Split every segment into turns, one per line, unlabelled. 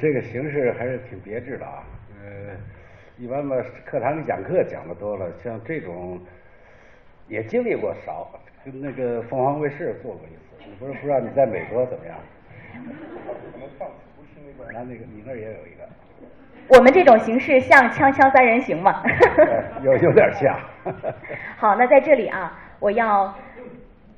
这个形式还是挺别致的啊。呃，一般嘛，课堂里讲课讲的多了，像这种也经历过少，跟那个凤凰卫视做过一次。你不是不知道你在美国怎么样？
我们上次不是那个，
那那个你那儿也有一个，
我们这种形式像锵锵三人行吗？
呃 有有点像。
好，那在这里啊，我要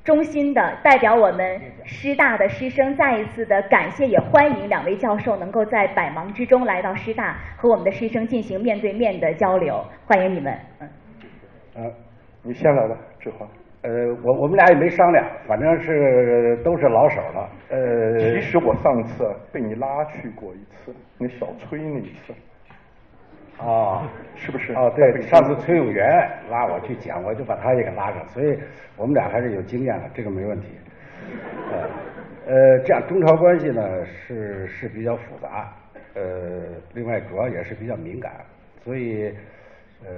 衷心的代表我们师大的师生，再一次的感谢，也欢迎两位教授能够在百忙之中来到师大，和我们的师生进行面对面的交流，欢迎你们。嗯
呃
你先来吧，志华。
呃，我我们俩也没商量，反正是都是老手了。呃，
其实我上次被你拉去过一次，那小崔那一次，
哦，
是不是？
哦，对，上次崔永元拉我去讲，我就把他也给拉上，所以我们俩还是有经验的，这个没问题。呃，呃，这样中朝关系呢是是比较复杂，呃，另外主要也是比较敏感，所以呃，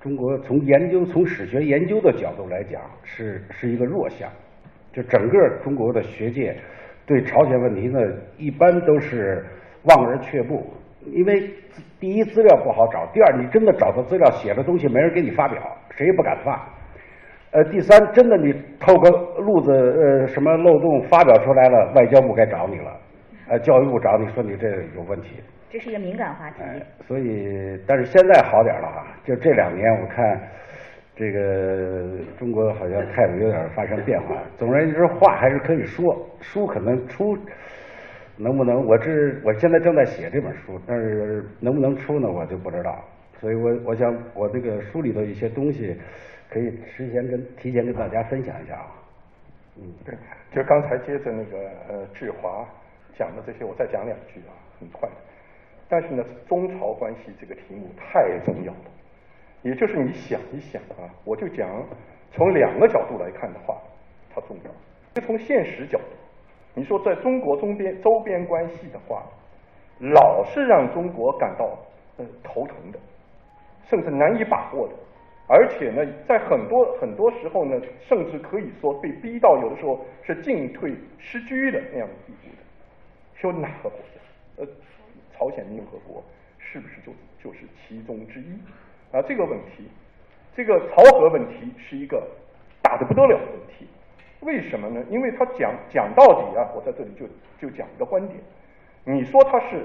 中国从研究从史学研究的角度来讲，是是一个弱项，就整个中国的学界对朝鲜问题呢，一般都是望而却步，因为第一资料不好找，第二你真的找到资料写的东西没人给你发表，谁也不敢发。呃，第三，真的你透个路子呃什么漏洞发表出来了，外交部该找你了，呃，教育部找你说你这有问题。
这是一个敏感话题。
哎，所以，但是现在好点了哈，就这两年我看，这个中国好像态度有点发生变化。总而言之，话还是可以说，书可能出，能不能？我这我现在正在写这本书，但是能不能出呢，我就不知道。所以我我想我这个书里头一些东西，可以提前跟提前跟大家分享一下啊。嗯，
对，就刚才接着那个呃志华讲的这些，我再讲两句啊，很快。但是呢，中朝关系这个题目太重要了，也就是你想一想啊，我就讲从两个角度来看的话，它重要。就从现实角度，你说在中国中边周边关系的话，老是让中国感到呃头疼的，甚至难以把握的。而且呢，在很多很多时候呢，甚至可以说被逼到有的时候是进退失据的那样的地步的。说哪个国家？呃，朝鲜民主共和国是不是就就是其中之一？啊，这个问题，这个朝核问题是一个大的不得了的问题。为什么呢？因为他讲讲到底啊，我在这里就就讲一个观点。你说他是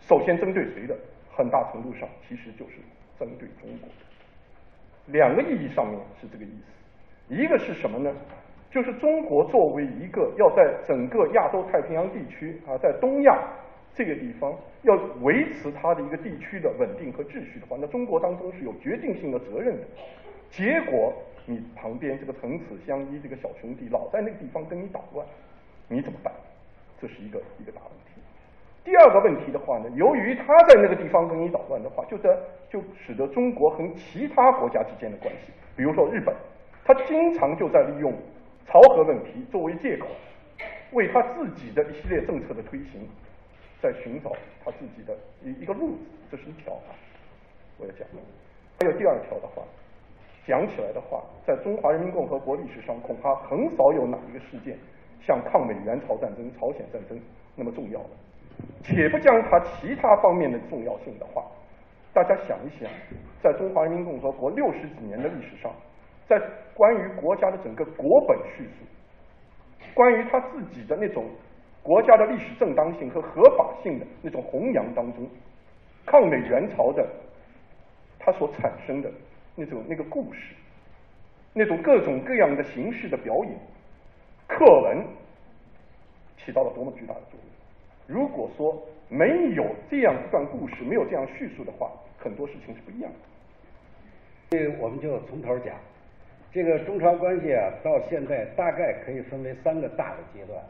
首先针对谁的？很大程度上其实就是针对中国的。两个意义上面是这个意思，一个是什么呢？就是中国作为一个要在整个亚洲太平洋地区啊，在东亚这个地方要维持它的一个地区的稳定和秩序的话，那中国当中是有决定性的责任的。结果你旁边这个唇齿相依这个小兄弟老在那个地方跟你捣乱，你怎么办？这是一个一个大问题。第二个问题的话呢，由于他在那个地方跟你捣乱的话，就在就使得中国和其他国家之间的关系，比如说日本，他经常就在利用朝核问题作为借口，为他自己的一系列政策的推行，在寻找他自己的一一个路子，这是一条啊，我要讲的。还有第二条的话，讲起来的话，在中华人民共和国历史上，恐怕很少有哪一个事件像抗美援朝战争、朝鲜战争那么重要了。且不讲它其他方面的重要性的话，大家想一想，在中华人民共和国六十几年的历史上，在关于国家的整个国本叙述，关于他自己的那种国家的历史正当性和合法性的那种弘扬当中，抗美援朝的它所产生的那种那个故事，那种各种各样的形式的表演，课文起到了多么巨大的作用。如果说没有这样一段故事，没有这样叙述的话，很多事情是不一样的。
这个我们就从头讲，这个中朝关系啊，到现在大概可以分为三个大的阶段。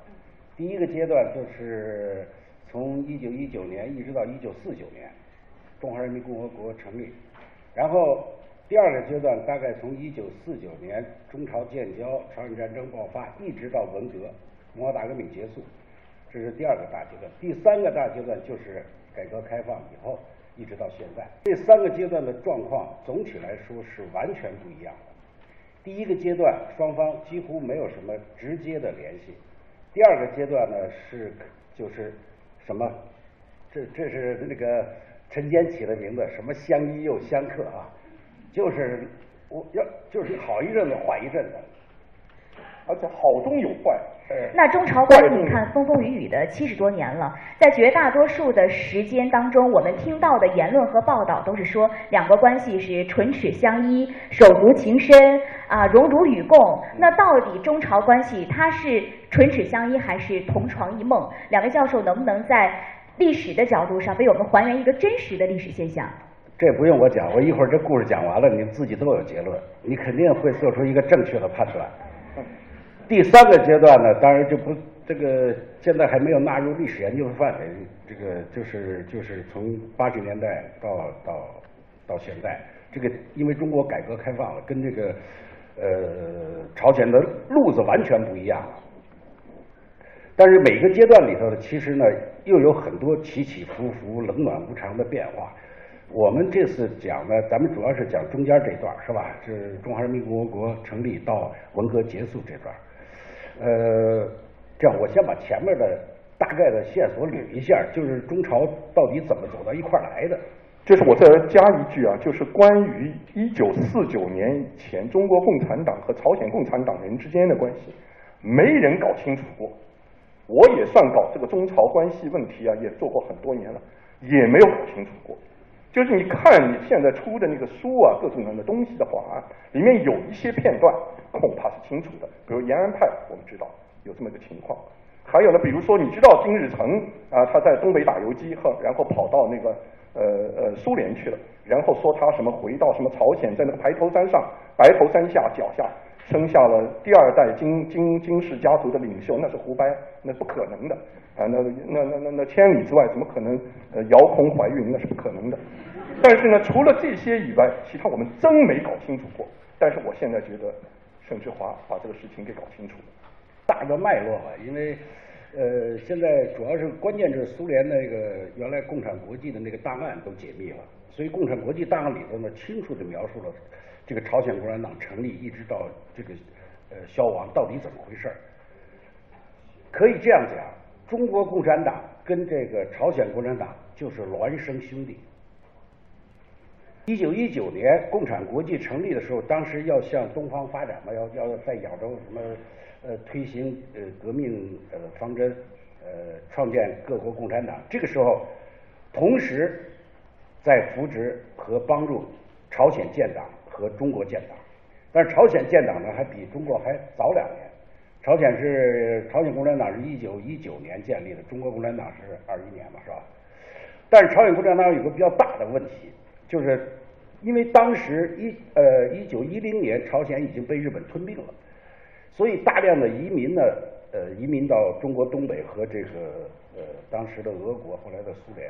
第一个阶段就是从一九一九年一直到一九四九年，中华人民共和国成立。然后第二个阶段大概从一九四九年中朝建交、朝鲜战争爆发，一直到文革、文化大革命结束。这是第二个大阶段，第三个大阶段就是改革开放以后，一直到现在。这三个阶段的状况总体来说是完全不一样的。第一个阶段，双方几乎没有什么直接的联系；第二个阶段呢，是就是什么这这是那个陈坚起的名字，什么相依又相克啊，就是我要就是好一阵子坏一阵子，
而且好中有坏。
那中朝关系，你看风风雨雨的七十多年了，在绝大多数的时间当中，我们听到的言论和报道都是说两国关系是唇齿相依、手足情深啊，荣辱与共。那到底中朝关系它是唇齿相依还是同床异梦？两位教授能不能在历史的角度上为我们还原一个真实的历史现象？
这不用我讲，我一会儿这故事讲完了，你们自己都有结论，你肯定会做出一个正确的判断。第三个阶段呢，当然就不这个现在还没有纳入历史研究的范围，这个就是就是从八十年代到到到现在，这个因为中国改革开放了，跟这个呃朝鲜的路子完全不一样了。但是每个阶段里头呢，其实呢又有很多起起伏伏、冷暖无常的变化。我们这次讲呢，咱们主要是讲中间这段，是吧？是中华人民共和国成立到文革结束这段。呃，这样我先把前面的大概的线索捋一下，就是中朝到底怎么走到一块来的。
这是我再加一句啊，就是关于一九四九年以前中国共产党和朝鲜共产党人之间的关系，没人搞清楚过。我也算搞这个中朝关系问题啊，也做过很多年了，也没有搞清楚过。就是你看你现在出的那个书啊，各种各样的东西的话啊，里面有一些片段恐怕是清楚的，比如延安派，我们知道有这么个情况。还有呢，比如说你知道金日成啊，他在东北打游击和然后跑到那个呃呃苏联去了，然后说他什么回到什么朝鲜，在那个白头山上白头山下脚下生下了第二代金金金氏家族的领袖，那是胡掰，那不可能的啊，那那那那那千里之外怎么可能呃遥控怀孕，那是不可能的。但是呢，除了这些以外，其他我们真没搞清楚过。但是我现在觉得，盛志华把这个事情给搞清楚了，
大的脉络吧。因为呃，现在主要是关键是苏联那个原来共产国际的那个档案都解密了，所以共产国际档案里头呢，清楚的描述了这个朝鲜共产党成立一直到这个呃消亡到底怎么回事儿。可以这样讲，中国共产党跟这个朝鲜共产党就是孪生兄弟。一九一九年，共产国际成立的时候，当时要向东方发展嘛，要要在亚洲什么呃推行呃革命呃方针，呃创建各国共产党。这个时候，同时在扶植和帮助朝鲜建党和中国建党。但是朝鲜建党呢，还比中国还早两年。朝鲜是朝鲜共产党是一九一九年建立的，中国共产党是二一年嘛，是吧？但是朝鲜共产党有个比较大的问题。就是因为当时一呃一九一零年朝鲜已经被日本吞并了，所以大量的移民呢呃移民到中国东北和这个呃当时的俄国后来的苏联，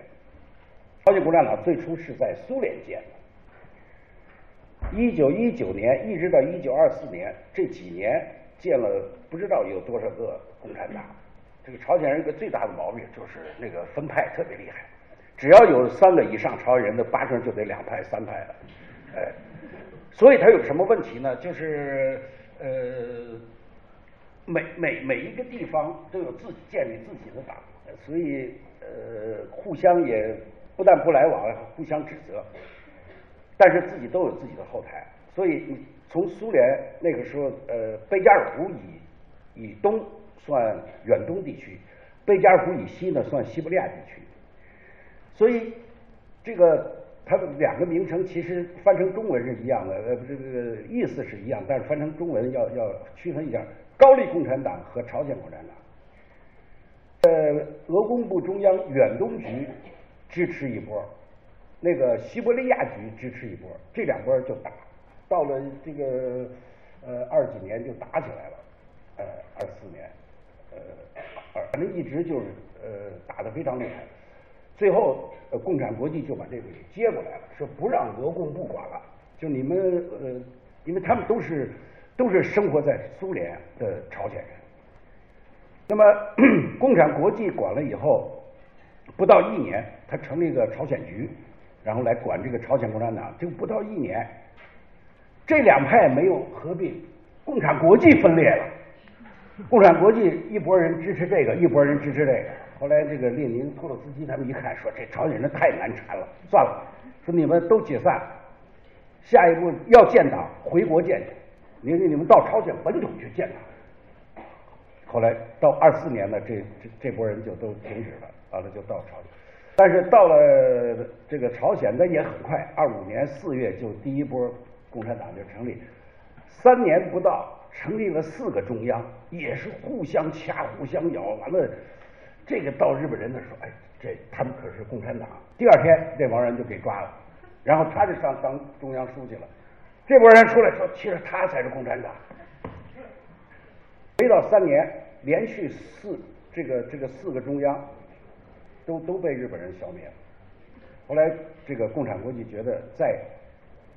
朝鲜共产党最初是在苏联建的，一九一九年一直到一九二四年这几年建了不知道有多少个共产党，这个朝鲜人一个最大的毛病就是那个分派特别厉害。只要有三个以上朝鲜人的，八成就得两派三派了，哎，所以他有什么问题呢？就是呃，每每每一个地方都有自己建立自己的党，所以呃，互相也不但不来往，互相指责，但是自己都有自己的后台。所以你从苏联那个时候，呃，贝加尔湖以以东算远东地区，贝加尔湖以西呢算西伯利亚地区。所以，这个它的两个名称其实翻成中文是一样的，呃，这个意思是一样，但是翻成中文要要区分一下：高丽共产党和朝鲜共产党。呃，俄工部中央远东局支持一波，那个西伯利亚局支持一波，这两波就打，到了这个呃二几年就打起来了，呃二四年，呃反正一直就是呃打得非常厉害。最后，呃，共产国际就把这个给接过来了，说不让俄共不管了，就你们呃，因为他们都是都是生活在苏联的朝鲜人。那么，共产国际管了以后，不到一年，他成立一个朝鲜局，然后来管这个朝鲜共产党，就不到一年，这两派没有合并，共产国际分裂了，共产国际一拨人支持这个，一拨人支持这个。后来这个列宁、托洛斯基他们一看，说这朝鲜人太难缠了，算了，说你们都解散，下一步要建党，回国建去，你你们到朝鲜本土去建党。后来到二四年呢，这这这波人就都停止了，完了就到朝鲜。但是到了这个朝鲜，那也很快，二五年四月就第一波共产党就成立，三年不到成立了四个中央，也是互相掐、互相咬，完了，这个到日本人那说，哎，这他们可是共产党。第二天这帮人就给抓了，然后他就上当中央书记了。这波人出来说，其实他才是共产党。没到三年，连续四这个这个四个中央。都都被日本人消灭了。后来这个共产国际觉得在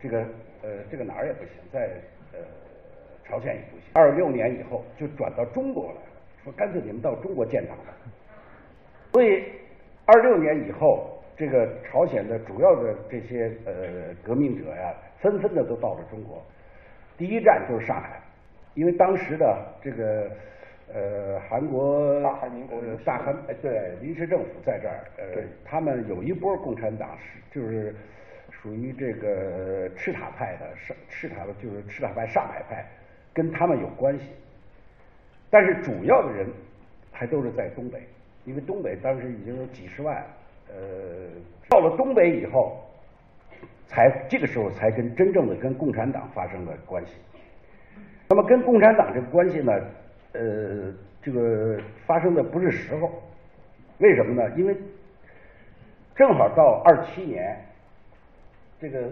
这个呃这个哪儿也不行，在呃朝鲜也不行。二六年以后就转到中国来了，说干脆你们到中国建党吧。所以二六年以后，这个朝鲜的主要的这些呃革命者呀，纷纷的都到了中国。第一站就是上海，因为当时的这个。呃，韩国
大韩民国
大韩哎，对，临时政府在这儿，呃，他们有一波共产党是就是属于这个赤塔派的上赤塔的，就是赤塔派上海派，跟他们有关系。但是主要的人还都是在东北，因为东北当时已经有几十万，呃，到了东北以后，才这个时候才跟真正的跟共产党发生了关系。那么跟共产党这个关系呢？呃，这个发生的不是时候，为什么呢？因为正好到二七年，这个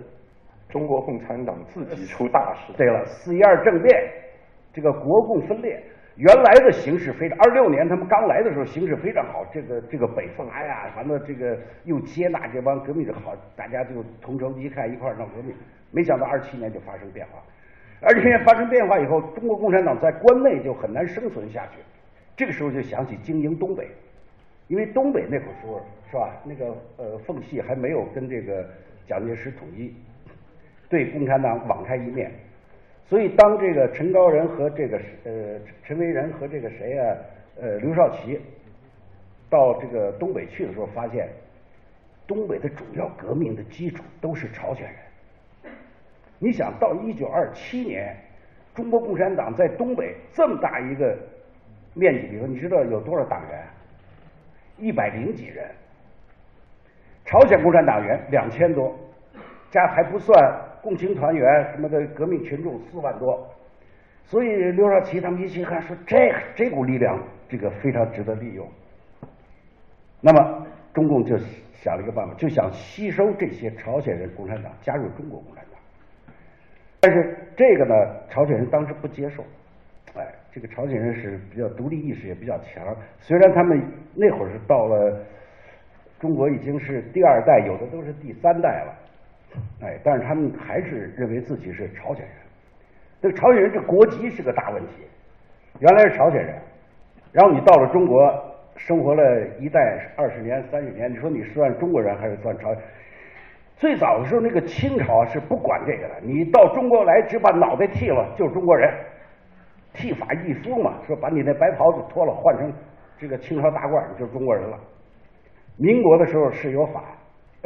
中国共产党自己出大事。
对了，四一二政变，这个国共分裂，原来的形势非常。二六年他们刚来的时候形势非常好，这个这个北方哎呀，完了这个又接纳这帮革命者，好，大家就同仇敌忾，一块闹革命。没想到二七年就发生变化。二七年发生变化以后，中国共产党在关内就很难生存下去。这个时候就想起经营东北，因为东北那会儿时候是吧？那个呃缝隙还没有跟这个蒋介石统一，对共产党网开一面。所以当这个陈高仁和这个呃陈陈维仁和这个谁啊呃刘少奇到这个东北去的时候，发现东北的主要革命的基础都是朝鲜人。你想到一九二七年，中国共产党在东北这么大一个面积里头，你知道有多少党员？一百零几人。朝鲜共产党员两千多，加还不算共青团员什么的革命群众四万多。所以刘少奇他们一起看说，这这股力量这个非常值得利用。那么中共就想了一个办法，就想吸收这些朝鲜人共产党加入中国共产党。但是这个呢，朝鲜人当时不接受，哎，这个朝鲜人是比较独立意识也比较强，虽然他们那会儿是到了中国已经是第二代，有的都是第三代了，哎，但是他们还是认为自己是朝鲜人。这个朝鲜人这国籍是个大问题，原来是朝鲜人，然后你到了中国生活了一代、二十年、三十年，你说你算中国人还是算朝？最早的时候，那个清朝是不管这个的。你到中国来，只把脑袋剃了，就是中国人。剃发易服嘛，说把你那白袍子脱了，换成这个清朝大褂，你就是中国人了。民国的时候是有法，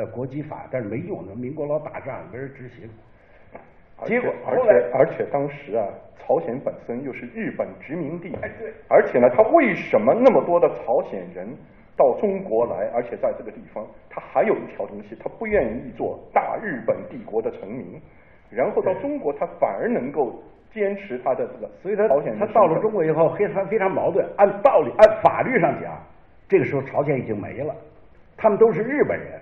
呃，国籍法，但是没用，那民国老打仗，没人执行。结果
而且而且当时啊，朝鲜本身又是日本殖民地，
哎对，
而且呢，他为什么那么多的朝鲜人？到中国来，而且在这个地方，他还有一条东西，他不愿意做大日本帝国的臣民，然后到中国，他反而能够坚持他的这个。
所以他朝鲜他到了中国以后，非常非常矛盾。按道理，按法律上讲，这个时候朝鲜已经没了，他们都是日本人，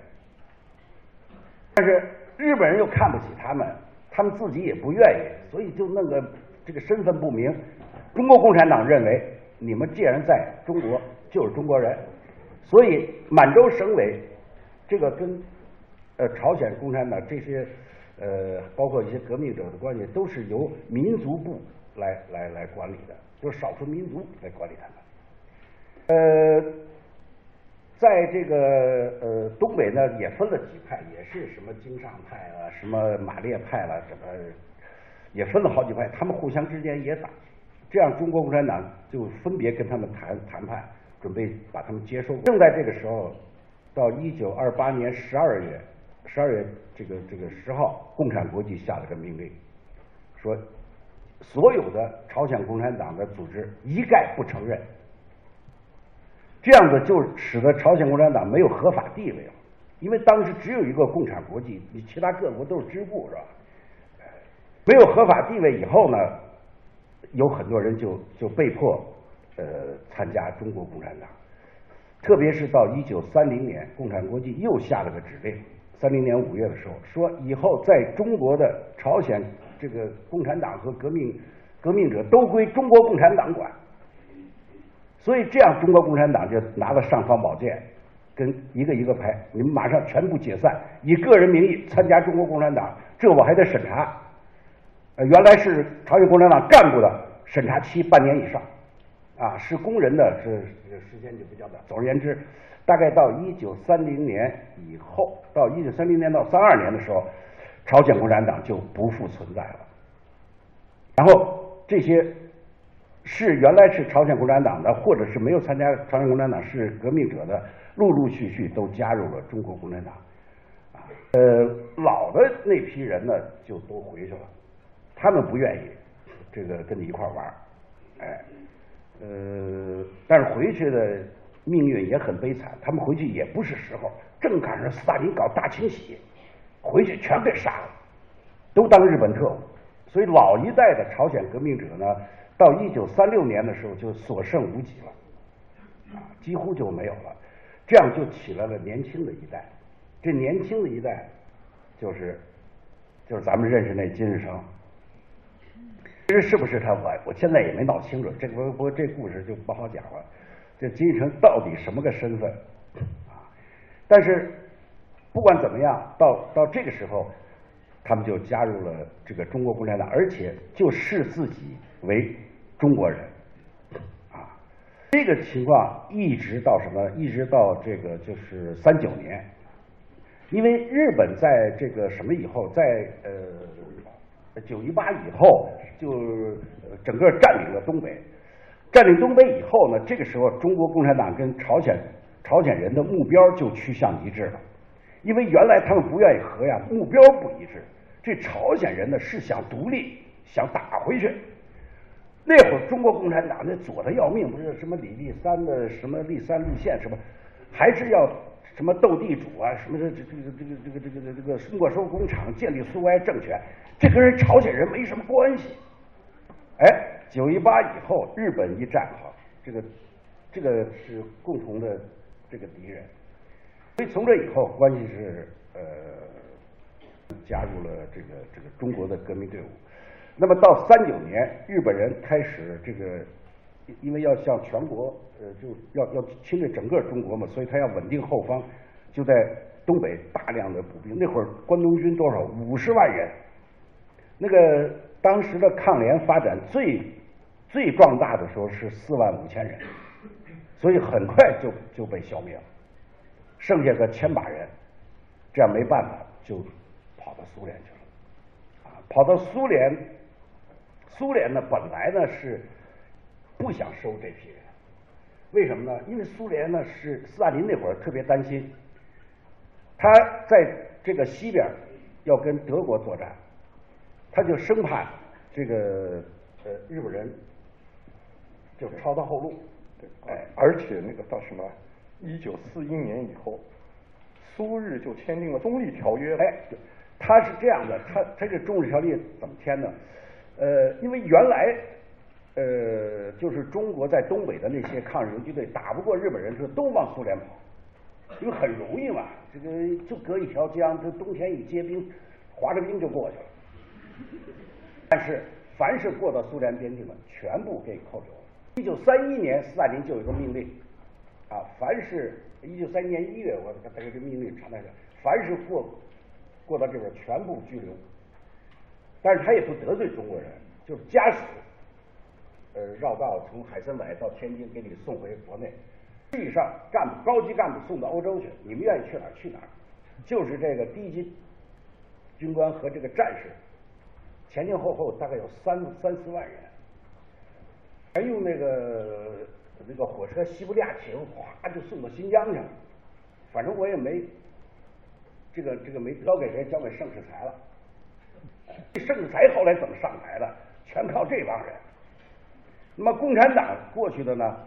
但是日本人又看不起他们，他们自己也不愿意，所以就弄个这个身份不明。中国共产党认为，你们既然在中国，就是中国人。所以满洲省委这个跟呃朝鲜共产党这些呃包括一些革命者的关系，都是由民族部来来来管理的，就是少数民族来管理他们。呃，在这个呃东北呢，也分了几派，也是什么京上派啊，什么马列派了，什么也分了好几派，他们互相之间也打，这样中国共产党就分别跟他们谈谈判。准备把他们接收。正在这个时候，到一九二八年十二月，十二月这个这个十号，共产国际下了个命令，说所有的朝鲜共产党的组织一概不承认。这样子就使得朝鲜共产党没有合法地位了，因为当时只有一个共产国际，你其他各国都是支部，是吧？没有合法地位以后呢，有很多人就就被迫呃参加中国共产党，特别是到一九三零年，共产国际又下了个指令，三零年五月的时候，说以后在中国的朝鲜这个共产党和革命革命者都归中国共产党管。所以这样，中国共产党就拿了尚方宝剑，跟一个一个拍，你们马上全部解散，以个人名义参加中国共产党，这我还得审查。呃，原来是朝鲜共产党干部的审查期半年以上，啊，是工人的是时间就比较短。总而言之，大概到一九三零年以后，到一九三零年到三二年的时候，朝鲜共产党就不复存在了。然后这些。是原来是朝鲜共产党的，或者是没有参加朝鲜共产党是革命者的，陆陆续续都加入了中国共产党。啊，呃，老的那批人呢，就都回去了，他们不愿意这个跟你一块玩哎，呃，但是回去的命运也很悲惨，他们回去也不是时候，正赶上斯大林搞大清洗，回去全被杀了，都当日本特务，所以老一代的朝鲜革命者呢。到一九三六年的时候，就所剩无几了，啊，几乎就没有了。这样就起来了年轻的一代。这年轻的一代，就是就是咱们认识那金日成。其实是不是他，我我现在也没闹清楚。这不不这故事就不好讲了。这金日成到底什么个身份啊？但是不管怎么样，到到这个时候，他们就加入了这个中国共产党，而且就视自己为。中国人，啊，这个情况一直到什么？一直到这个就是三九年，因为日本在这个什么以后，在呃九一八以后，就整个占领了东北。占领东北以后呢，这个时候中国共产党跟朝鲜朝鲜人的目标就趋向一致了，因为原来他们不愿意和呀，目标不一致。这朝鲜人呢是想独立，想打回去。那会儿中国共产党那左的要命，不是什么李立三的什么立三路线什么，还是要什么斗地主啊，什么这这这个这个这个这个这个没收工厂，建立苏维埃政权，这跟人朝鲜人没什么关系。哎，九一八以后，日本一战哈，这个这个是共同的这个敌人，所以从这以后关系是呃加入了这个这个中国的革命队伍。那么到三九年，日本人开始这个，因为要向全国，呃，就要要侵略整个中国嘛，所以他要稳定后方，就在东北大量的补兵。那会儿关东军多少？五十万人。那个当时的抗联发展最最壮大的时候是四万五千人，所以很快就就被消灭了，剩下个千把人，这样没办法就跑到苏联去了，啊，跑到苏联。苏联呢，本来呢是不想收这批人，为什么呢？因为苏联呢是斯大林那会儿特别担心，他在这个西边要跟德国作战，他就生怕这个呃日本人就抄他后路。
对，哎，而且那个到什么一九四一年以后，苏日就签订了中立条约。
哎，他是这样的，他他这中立条约怎么签的？呃，因为原来，呃，就是中国在东北的那些抗日游击队打不过日本人，就都往苏联跑，因为很容易嘛，这个就隔一条江，这冬天一结冰，滑着冰就过去了。但是，凡是过到苏联边境的，全部给扣留了。一九三一年，斯大林就有一个命令，啊，凡是一九三一年一月，我他他这命令传来的，凡是过过到这边，全部拘留。但是他也不得罪中国人，就是家属，呃，绕道从海参崴到天津给你送回国内。实际上，干部高级干部送到欧洲去，你们愿意去哪儿去哪儿。就是这个低级军官和这个战士，前前后后大概有三三四万人，还用那个那个火车西伯利亚铁路哗就送到新疆去了，反正我也没这个这个没交给谁，交给盛世才了。盛世才后来怎么上台的？全靠这帮人。那么共产党过去的呢，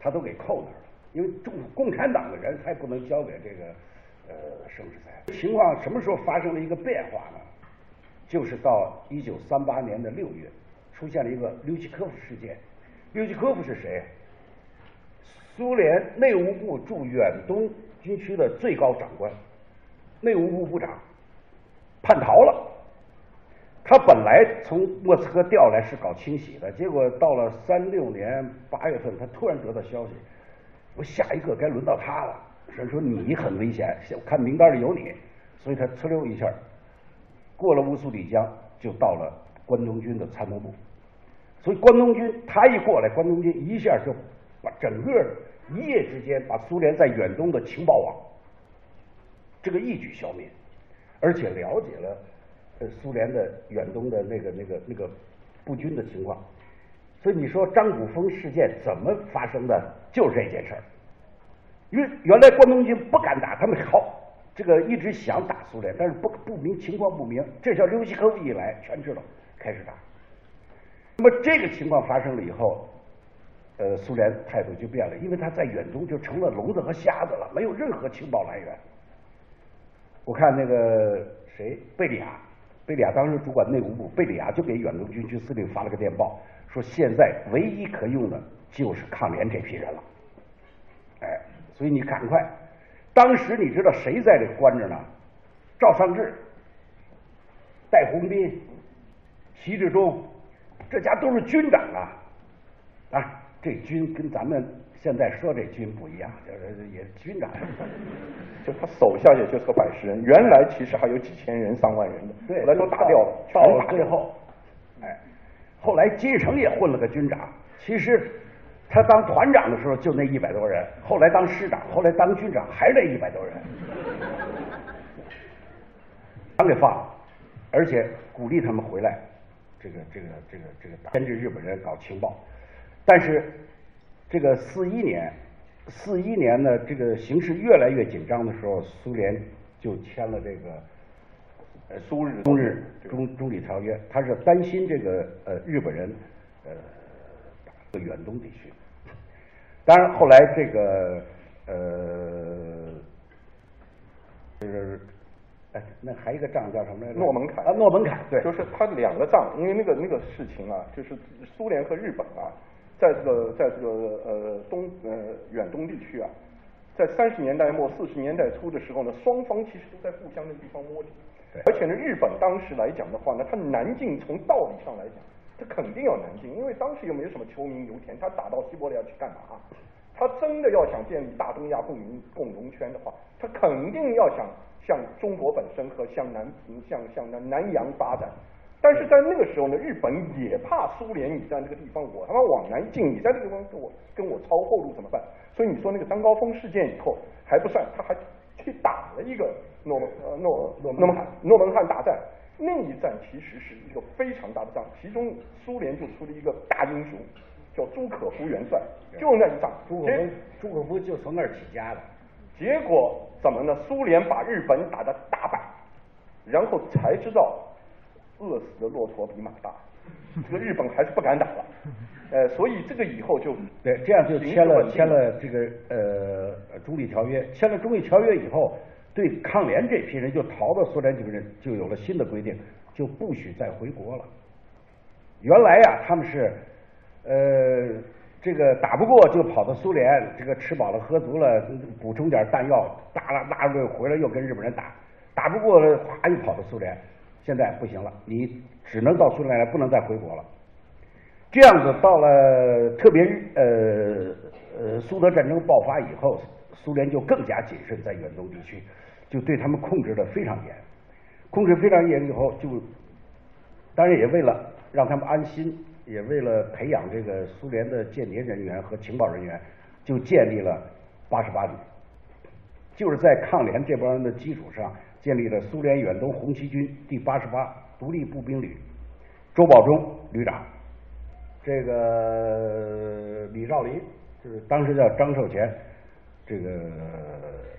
他都给扣那儿了，因为共共产党的人才不能交给这个呃盛世才。情况什么时候发生了一个变化呢？就是到一九三八年的六月，出现了一个刘奇科夫事件。刘奇科夫是谁？苏联内务部驻远东军区的最高长官，内务部部长叛逃了。他本来从莫斯科调来是搞清洗的，结果到了三六年八月份，他突然得到消息，我下一个该轮到他了。人说你很危险，看名单里有你，所以他呲溜一下过了乌苏里江，就到了关东军的参谋部。所以关东军他一过来，关东军一下就把整个一夜之间把苏联在远东的情报网这个一举消灭，而且了解了呃苏联的远东的那个那个那个布军的情况。所以你说张古峰事件怎么发生的？就是这件事儿。因为原来关东军不敢打，他们好这个一直想打苏联，但是不不明情况不明。这叫刘西科夫一来，全知道开始打。那么这个情况发生了以后，呃，苏联态度就变了，因为他在远东就成了聋子和瞎子了，没有任何情报来源。我看那个谁贝利亚，贝利亚当时主管内务部，贝利亚就给远东军区司令发了个电报，说现在唯一可用的就是抗联这批人了。哎，所以你赶快，当时你知道谁在这关着呢？赵尚志、戴鸿斌、习志忠，这家都是军长啊！啊，这军跟咱们现在说这军不一样，就是也军长，
就他手下也就是个百十人，原来其实还有几千人、上万人的，
对，
后来都打掉了，
到了最后，哎，后来金日成也混了个军长，其实他当团长的时候就那一百多人，后来当师长，后来当军长还是那一百多人，全给放了，而且鼓励他们回来，这个这个这个这个牵制日本人搞情报，但是这个四一年，四一年呢，这个形势越来越紧张的时候，苏联就签了这个呃
苏日
中日中中日条约，他是担心这个呃日本人呃打远东地区。当然后来这个呃就是哎那还有一个仗叫什么来着？
诺门坎
啊，诺门坎对，
就是他两个仗，因为那个那个事情啊，就是苏联和日本啊，在这个在这个呃东呃远东地区啊，在三十年代末四十年代初的时候呢，双方其实都在互相的地方摸底。而且呢，日本当时来讲的话呢，它南进从道理上来讲，它肯定要南进，因为当时又没有什么秋名油田，它打到西伯利亚去干嘛？他真的要想建立大东亚共荣共荣圈的话，他肯定要想向中国本身和向南向向南南洋发展。但是在那个时候呢，日本也怕苏联你在这个地方，我他妈往南进，你在这个地方跟我跟我抄后路怎么办？所以你说那个张高峰事件以后还不算，他还去打了一个诺诺
诺门
诺门汉诺门汉大战。那一战其实是一个非常大的仗，其中苏联就出了一个大英雄，叫朱可夫元帅，就那一仗。
朱可夫朱可夫就从那儿起家的。
结果怎么呢？苏联把日本打得大败，然后才知道饿死的骆驼比马大，这个日本还是不敢打了。呃，所以这个以后就
对，这样就签了签了这个呃中立条约，签了中立条约以后，对抗联这批人就逃到苏联这批人就有了新的规定，就不许再回国了。原来呀，他们是呃这个打不过就跑到苏联，这个吃饱了喝足了，补充点弹药，打拉大着回来又跟日本人打，打不过了，哗又跑到苏联。现在不行了，你只能到苏联来，不能再回国了。这样子到了特别呃呃苏德战争爆发以后，苏联就更加谨慎在远东地区，就对他们控制的非常严，控制非常严以后就，当然也为了让他们安心，也为了培养这个苏联的间谍人员和情报人员，就建立了八十八旅，就是在抗联这帮人的基础上建立了苏联远东红旗军第八十八独立步兵旅，周保中旅长。这个李兆林就是当时叫张寿全，这个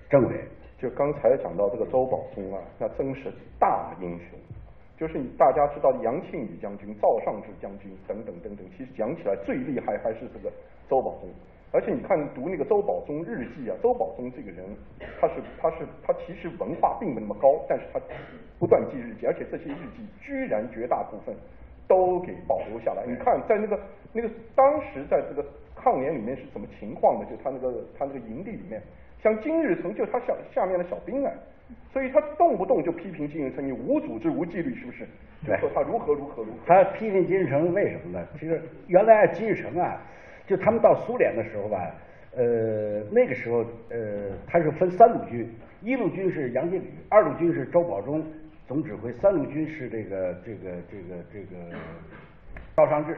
政委。
就刚才讲到这个周保中啊，那真是大英雄。就是大家知道杨庆宇将军、赵尚志将军等等等等，其实讲起来最厉害还是这个周保中。而且你看读那个周保中日记啊，周保中这个人，他是他是他其实文化并不那么高，但是他不断记日记，而且这些日记居然绝大部分都给保留下来。你看在那个那个当时在这个抗联里面是什么情况呢？就他那个他那个营地里面，像金日成就他下下面的小兵啊，所以他动不动就批评金日成，你无组织无纪律，是不是？就说他如何如何如何。
他批评金日成为什么呢？其实原来金日成啊。就他们到苏联的时候吧，呃，那个时候呃，他是分三路军，一路军是杨靖宇，二路军是周保中总指挥，三路军是这个这个这个这个赵尚志。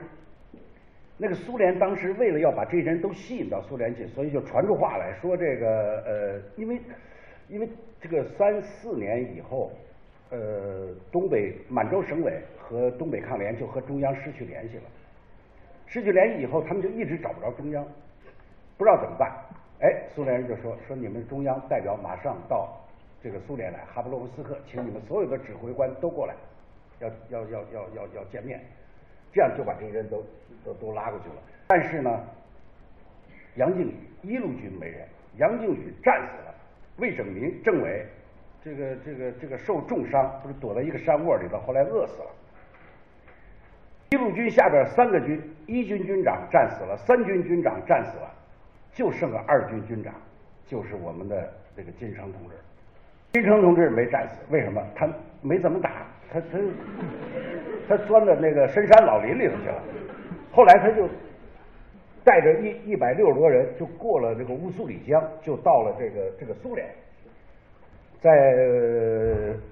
那个苏联当时为了要把这些人都吸引到苏联去，所以就传出话来说这个呃，因为因为这个三四年以后，呃，东北满洲省委和东北抗联就和中央失去联系了。失去联系以后，他们就一直找不着中央，不知道怎么办。哎，苏联人就说说你们中央代表马上到这个苏联来，哈布洛夫斯克，请你们所有的指挥官都过来，要要要要要要见面，这样就把这些人都都都拉过去了。但是呢，杨靖宇一路军没人，杨靖宇战死了，魏拯民政委这个这个这个受重伤，不是躲在一个山窝里头，后来饿死了。一路军下边三个军，一军军长战死了，三军军长战死了，就剩个二军军长，就是我们的这个金城同志。金城同志没战死，为什么？他没怎么打，他他他钻到那个深山老林里头去了。后来他就带着一一百六十多人，就过了这个乌苏里江，就到了这个这个苏联。在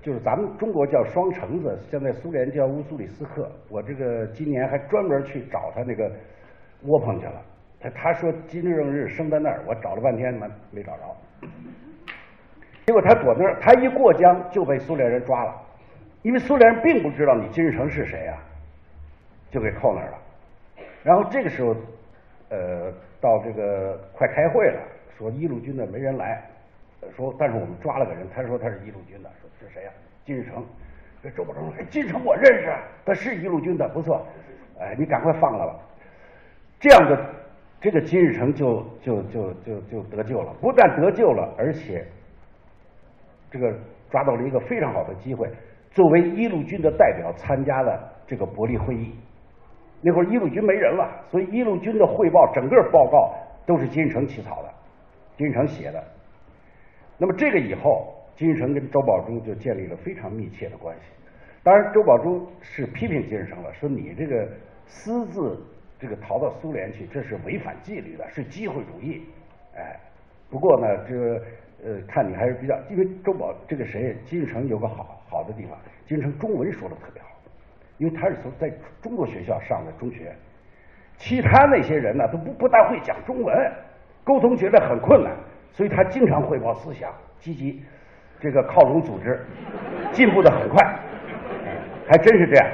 就是咱们中国叫双城子，现在苏联叫乌苏里斯克。我这个今年还专门去找他那个窝棚去了。他他说金正日生在那儿，我找了半天没没找着。结果他躲那儿，他一过江就被苏联人抓了，因为苏联人并不知道你金日成是谁啊，就给扣那儿了。然后这个时候，呃，到这个快开会了，说一路军的没人来。说，但是我们抓了个人，他说他是一路军的，说是谁呀？金日成。这周保中说，金日成我认识，他是一路军的，不错。哎，你赶快放了吧。这样的，这个金日成就就就就就得救了，不但得救了，而且这个抓到了一个非常好的机会，作为一路军的代表参加了这个伯利会议。那会儿一路军没人了，所以一路军的汇报整个报告都是金日成起草的，金日成写的。那么这个以后，金日成跟周保中就建立了非常密切的关系。当然，周保中是批评金日成了，说你这个私自这个逃到苏联去，这是违反纪律的，是机会主义。哎，不过呢，这呃，看你还是比较，因为周保这个谁，金日成有个好好的地方，金日成中文说的特别好，因为他是从在中国学校上的中学，其他那些人呢都不不大会讲中文，沟通觉得很困难。所以他经常汇报思想，积极这个靠拢组织，进步的很快，还真是这样。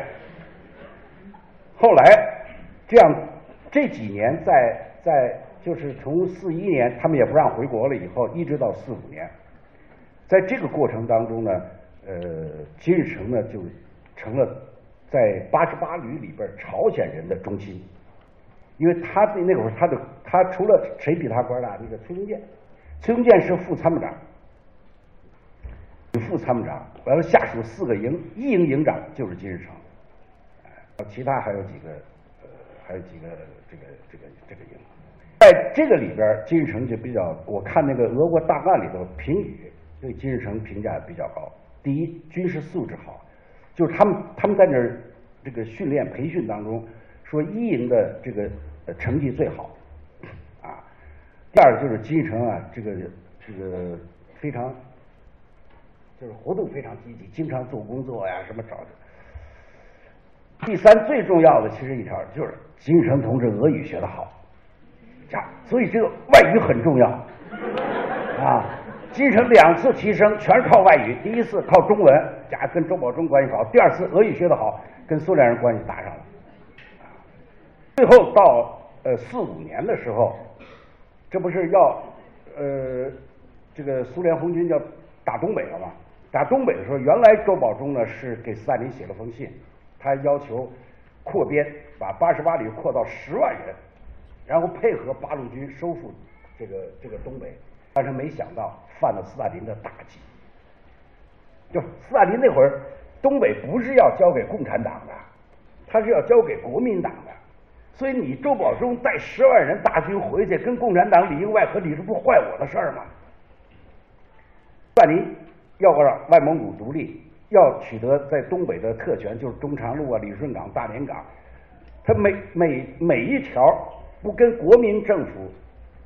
后来这样这几年在在就是从四一年他们也不让回国了以后，一直到四五年，在这个过程当中呢，呃，金日成呢就成了在八十八旅里边朝鲜人的中心，因为他那那会儿他的他除了谁比他官大，那个崔庸健。崔庸健是副参谋长，副参谋长，完了下属四个营，一营营长就是金日成，其他还有几个，呃，还有几个这个这个这个营，在这个里边，金日成就比较，我看那个俄国大案里头评语对金日成评价比较高。第一，军事素质好，就是他们他们在那儿这个训练培训当中，说一营的这个成绩最好。第二就是金城啊，这个这个非常就是活动非常积极，经常做工作呀，什么找。第三最重要的其实一条就是金城同志俄语学得好，呀，所以这个外语很重要啊。金城两次提升全是靠外语，第一次靠中文，加跟周保中关系好；第二次俄语学得好，跟苏联人关系搭上了。最后到呃四五年的时候。这不是要呃这个苏联红军要打东北了吗？打东北的时候，原来周保中呢是给斯大林写了封信，他要求扩编，把八十八旅扩到十万人，然后配合八路军收复这个这个东北，但是没想到犯了斯大林的大忌。就斯大林那会儿，东北不是要交给共产党的，他是要交给国民党的。所以你周保中带十万人大军回去，跟共产党里应外合，你这不坏我的事儿吗？斯大林要让外蒙古独立，要取得在东北的特权，就是中长路啊、旅顺港、大连港，他每每每一条不跟国民政府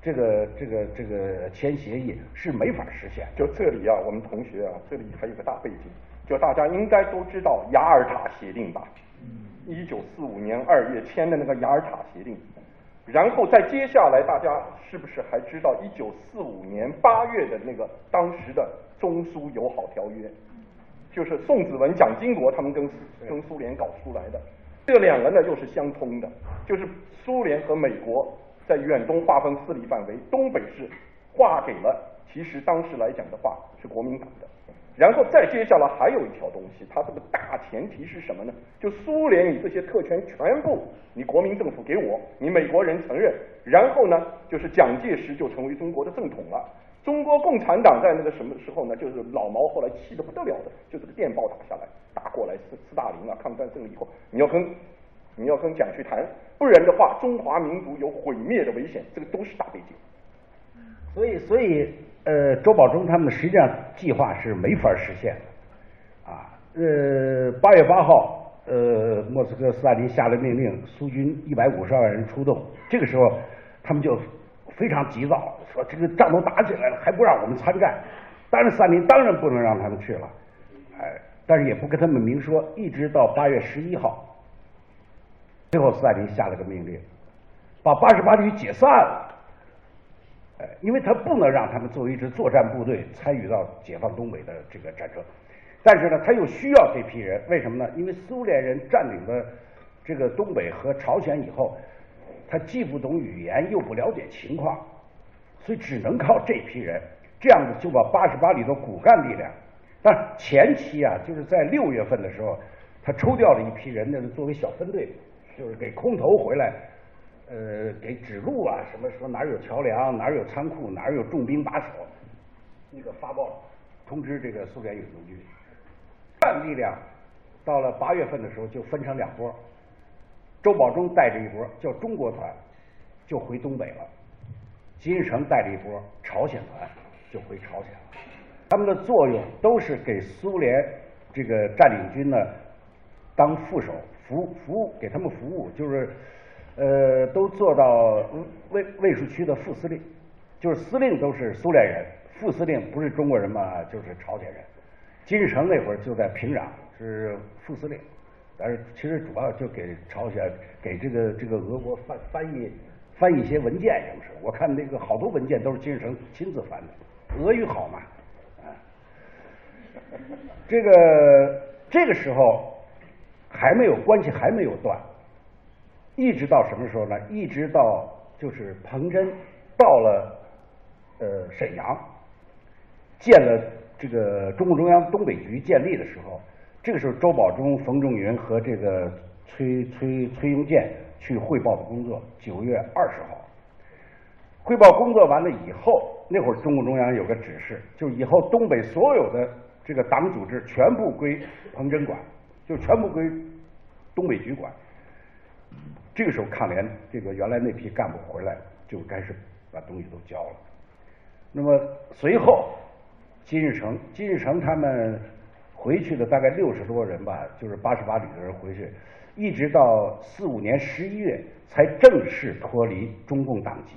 这个这个这个签协议是没法实现。
就这里啊，我们同学啊，这里还有个大背景，就大家应该都知道雅尔塔协定吧？一九四五年二月签的那个雅尔塔协定，然后再接下来，大家是不是还知道一九四五年八月的那个当时的中苏友好条约？就是宋子文、蒋经国他们跟跟苏联搞出来的。这两个呢又是相通的，就是苏联和美国在远东划分势力范围，东北是划给了，其实当时来讲的话是国民党的。然后再接下来还有一条东西，它这个大前提是什么呢？就苏联你这些特权全部你国民政府给我，你美国人承认，然后呢就是蒋介石就成为中国的正统了。中国共产党在那个什么时候呢？就是老毛后来气得不得了的，就这个电报打下来，打过来斯斯大林啊，抗战胜利以后，你要跟你要跟蒋去谈，不然的话中华民族有毁灭的危险，这个都是大背景。
所以，所以，呃，周保中他们实际上计划是没法实现的，啊，呃，八月八号，呃，莫斯科斯大林下了命令，苏军一百五十二人出动，这个时候他们就非常急躁，说这个仗都打起来了，还不让我们参战，当然斯大林当然不能让他们去了，哎，但是也不跟他们明说，一直到八月十一号，最后斯大林下了个命令，把八十八旅解散了。因为他不能让他们作为一支作战部队参与到解放东北的这个战争，但是呢，他又需要这批人，为什么呢？因为苏联人占领了这个东北和朝鲜以后，他既不懂语言，又不了解情况，所以只能靠这批人，这样子就把八十八旅的骨干力量。但前期啊，就是在六月份的时候，他抽调了一批人呢，作为小分队，就是给空投回来。呃，给指路啊，什么说哪有桥梁，哪有仓库，哪有重兵把守，那个发报通知这个苏联远东军，战力量到了八月份的时候就分成两波，周保中带着一波叫中国团，就回东北了，金日成带着一波朝鲜团就回朝鲜了，他们的作用都是给苏联这个占领军呢当副手，服服务给他们服务，就是。呃，都做到卫卫戍区的副司令，就是司令都是苏联人，副司令不是中国人嘛，就是朝鲜人。金日成那会儿就在平壤是副司令，但是其实主要就给朝鲜给这个这个俄国翻翻译翻译一些文件，什么是？我看那个好多文件都是金日成亲自翻的，俄语好嘛，啊，这个这个时候还没有关系，还没有断。一直到什么时候呢？一直到就是彭真到了呃沈阳，建了这个中共中央东北局建立的时候，这个时候周保中、冯仲云和这个崔崔崔庸健去汇报的工作。九月二十号，汇报工作完了以后，那会儿中共中央有个指示，就以后东北所有的这个党组织全部归彭真管，就全部归东北局管。这个时候，抗联这个原来那批干部回来，就开始把东西都交了。那么随后，金日成、金日成他们回去的大概六十多人吧，就是八十八旅的人回去，一直到四五年十一月才正式脱离中共党籍，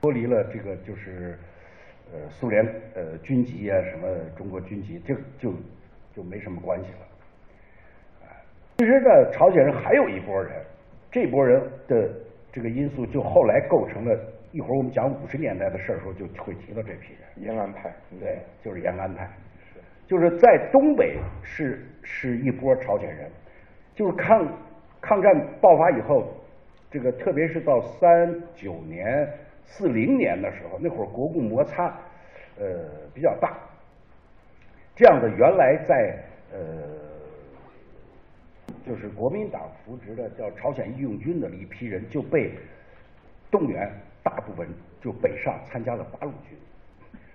脱离了这个就是呃苏联呃军籍啊什么中国军籍，这就就没什么关系了。其实呢，朝鲜人还有一波人，这波人的这个因素就后来构成了一会儿我们讲五十年代的事儿时候就会提到这批人，
延安派，
对，就是延安派，就是在东北是是一波朝鲜人，就是抗抗战爆发以后，这个特别是到三九年、四零年的时候，那会儿国共摩擦呃比较大，这样的原来在呃就是国民党扶植的叫朝鲜义勇军的一批人就被动员，大部分就北上参加了八路军。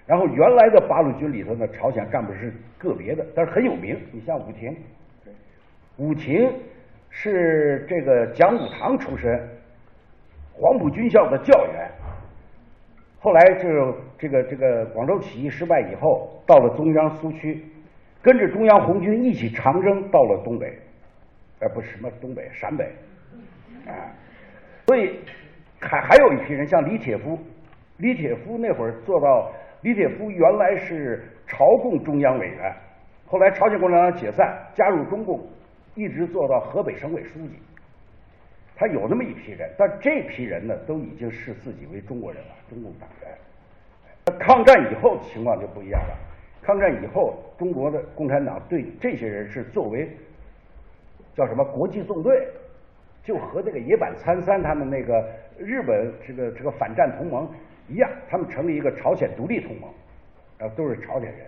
然后原来的八路军里头呢，朝鲜干部是个别的，但是很有名。你像武廷，武廷是这个讲武堂出身，黄埔军校的教员。后来就这个这个广州起义失败以后，到了中央苏区，跟着中央红军一起长征到了东北，而，不是什么东北，陕北，啊，所以还还有一批人，像李铁夫，李铁夫那会儿做到。李铁夫原来是朝贡中央委员，后来朝鲜共产党解散，加入中共，一直做到河北省委书记。他有那么一批人，但这批人呢，都已经视自己为中国人了，中共党员。抗战以后情况就不一样了。抗战以后，中国的共产党对这些人是作为叫什么国际纵队，就和那个野坂参三他们那个日本这个这个反战同盟。一样，他们成立一个朝鲜独立同盟，啊，都是朝鲜人。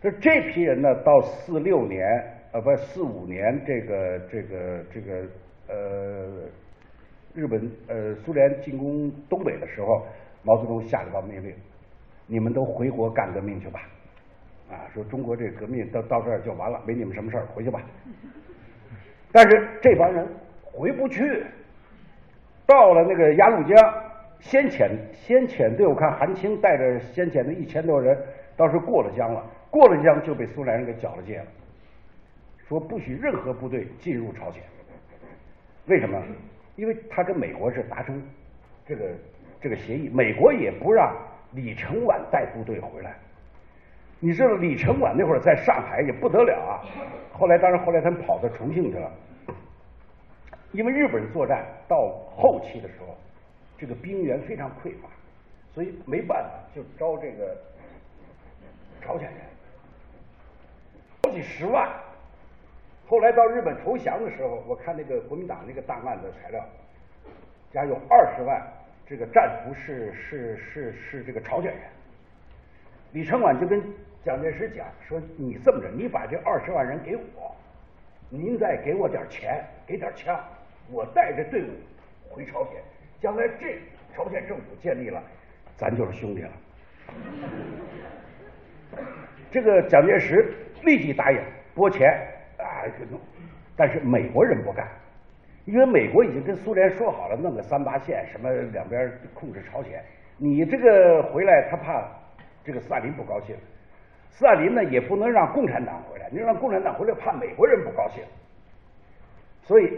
就这批人呢，到四六年，呃，不，四五年，这个这个这个呃，日本呃苏联进攻东北的时候，毛泽东下了道命令，你们都回国干革命去吧，啊，说中国这革命到到这儿就完了，没你们什么事儿，回去吧。但是这帮人回不去，到了那个鸭绿江。先遣先遣队，我看韩青带着先遣的一千多人，当时过了江了，过了江就被苏联人给缴了械了，说不许任何部队进入朝鲜。为什么？因为他跟美国是达成这个这个协议，美国也不让李承晚带部队回来。你知道李承晚那会儿在上海也不得了啊，后来当然后来他们跑到重庆去了，因为日本人作战到后期的时候。这个兵源非常匮乏，所以没办法就招这个朝鲜人，好几十万。后来到日本投降的时候，我看那个国民党那个档案的材料，家有二十万这个战俘是是是是这个朝鲜人。李承晚就跟蒋介石讲说：“你这么着，你把这二十万人给我，您再给我点钱，给点枪，我带着队伍回朝鲜。”将来这朝鲜政府建立了，咱就是兄弟了。这个蒋介石立即答应拨钱啊，但是美国人不干，因为美国已经跟苏联说好了，弄个三八线，什么两边控制朝鲜。你这个回来，他怕这个斯大林不高兴。斯大林呢，也不能让共产党回来，你让共产党回来，怕美国人不高兴，所以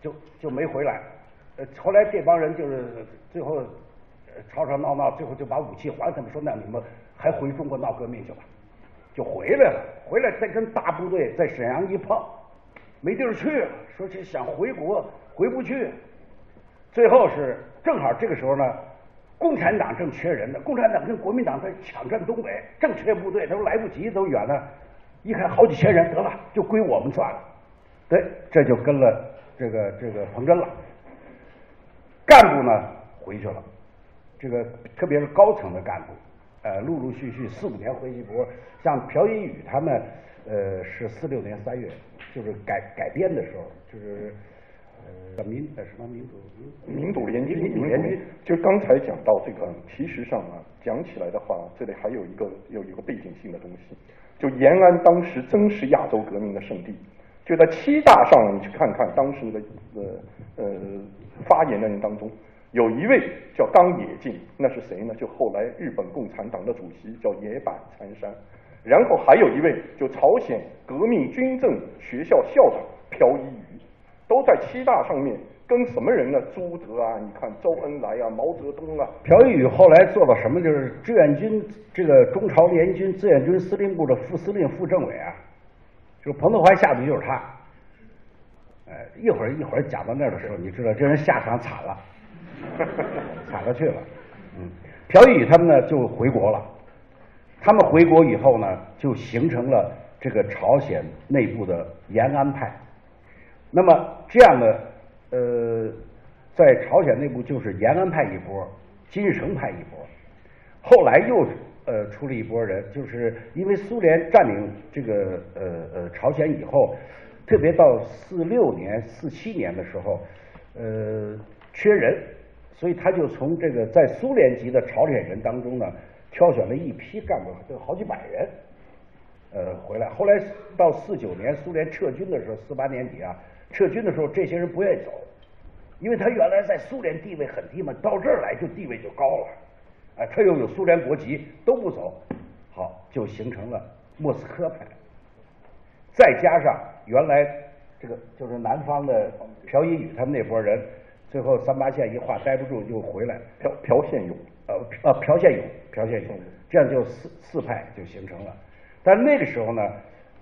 就就没回来。呃，后来这帮人就是最后吵吵闹闹，最后就把武器还他们，说那你们还回中国闹革命去吧，就回来了。回来再跟大部队在沈阳一碰，没地儿去，说是想回国回不去。最后是正好这个时候呢，共产党正缺人呢，共产党跟国民党在抢占东北，正缺部队，他说来不及，都远了。一看好几千人，得了，就归我们算了。对，这就跟了这个这个彭真了。干部呢回去了，这个特别是高层的干部，呃，陆陆续续四五年回一波，像朴一宇他们，呃，是四六年三月，就是改改编的时候，就是民呃什么民主
民主联军，
民主联军。
就刚才讲到这个，其实上啊，讲起来的话，这里还有一个有一个背景性的东西，就延安当时真是亚洲革命的圣地。就在七大上，你去看看当时的呃呃发言的人当中，有一位叫冈野进，那是谁呢？就后来日本共产党的主席叫野坂参山，然后还有一位就朝鲜革命军政学校校长朴一宇，都在七大上面跟什么人呢？朱德啊，你看周恩来啊，毛泽东啊。
朴一宇后来做了什么？就是志愿军这个中朝联军志愿军司令部的副司令、副政委啊。就彭德怀下去就是他，哎，一会儿一会儿讲到那儿的时候，你知道这人下场惨了，惨了去了。嗯，朴一宇他们呢就回国了，他们回国以后呢，就形成了这个朝鲜内部的延安派。那么这样的呃，在朝鲜内部就是延安派一波，金日成派一波，后来又呃出了一波人，就是因为苏联占领这个呃呃朝鲜以后，特别到四六年、四七年的时候，呃缺人，所以他就从这个在苏联籍的朝鲜人当中呢，挑选了一批干部，就好几百人，呃回来。后来到四九年苏联撤军的时候，四八年底啊，撤军的时候，这些人不愿意走。因为他原来在苏联地位很低嘛，到这儿来就地位就高了，哎，他又有苏联国籍，都不走，好，就形成了莫斯科派。再加上原来这个就是南方的朴一宇他们那波人，最后三八线一划待不住就回来，
朴朴宪勇，
呃呃朴宪勇，朴宪勇，这样就四四派就形成了。但那个时候呢，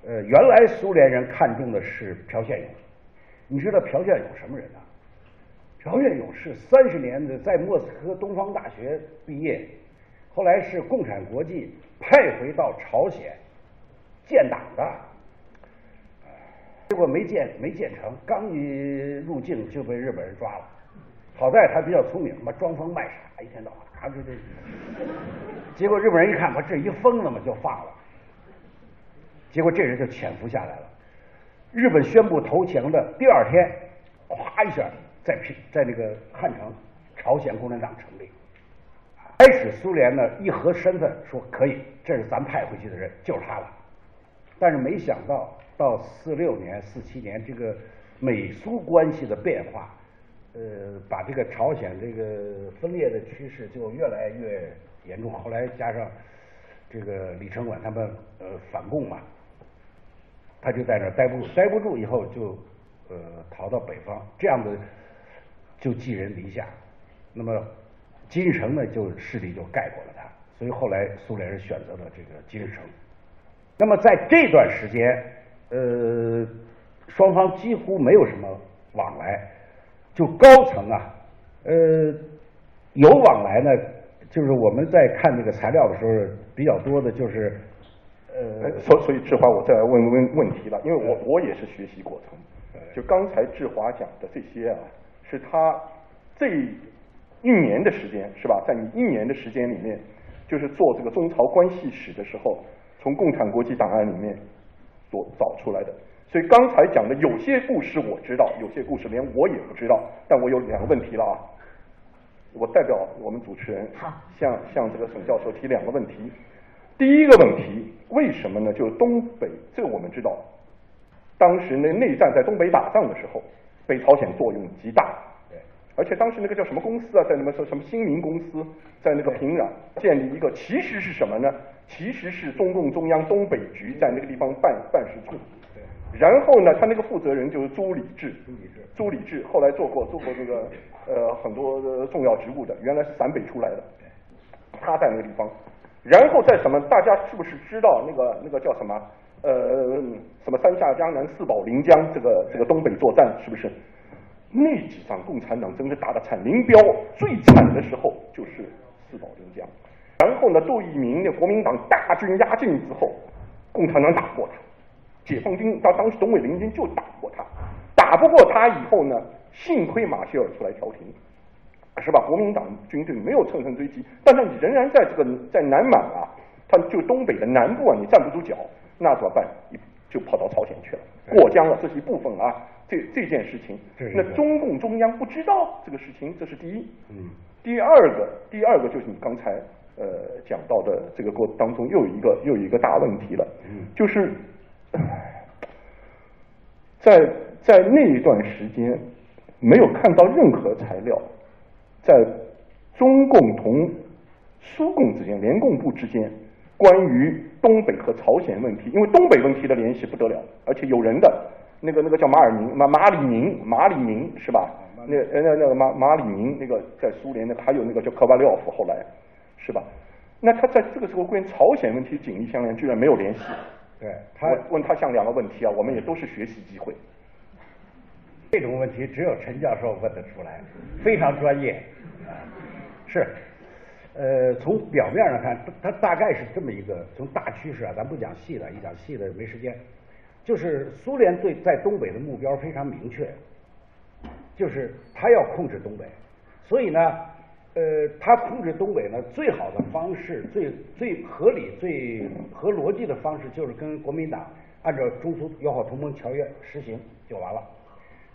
呃，原来苏联人看重的是朴宪勇，你知道朴建勇什么人呢？朴建勇是三十年的在莫斯科东方大学毕业，后来是共产国际派回到朝鲜建党的，结果没建没建成，刚一入境就被日本人抓了。好在他比较聪明，嘛装疯卖傻，一天到晚啊这这，结果日本人一看，我这一疯子嘛就放了，结果这人就潜伏下来了。日本宣布投降的第二天，咵一下。在平在那个汉城，朝鲜共产党成立。开始苏联呢一核身份，说可以，这是咱派回去的人，就是他了。但是没想到到四六年、四七年，这个美苏关系的变化，呃，把这个朝鲜这个分裂的趋势就越来越严重。后来加上这个李承晚他们呃反共嘛，他就在那儿待不住，待不住以后就呃逃到北方，这样的。就寄人篱下，那么金日成呢，就势力就盖过了他，所以后来苏联人选择了这个金日成。那么在这段时间，呃，双方几乎没有什么往来，就高层啊，呃，有往来呢，就是我们在看这个材料的时候，比较多的就是，
呃，所所以志华，我再来问问问题了，因为我我也是学习过程，就刚才志华讲的这些啊。是他这一年的时间是吧？在你一年的时间里面，就是做这个中朝关系史的时候，从共产国际档案里面所找出来的。所以刚才讲的有些故事我知道，有些故事连我也不知道。但我有两个问题了啊，我代表我们主持人向向这个沈教授提两个问题。第一个问题，为什么呢？就是东北，这个我们知道，当时那内战在东北打仗的时候。北朝鲜作用极大，
对，
而且当时那个叫什么公司啊，在那么说什么新民公司，在那个平壤建立一个，其实是什么呢？其实是中共中央东北局在那个地方办办事处。
对。
然后呢，他那个负责人就是朱理治。
朱理治。
朱理治后来做过做过这个呃很多重要职务的，原来是陕北出来的。他在那个地方，然后在什么？大家是不是知道那个那个叫什么？呃，什么三下江南四保临江，这个这个东北作战是不是？那几仗共产党真是打得惨，林彪最惨的时候就是四保临江。然后呢，杜聿明那国民党大军压境之后，共产党打不过他，解放军到当时东北联军就打不过他，打不过他以后呢，幸亏马歇尔出来调停，是吧？国民党军队没有乘胜追击，但是你仍然在这个在南满啊，他就东北的南部啊，你站不住脚。那怎么办？你就跑到朝鲜去了，过江了，这是一部分啊。这这件事情，那中共中央不知道这个事情，这是第一。
嗯。
第二个，第二个就是你刚才呃讲到的这个过当中又有一个又有一个大问题了。
嗯。
就是在在那一段时间，没有看到任何材料，在中共同苏共之间，联共部之间。关于东北和朝鲜问题，因为东北问题的联系不得了，而且有人的，那个那个叫马尔宁马马里宁马里宁是吧？那那那个马马里宁那个在苏联的，还有那个叫科巴廖夫，后来是吧？那他在这个时候关于朝鲜问题紧密相连，居然没有联系。
对他
问他像两个问题啊，我们也都是学习机会。
这种问题只有陈教授问得出来，非常专业啊，是。呃，从表面上看，它大概是这么一个从大趋势啊，咱不讲细的，一讲细的没时间。就是苏联对在东北的目标非常明确，就是他要控制东北，所以呢，呃，他控制东北呢，最好的方式、最最合理、最合逻辑的方式，就是跟国民党按照中苏友好同盟条约实行就完了。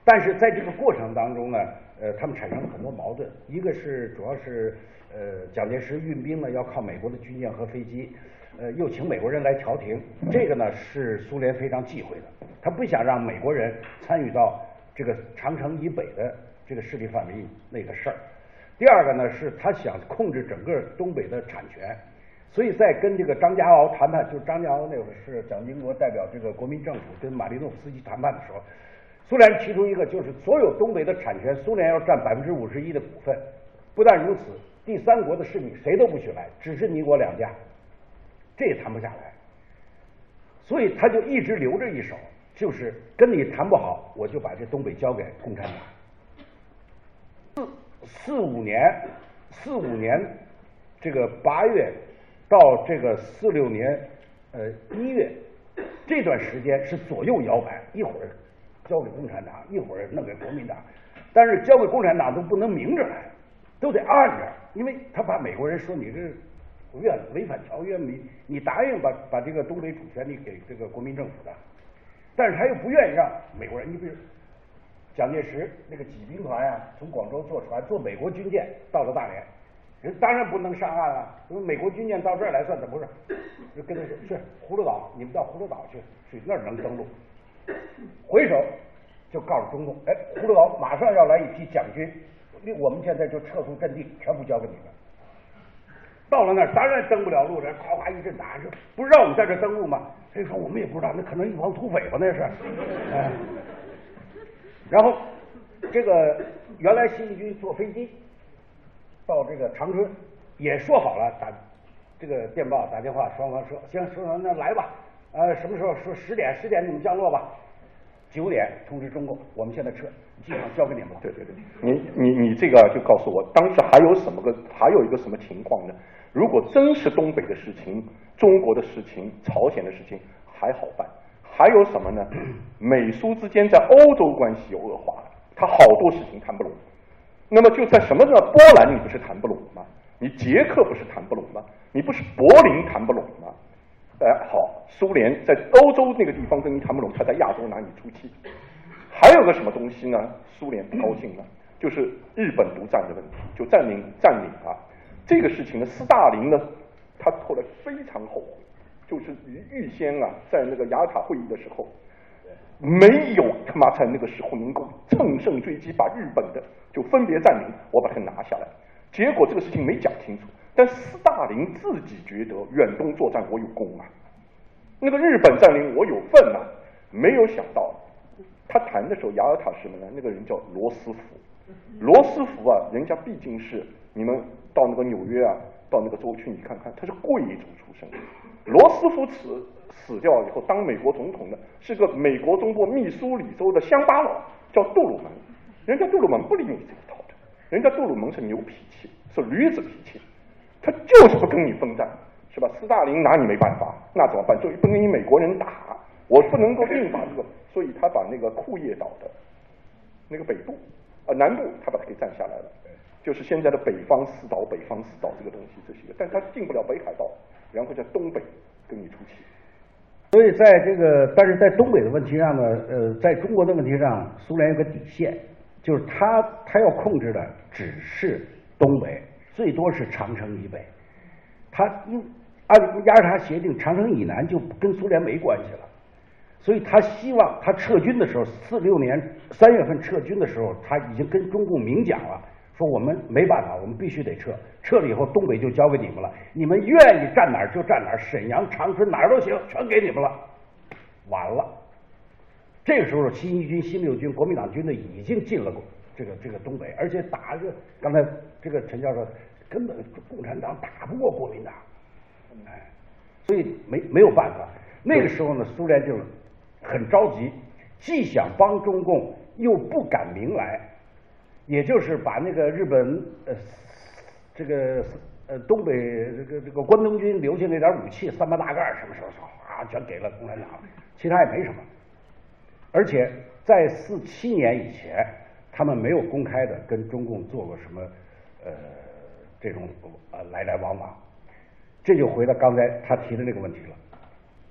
但是在这个过程当中呢，呃，他们产生了很多矛盾。一个是主要是呃，蒋介石运兵呢要靠美国的军舰和飞机，呃，又请美国人来调停，这个呢是苏联非常忌讳的，他不想让美国人参与到这个长城以北的这个势力范围那个事儿。第二个呢，是他想控制整个东北的产权，所以在跟这个张家敖谈判，就是张家敖那会儿是蒋经国代表这个国民政府跟马利诺夫斯基谈判的时候，苏联提出一个，就是所有东北的产权，苏联要占百分之五十一的股份。不但如此，第三国的势力谁都不许来，只是你我两家，这也谈不下来。所以他就一直留着一手，就是跟你谈不好，我就把这东北交给共产党。四四五年，四五年，这个八月到这个四六年呃一月这段时间是左右摇摆，一会儿交给共产党，一会儿弄给国民党，但是交给共产党都不能明着来，都得暗着，因为他怕美国人说你这违反违反条约，你你答应把把这个东北主权你给这个国民政府的，但是他又不愿意让美国人，你比如。蒋介石那个几兵团呀，从广州坐船坐美国军舰到了大连，人当然不能上岸了。因为美国军舰到这儿来算怎么回事？就跟他说去葫芦岛，你们到葫芦岛去，去那儿能登陆。回手就告诉中共，哎，葫芦岛马上要来一批蒋军，那我们现在就撤出阵地，全部交给你们。到了那儿当然登不了陆，这夸夸一阵打，说不是让我们在这登陆吗？所以说我们也不知道，那可能一帮土匪吧，那是。然后，这个原来新一军坐飞机到这个长春，也说好了打这个电报打电话，双方说行，说那来吧，呃，什么时候说十点，十点你们降落吧，九点通知中共，我们现在撤，机场交给你们了。
对对对，你你你这个就告诉我，当时还有什么个，还有一个什么情况呢？如果真是东北的事情、中国的事情、朝鲜的事情，还好办。还有什么呢？美苏之间在欧洲关系又恶化了，他好多事情谈不拢。那么就在什么呢？波兰你不是谈不拢吗？你捷克不是谈不拢吗？你不是柏林谈不拢吗？哎，好，苏联在欧洲那个地方跟你谈不拢，他在亚洲拿你出气。还有个什么东西呢？苏联不高兴了，就是日本独占的问题，就占领占领啊。这个事情呢，斯大林呢，他后来非常后悔。就是预预先啊，在那个雅尔塔会议的时候，没有他妈在那个时候能够乘胜追击，把日本的就分别占领，我把它拿下来。结果这个事情没讲清楚，但斯大林自己觉得远东作战我有功啊，那个日本占领我有份啊。没有想到他谈的时候，雅尔塔是什么呢？那个人叫罗斯福，罗斯福啊，人家毕竟是你们到那个纽约啊，到那个州去你看看，他是贵族出身。罗斯福死死掉以后，当美国总统的是个美国中部密苏里州的乡巴佬，叫杜鲁门。人家杜鲁门不理你这一套的，人家杜鲁门是牛脾气，是驴子脾气，他就是不跟你分战，是吧？斯大林拿你没办法，那怎么办？就不跟你美国人打，我不能够硬把这个，所以他把那个库页岛的那个北部啊南部，他把它给占下来了，就是现在的北方四岛、北方四岛这个东西这些个，但他进不了北海道。然后在东北跟你出气，
所以在这个，但是在东北的问题上呢，呃，在中国的问题上，苏联有个底线，就是他他要控制的只是东北，最多是长城以北，他因按雅尔塔协定，长城以南就跟苏联没关系了，所以他希望他撤军的时候，四六年三月份撤军的时候，他已经跟中共明讲了。说我们没办法，我们必须得撤。撤了以后，东北就交给你们了。你们愿意站哪儿就站哪儿，沈阳、长春哪儿都行，全给你们了。完了，这个时候新一军、新六军、国民党军队已经进了这个这个东北，而且打个刚才这个陈教授根本共产党打不过国民党，哎，所以没没有办法。那个时候呢，苏联就很着急，既想帮中共，又不敢明来。也就是把那个日本呃这个呃东北这个这个关东军留下那点武器三八大盖什么什么啊全给了共产党，其他也没什么。而且在四七年以前，他们没有公开的跟中共做过什么呃这种呃来来往往，这就回到刚才他提的那个问题了，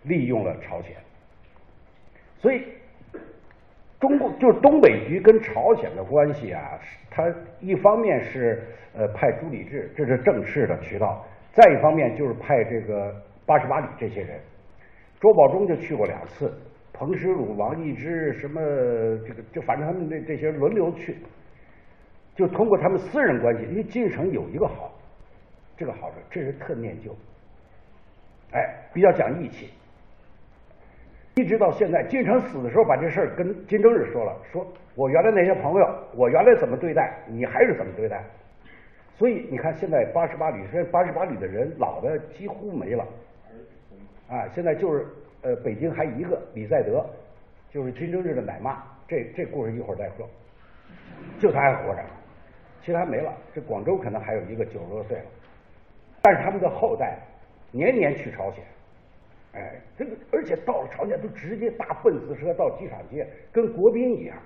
利用了朝鲜，所以中共就是东北局跟朝鲜的关系啊，他一方面是呃派朱理治，这是正式的渠道，再一方面就是派这个八十八里这些人，周保中就去过两次，彭石鲁、王易之什么这个就反正他们这这些轮流去。就通过他们私人关系，因为金日成有一个好，这个好处，这人特念旧，哎，比较讲义气。一直到现在，金日成死的时候，把这事儿跟金正日说了，说我原来那些朋友，我原来怎么对待，你还是怎么对待。所以你看，现在八十八旅，现在八十八旅的人老的几乎没了，啊，现在就是呃，北京还一个李在德，就是金正日的奶妈，这这故事一会儿再说，就他还活着。其他没了，这广州可能还有一个九十多岁了，但是他们的后代年年去朝鲜，哎，这个而且到了朝鲜都直接搭奔驰车到机场接，跟国宾一样。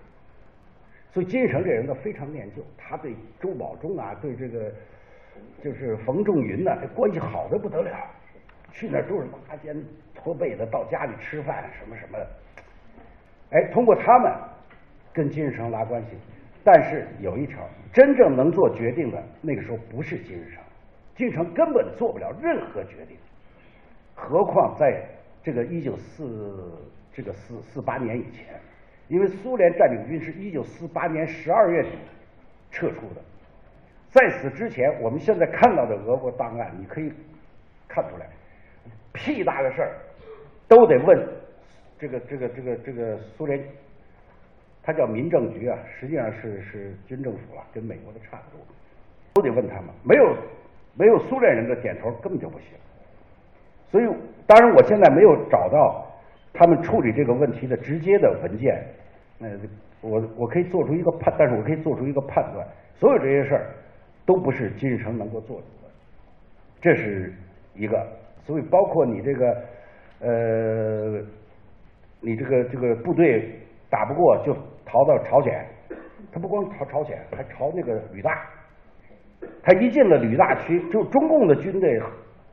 所以金日成这人呢非常念旧，他对周保中啊，对这个就是冯仲云呐，这关系好的不得了，去那都是拉肩托背的，到家里吃饭什么什么的，哎，通过他们跟金日成拉关系。但是有一条，真正能做决定的那个时候不是金日成，金日成根本做不了任何决定，何况在这个一九四这个四四八年以前，因为苏联占领军是一九四八年十二月底撤出的，在此之前，我们现在看到的俄国档案，你可以看出来，屁大的事儿都得问这个这个这个这个苏联。他叫民政局啊，实际上是是军政府啊，跟美国的差不多，都得问他们，没有没有苏联人的点头根本就不行。所以，当然我现在没有找到他们处理这个问题的直接的文件，那我我可以做出一个判，但是我可以做出一个判断，所有这些事儿都不是金日成能够做主的，这是一个。所以，包括你这个呃，你这个这个部队打不过就。逃到朝鲜，他不光朝朝鲜，还朝那个旅大。他一进了旅大区，就中共的军队，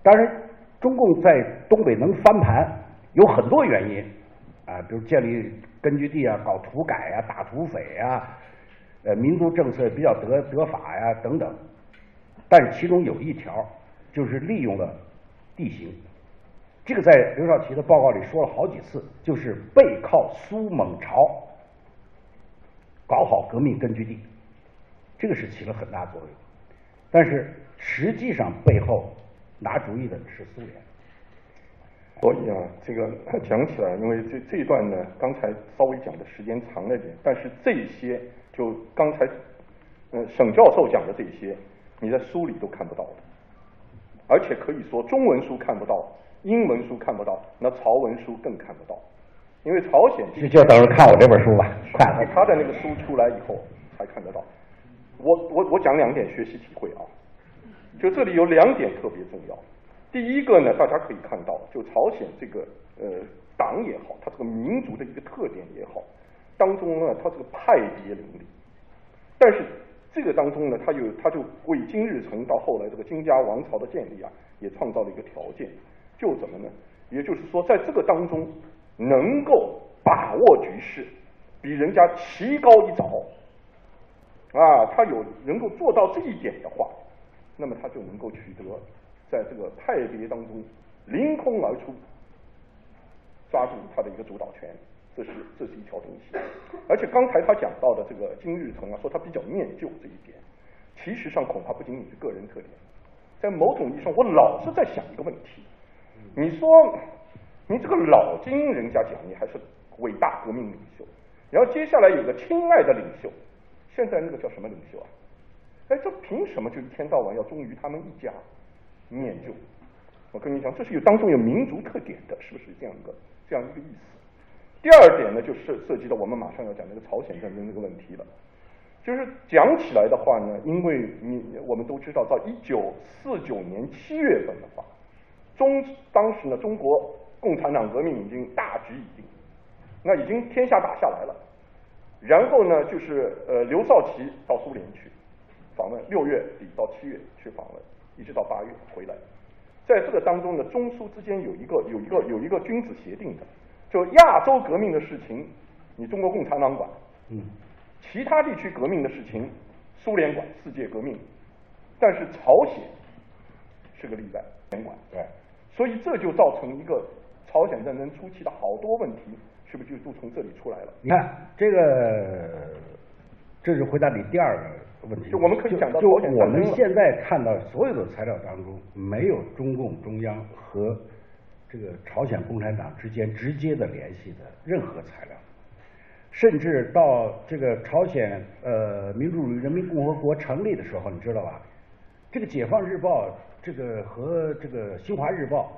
当然中共在东北能翻盘有很多原因啊，比如建立根据地啊，搞土改啊，打土匪啊，呃，民族政策比较得得法呀等等。但是其中有一条就是利用了地形，这个在刘少奇的报告里说了好几次，就是背靠苏蒙朝。搞好革命根据地，这个是起了很大作用，但是实际上背后拿主意的是苏联。
所以啊，这个讲起来，因为这这一段呢，刚才稍微讲的时间长了点，但是这些就刚才嗯沈教授讲的这些，你在书里都看不到的，而且可以说中文书看不到，英文书看不到，那曹文书更看不到。因为朝鲜
就就等着看我这本书吧，快了。
他的那个书出来以后才看得到。我我我讲两点学习体会啊，就这里有两点特别重要。第一个呢，大家可以看到，就朝鲜这个呃党也好，它这个民族的一个特点也好，当中呢，它这个派别林立。但是这个当中呢，它有它就为金日成到后来这个金家王朝的建立啊，也创造了一个条件。就怎么呢？也就是说，在这个当中。能够把握局势，比人家棋高一招，啊，他有能够做到这一点的话，那么他就能够取得在这个派别当中凌空而出，抓住他的一个主导权，这是这是一条东西。而且刚才他讲到的这个金日成啊，说他比较念旧这一点，其实上恐怕不仅仅是个人特点，在某种意义上，我老是在想一个问题，你说。你这个老金，人家讲你还是伟大革命领袖，然后接下来有个亲爱的领袖，现在那个叫什么领袖啊？哎，这凭什么就一天到晚要忠于他们一家？念旧，我跟你讲，这是有当中有民族特点的，是不是这样一个这样一个意思？第二点呢，就是涉及到我们马上要讲那个朝鲜战争这个问题了。就是讲起来的话呢，因为你我们都知道，到一九四九年七月份的话，中当时呢，中国。共产党革命已经大局已定，那已经天下打下来了。然后呢，就是呃刘少奇到苏联去，访问，六月底到七月去访问，一直到八月回来。在这个当中呢，中苏之间有一个有一个有一个君子协定的，就亚洲革命的事情，你中国共产党管，
嗯，
其他地区革命的事情，苏联管，世界革命，但是朝鲜是个例外，联管，
对，
所以这就造成一个朝鲜战争初期的好多问题，是不是就都从这里出来了？
你看这个，这是回答你第二个问题。
就我们可以讲到
就我们现在看到所有的材料当中，没有中共中央和这个朝鲜共产党之间直接的联系的任何材料，甚至到这个朝鲜呃民主主义人民共和国成立的时候，你知道吧？这个《解放日报》这个和这个《新华日报》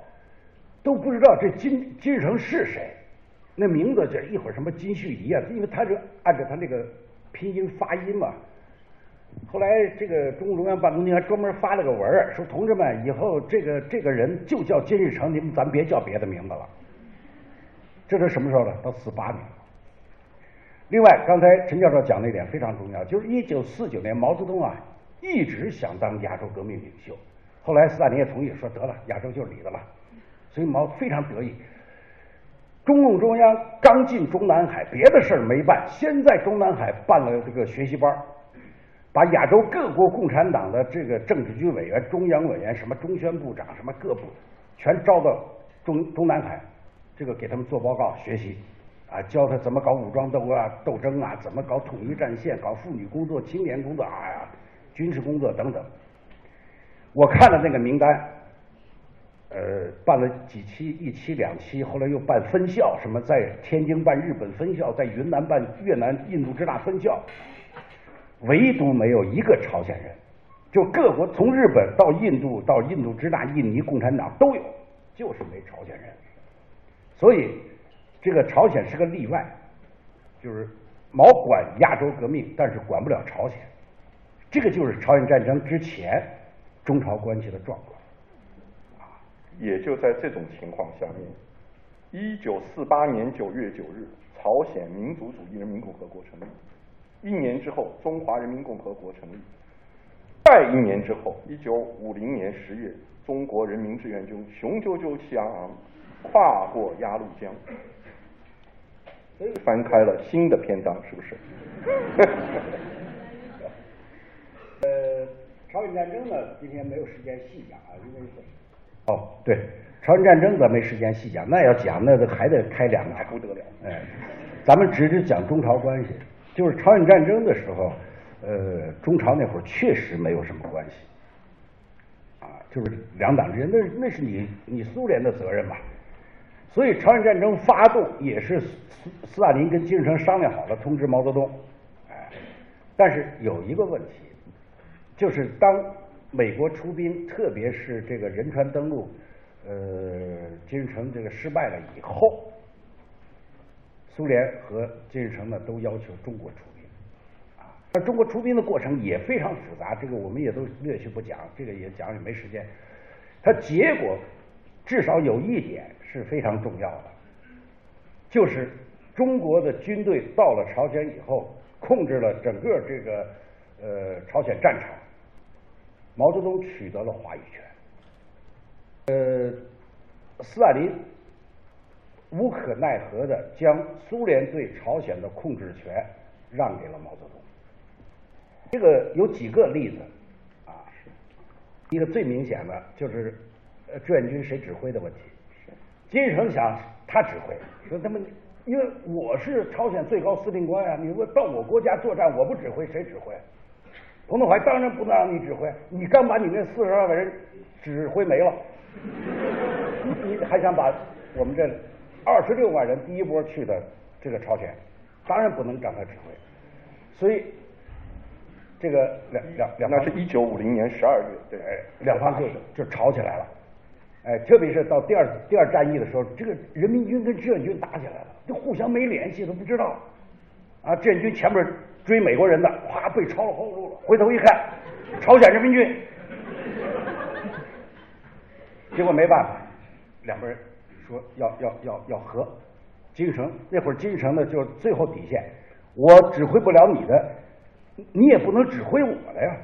都不知道这金金日成是谁，那名字这一会儿什么金旭仪啊，因为他是按照他那个拼音发音嘛。后来这个中共中央办公厅还专门发了个文儿，说同志们，以后这个这个人就叫金日成，你们咱别叫别的名字了。这是什么时候呢？到四八年。另外，刚才陈教授讲那点非常重要，就是一九四九年毛泽东啊一直想当亚洲革命领袖，后来斯大林也同意说得了，亚洲就是你的了，所以毛非常得意。中共中央刚进中南海，别的事儿没办，先在中南海办了这个学习班，把亚洲各国共产党的这个政治局委员、中央委员、什么中宣部长、什么各部，全招到中中南海，这个给他们做报告学习，啊，教他怎么搞武装斗啊斗争啊，怎么搞统一战线、搞妇女工作、青年工作，哎呀，军事工作等等。我看了那个名单，呃，办了几期，一期两期，后来又办分校，什么在天津办日本分校，在云南办越南印度支那分校，唯独没有一个朝鲜人，就各国从日本到印度到印度支那、印尼共产党都有，就是没朝鲜人。所以这个朝鲜是个例外，就是毛管亚洲革命，但是管不了朝鲜。这个就是朝鲜战争之前中朝关系的状况。
也就在这种情况下面，一九四八年九月九日，朝鲜民主主义人民共和国成立。一年之后，中华人民共和国成立。再一年之后，一九五零年十月，中国人民志愿军雄赳赳气昂昂跨过鸭绿江，翻开了新的篇章，是不是？
呃，朝鲜战争呢，今天没有时间细讲啊，因为哦，对，朝鲜战争咱没时间细讲，那要讲那还得开两个，
不得了。
哎，咱们只是讲中朝关系，就是朝鲜战争的时候，呃，中朝那会儿确实没有什么关系，啊，就是两党之间，那那是你你苏联的责任吧。所以朝鲜战争发动也是斯斯大林跟金日成商量好了，通知毛泽东，哎，但是有一个问题，就是当美国出兵，特别是这个仁川登陆，呃，金日成这个失败了以后，苏联和金日成呢都要求中国出兵，啊，那中国出兵的过程也非常复杂，这个我们也都略去不讲，这个也讲也没时间。它结果至少有一点是非常重要的，就是中国的军队到了朝鲜以后，控制了整个这个呃朝鲜战场，毛泽东取得了话语权。呃，斯大林无可奈何的将苏联对朝鲜的控制权让给了毛泽东。这个有几个例子啊，一个最明显的就是志愿军谁指挥的问题。金日成想他指挥，说他们因为我是朝鲜最高司令官呀、你说到我国家作战我不指挥谁指挥？彭德怀当然不能让你指挥，你刚把你那四十二个人指挥没了，你你还想把我们这二十六万人第一波去的这个朝鲜，当然不能让他指挥，所以这个两两两
那是一九五零年十二月，对，
哎，两方就就吵起来了，哎，特别是到第二第二战役的时候，这个人民军跟志愿军打起来了，就互相没联系，都不知道，啊，志愿军前面追美国人的，哗被抄了后路了，回头一看，朝鲜人民军，结果没办法，两个人说要要要要和，金日成那会儿金日成呢就是最后底线，我指挥不了你的，你也不能指挥我的呀。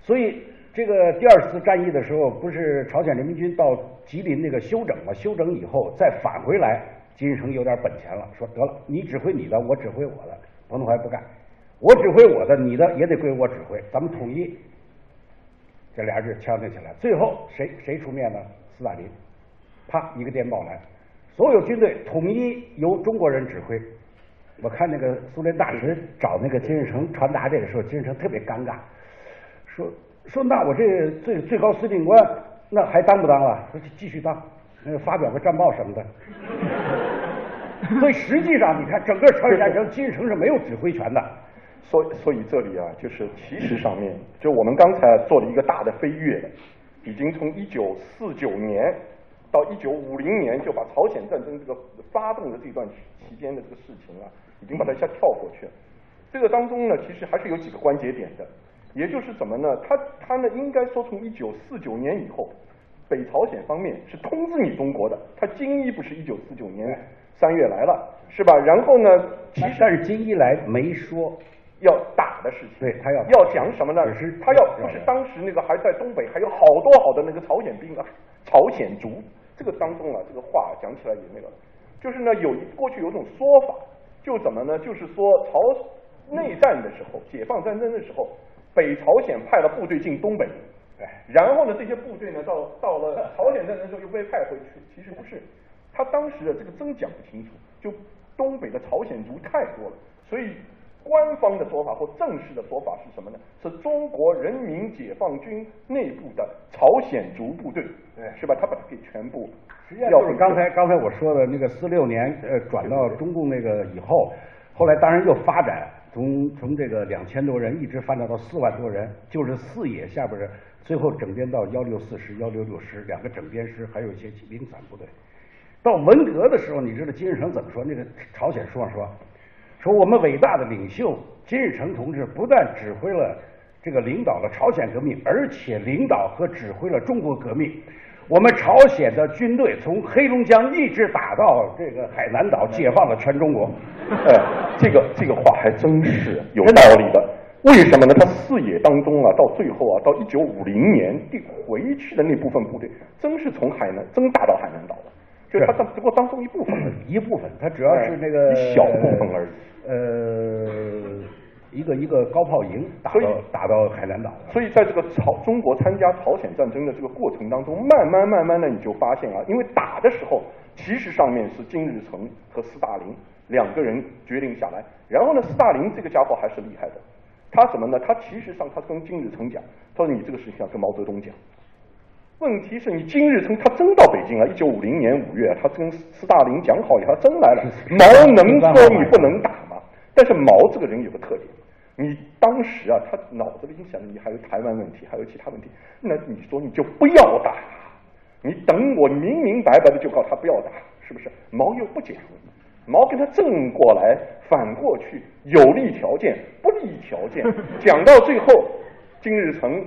所以这个第二次战役的时候，不是朝鲜人民军到吉林那个休整嘛？休整以后再返回来，金日成有点本钱了，说得了，你指挥你的，我指挥我的。彭德怀不干，我指挥我的，你的也得归我指挥，咱们统一。这俩人敲定起来，最后谁谁出面呢？斯大林，啪一个电报来，所有军队统一由中国人指挥。我看那个苏联大使找那个金日成传达这个时候，金日成特别尴尬，说说那我这最最高司令官那还当不当了？说继续当，那个发表个战报什么的。所以实际上你看，整个朝鲜战争，金日成是没有指挥权的。
所所以这里啊，就是其实上面，就我们刚才做了一个大的飞跃，已经从一九四九年到一九五零年，就把朝鲜战争这个发动的这段期间的这个事情啊，已经把它一下跳过去了。这个当中呢，其实还是有几个关节点的，也就是什么呢？他他呢，应该说从一九四九年以后，北朝鲜方面是通知你中国的，他金一不是一九四九年三月来了，是吧？然后呢，其实
但是金一来没说。
要打的事情，
对他要
要讲什么呢？
是
他要不是当时那个还在东北还有好多好的那个朝鲜兵啊，朝鲜族这个当中啊，这个话讲起来也那个，就是呢有一过去有种说法，就怎么呢？就是说朝内战的时候，解放战争的时候，北朝鲜派了部队进东北，哎，然后呢这些部队呢到到了朝鲜战争时候又被派回去，其实不是，他当时的这个真讲不清楚，就东北的朝鲜族太多了，所以。官方的说法或正式的说法是什么呢？是中国人民解放军内部的朝鲜族部队，
对，
是吧？他把它给全部。
实际上就是刚才刚才我说的那个四六年呃转到中共那个以后，后来当然又发展，从从这个两千多人一直发展到四万多人，就是四野下边的，最后整编到幺六四师、幺六六师两个整编师，还有一些零散部队。到文革的时候，你知道金日成怎么说？那个朝鲜书上说。说我们伟大的领袖金日成同志不但指挥了这个领导了朝鲜革命，而且领导和指挥了中国革命。我们朝鲜的军队从黑龙江一直打到这个海南岛，解放了全中国。
哎，这个这个话还真是有道理的。为什么呢？他视野当中啊，到最后啊，到一九五零年第回去的那部分部队，真是从海南真打到海南岛了。就是他当不过当中一部分，
一部分，他主要是那个
一小部分而已。
呃，一个一个高炮营打到打到海南岛。
所以在这个朝中国参加朝鲜战争的这个过程当中，慢慢慢慢的你就发现啊，因为打的时候其实上面是金日成和斯大林两个人决定下来，然后呢，斯大林这个家伙还是厉害的，他什么呢？他其实上他跟金日成讲，他说你这个事情要跟毛泽东讲。问题是你金日成他真到北京了，一九五零年五月，他跟斯大林讲好以后，他真来了。毛能说你不能打吗？但是毛这个人有个特点，你当时啊，他脑子里想你还有台湾问题，还有其他问题，那你说你就不要打，你等我明明白白的就告他不要打，是不是？毛又不讲，毛跟他正过来，反过去，有利条件，不利条件，讲到最后，金日成。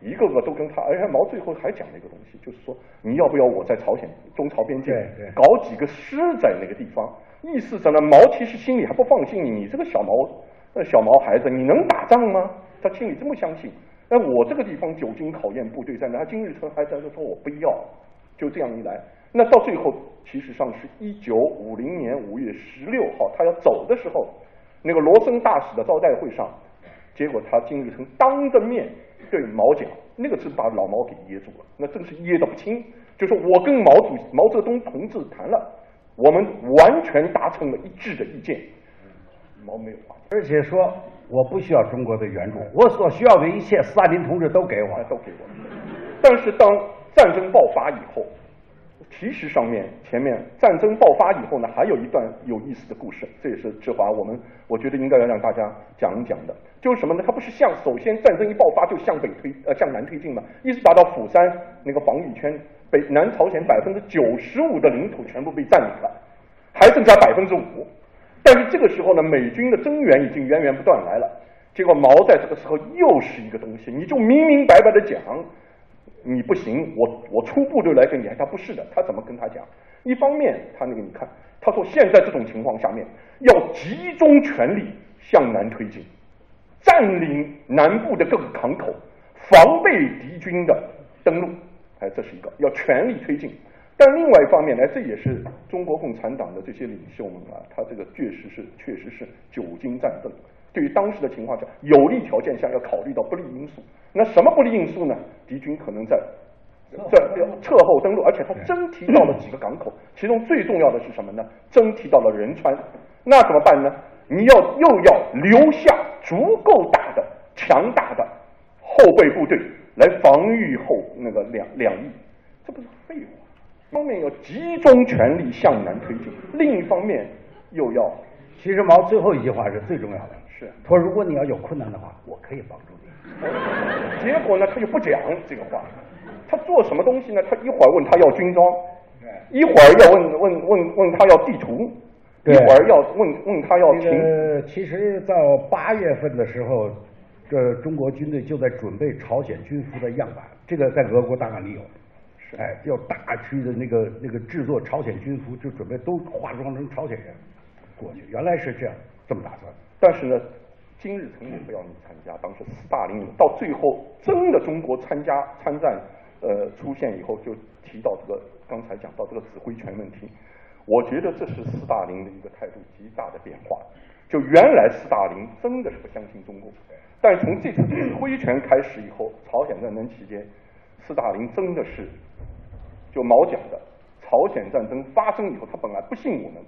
一个个都跟他，而且毛最后还讲了一个东西，就是说你要不要我在朝鲜中朝边境搞几个师在那个地方？意思着呢，毛其实心里还不放心你，你这个小毛呃小毛孩子，你能打仗吗？他心里这么相信。那我这个地方久经考验，部队在那，金日成还在这说我不要，就这样一来，那到最后其实上是一九五零年五月十六号，他要走的时候，那个罗森大使的招待会上，结果他金日成当着面。对毛讲，那个是把老毛给噎住了，那真是噎得不轻。就是我跟毛主毛泽东同志谈了，我们完全达成了一致的意见。毛没有话，
而且说我不需要中国的援助，我所需要的一切，斯大林同志都给我，
都给我。但是当战争爆发以后。其实上面前面战争爆发以后呢，还有一段有意思的故事，这也是志华我们我觉得应该要让大家讲一讲的，就是什么呢？它不是向首先战争一爆发就向北推呃向南推进嘛，一直打到釜山那个防御圈，北南朝鲜百分之九十五的领土全部被占领了，还剩下百分之五，但是这个时候呢，美军的增援已经源源不断来了，结果毛在这个时候又是一个东西，你就明明白白的讲。你不行，我我出部队来跟你，他不是的，他怎么跟他讲？一方面，他那个你看，他说现在这种情况下面，要集中全力向南推进，占领南部的各个港口，防备敌军的登陆，哎，这是一个要全力推进。但另外一方面呢，这也是中国共产党的这些领袖们啊，他这个确实是确实是久经战争。对于当时的情况下，有利条件下要考虑到不利因素。那什么不利因素呢？敌军可能在在侧后登陆，而且他真提到了几个港口，其中最重要的是什么呢？真提到了仁川。那怎么办呢？你要又要留下足够大的、强大的后备部队来防御后那个两两翼，这不是废话。一方面要集中全力向南推进，另一方面又要，
其实毛最后一句话。是最重要的，
是
他说如果你要有困难的话，我可以帮助你。
结果呢，他就不讲这个话，他做什么东西呢？他一会儿问他要军装，一会儿要问问问问他要地图，一会儿要问问他要停。
呃，其实到八月份的时候，这中国军队就在准备朝鲜军服的样板，这个在俄国档案里有。哎，要大区的那个那个制作朝鲜军服，就准备都化妆成朝鲜人过去。原来是这样，这么打算。
但是呢，今日成也不要你参加。当时斯大林到最后真的中国参加参战，呃，出现以后就提到这个刚才讲到这个指挥权问题。我觉得这是斯大林的一个态度极大的变化。就原来斯大林真的是不相信中国，但从这次指挥权开始以后，朝鲜战争期间，斯大林真的是。就毛讲的，朝鲜战争发生以后，他本来不信我们，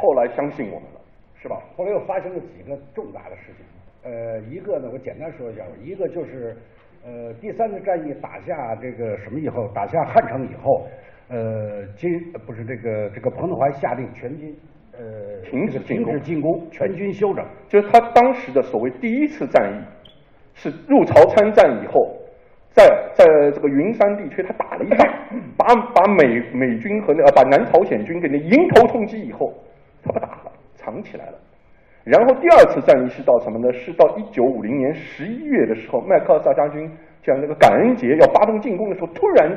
后来相信我们了，是吧？
后来又发生了几个重大的事情，呃，一个呢，我简单说一下，一个就是呃，第三次战役打下这个什么以后，打下汉城以后，呃，金不是这个这个彭德怀下令全军呃
停止
停止进攻，全军休整，
就是他当时的所谓第一次战役，是入朝参战以后。在在这个云山地区，他打了一仗，把把美美军和那把南朝鲜军给那迎头痛击以后，他不打了，藏起来了。然后第二次战役是到什么呢？是到一九五零年十一月的时候，麦克阿瑟将军讲那个感恩节要发动进攻的时候，突然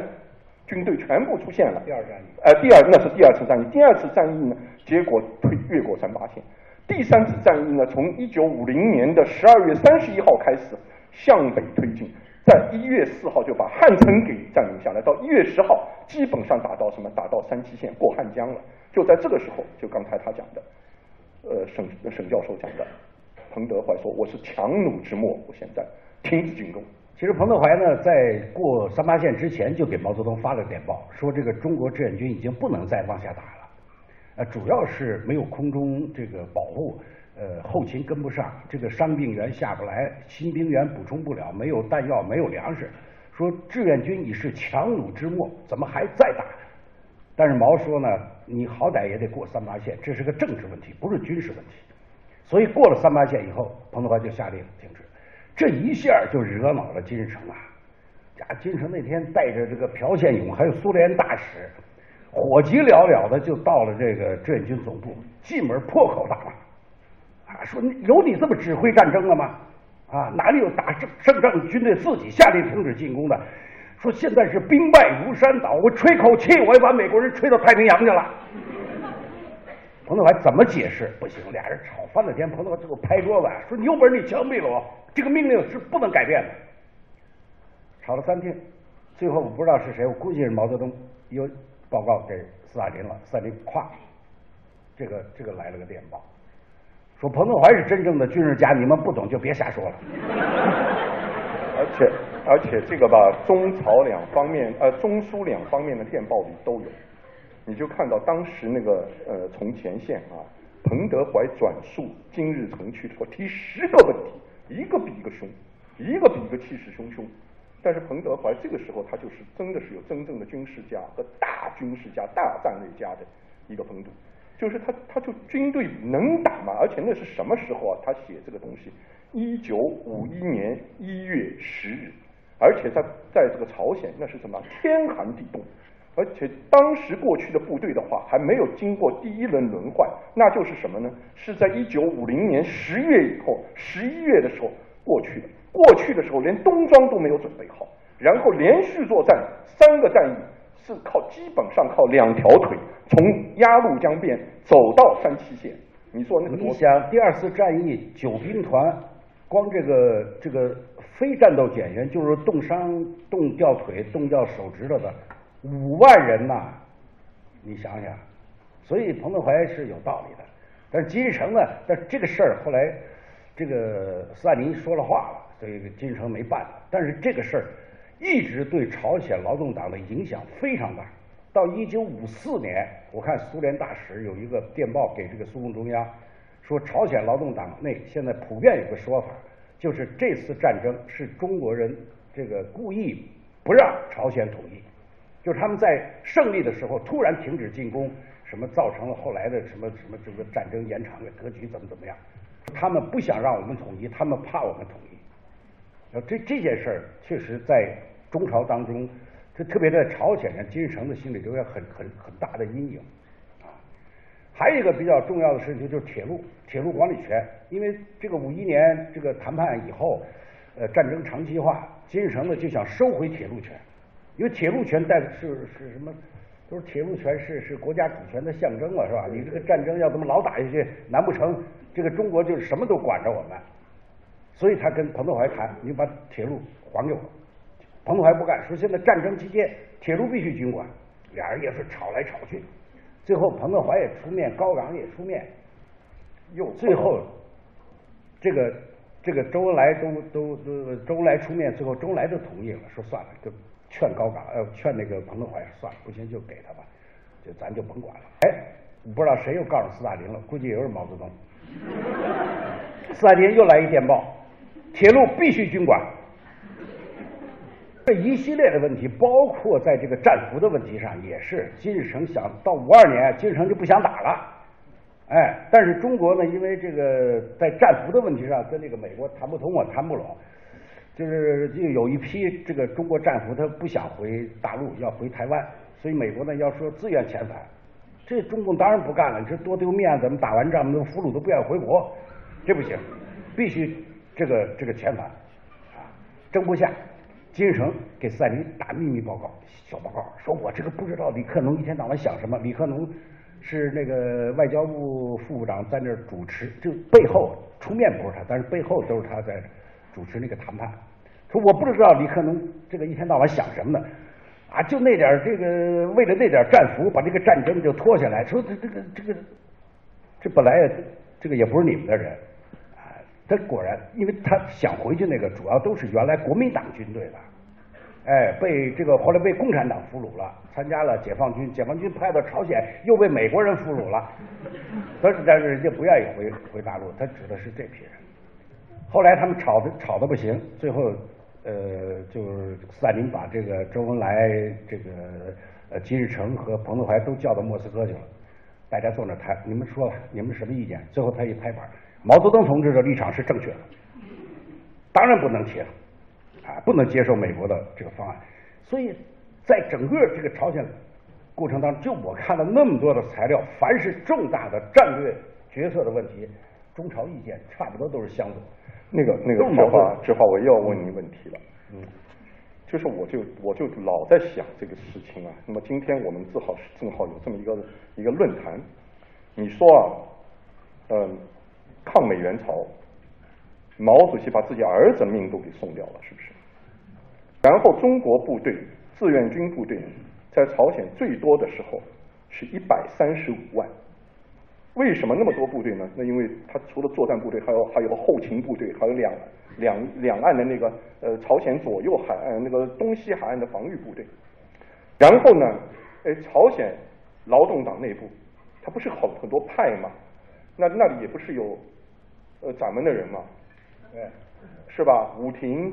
军队全部出现了。
第二战役，
呃，第二那是第二次战役。第二次战役呢，结果退越过三八线。第三次战役呢，从一九五零年的十二月三十一号开始向北推进。在一月四号就把汉城给占领下来，到一月十号基本上打到什么？打到三七线过汉江了。就在这个时候，就刚才他讲的，呃，沈沈教授讲的，彭德怀说：“我是强弩之末，我现在停止进攻。”
其实彭德怀呢，在过三八线之前就给毛泽东发了电报，说这个中国志愿军已经不能再往下打了，呃，主要是没有空中这个保护。呃，后勤跟不上，这个伤病员下不来，新兵员补充不了，没有弹药，没有粮食。说志愿军已是强弩之末，怎么还在打？但是毛说呢，你好歹也得过三八线，这是个政治问题，不是军事问题。所以过了三八线以后，彭德怀就下令停止。这一下就惹恼了金日成啊！呀，金日成那天带着这个朴宪勇还有苏联大使，火急燎燎的就到了这个志愿军总部，进门破口大骂。啊说有你这么指挥战争的吗？啊，哪里有打胜胜仗军队自己下令停止进攻的？说现在是兵败如山倒，我吹口气我也把美国人吹到太平洋去了。彭德怀怎么解释？不行，俩人吵翻了天。彭德怀最后拍桌子说：“你有本事你枪毙了我，这个命令是不能改变的。”吵了三天，最后我不知道是谁，我估计是毛泽东又报告给斯大林了。斯大林咵，这个这个来了个电报。说彭德怀是真正的军事家，你们不懂就别瞎说了。
而且而且这个吧，中朝两方面呃，中苏两方面的电报里都有，你就看到当时那个呃从前线啊，彭德怀转述今日成去说提十个问题，一个比一个凶，一个比一个气势汹汹。但是彭德怀这个时候他就是真的是有真正的军事家和大军事家、大战略家的一个风度。就是他，他就军队能打吗？而且那是什么时候啊？他写这个东西，一九五一年一月十日，而且在在这个朝鲜，那是什么？天寒地冻，而且当时过去的部队的话，还没有经过第一轮轮换，那就是什么呢？是在一九五零年十月以后，十一月的时候过去的。过去的时候，连冬装都没有准备好，然后连续作战三个战役。是靠基本上靠两条腿从鸭绿江边走到三七线，你说那个？
你想第二次战役九兵团光这个这个非战斗减员，就是冻伤、冻掉腿、冻掉手指头的五万人呐，你想想，所以彭德怀是有道理的。但是金日成呢？但这个事儿后来这个斯大林说了话了，所以金日成没办。但是这个事儿一直对朝鲜劳动党的影响非常大。到一九五四年，我看苏联大使有一个电报给这个苏共中央，说朝鲜劳动党内现在普遍有个说法，就是这次战争是中国人这个故意不让朝鲜统一，就是他们在胜利的时候突然停止进攻。什么造成了后来的什么什么这个战争延长的格局怎么怎么样？他们不想让我们统一，他们怕我们统一。这这件事儿，确实在中朝当中，这特别在朝鲜人金日成的心里留下很很很大的阴影啊。还有一个比较重要的事情就是铁路铁路管理权，因为这个五一年这个谈判以后，呃，战争长期化，金日成呢就想收回铁路权，因为铁路权带的是是什么？都是铁路权是是国家主权的象征嘛，是吧？你这个战争要这么老打下去，难不成这个中国就是什么都管着我们？所以他跟彭德怀谈，你把铁路还给我。彭德怀不干，说现在战争期间铁路必须军管。俩人也是吵来吵去，最后彭德怀也出面，高岗也出面，又最后这个这个周恩来都都都周恩来出面，最后周恩来都同意了，说算了就。劝高岗，呃，劝那个彭德怀，算了，不行就给他吧，就咱就甭管了。哎，不知道谁又告诉斯大林了，估计又是毛泽东。斯大林又来一电报，铁路必须军管。这一系列的问题，包括在这个战俘的问题上，也是金日成想到五二年，金日成就不想打了。哎，但是中国呢，因为这个在战俘的问题上跟那个美国谈不通啊，谈不拢。就是就有一批这个中国战俘，他不想回大陆，要回台湾，所以美国呢要说自愿遣返，这中共当然不干了，你这多丢面子，我们打完仗，那俘虏都不愿意回国，这不行，必须这个这个遣返，啊，争不下，金日成给斯大林打秘密报告，小报告，说我这个不知道李克农一天到晚想什么，李克农是那个外交部副部长在那主持，就背后出面不是他，但是背后都是他在。主持那个谈判，说我不知道李克农这个一天到晚想什么呢？啊，就那点这个为了那点战俘，把这个战争就拖下来。说这这个这个，这本来这个也不是你们的人啊。他果然，因为他想回去那个主要都是原来国民党军队的，哎，被这个后来被共产党俘虏了，参加了解放军，解放军派到朝鲜又被美国人俘虏了。但是但是人家不愿意回回大陆，他指的是这批人。后来他们吵的吵的不行，最后呃，就是斯大林把这个周恩来、这个呃金日成和彭德怀都叫到莫斯科去了，大家坐那谈，你们说吧，你们什么意见？最后他一拍板，毛泽东同志的立场是正确的，当然不能签，啊，不能接受美国的这个方案。所以在整个这个朝鲜过程当中，就我看了那么多的材料，凡是重大的战略决策的问题，中朝意见差不多都是相左。
那个那个志华志华，我又要问你问题了。嗯，就是我就我就老在想这个事情啊。那么今天我们正好是正好有这么一个一个论坛，你说啊，嗯，抗美援朝，毛主席把自己儿子命都给送掉了，是不是？然后中国部队志愿军部队在朝鲜最多的时候是一百三十五万。为什么那么多部队呢？那因为他除了作战部队，还有还有后勤部队，还有两两两岸的那个呃朝鲜左右海岸那个东西海岸的防御部队。然后呢，哎，朝鲜劳动党内部，他不是很很多派嘛？那那里也不是有呃咱们的人嘛？
对，
是吧？武亭，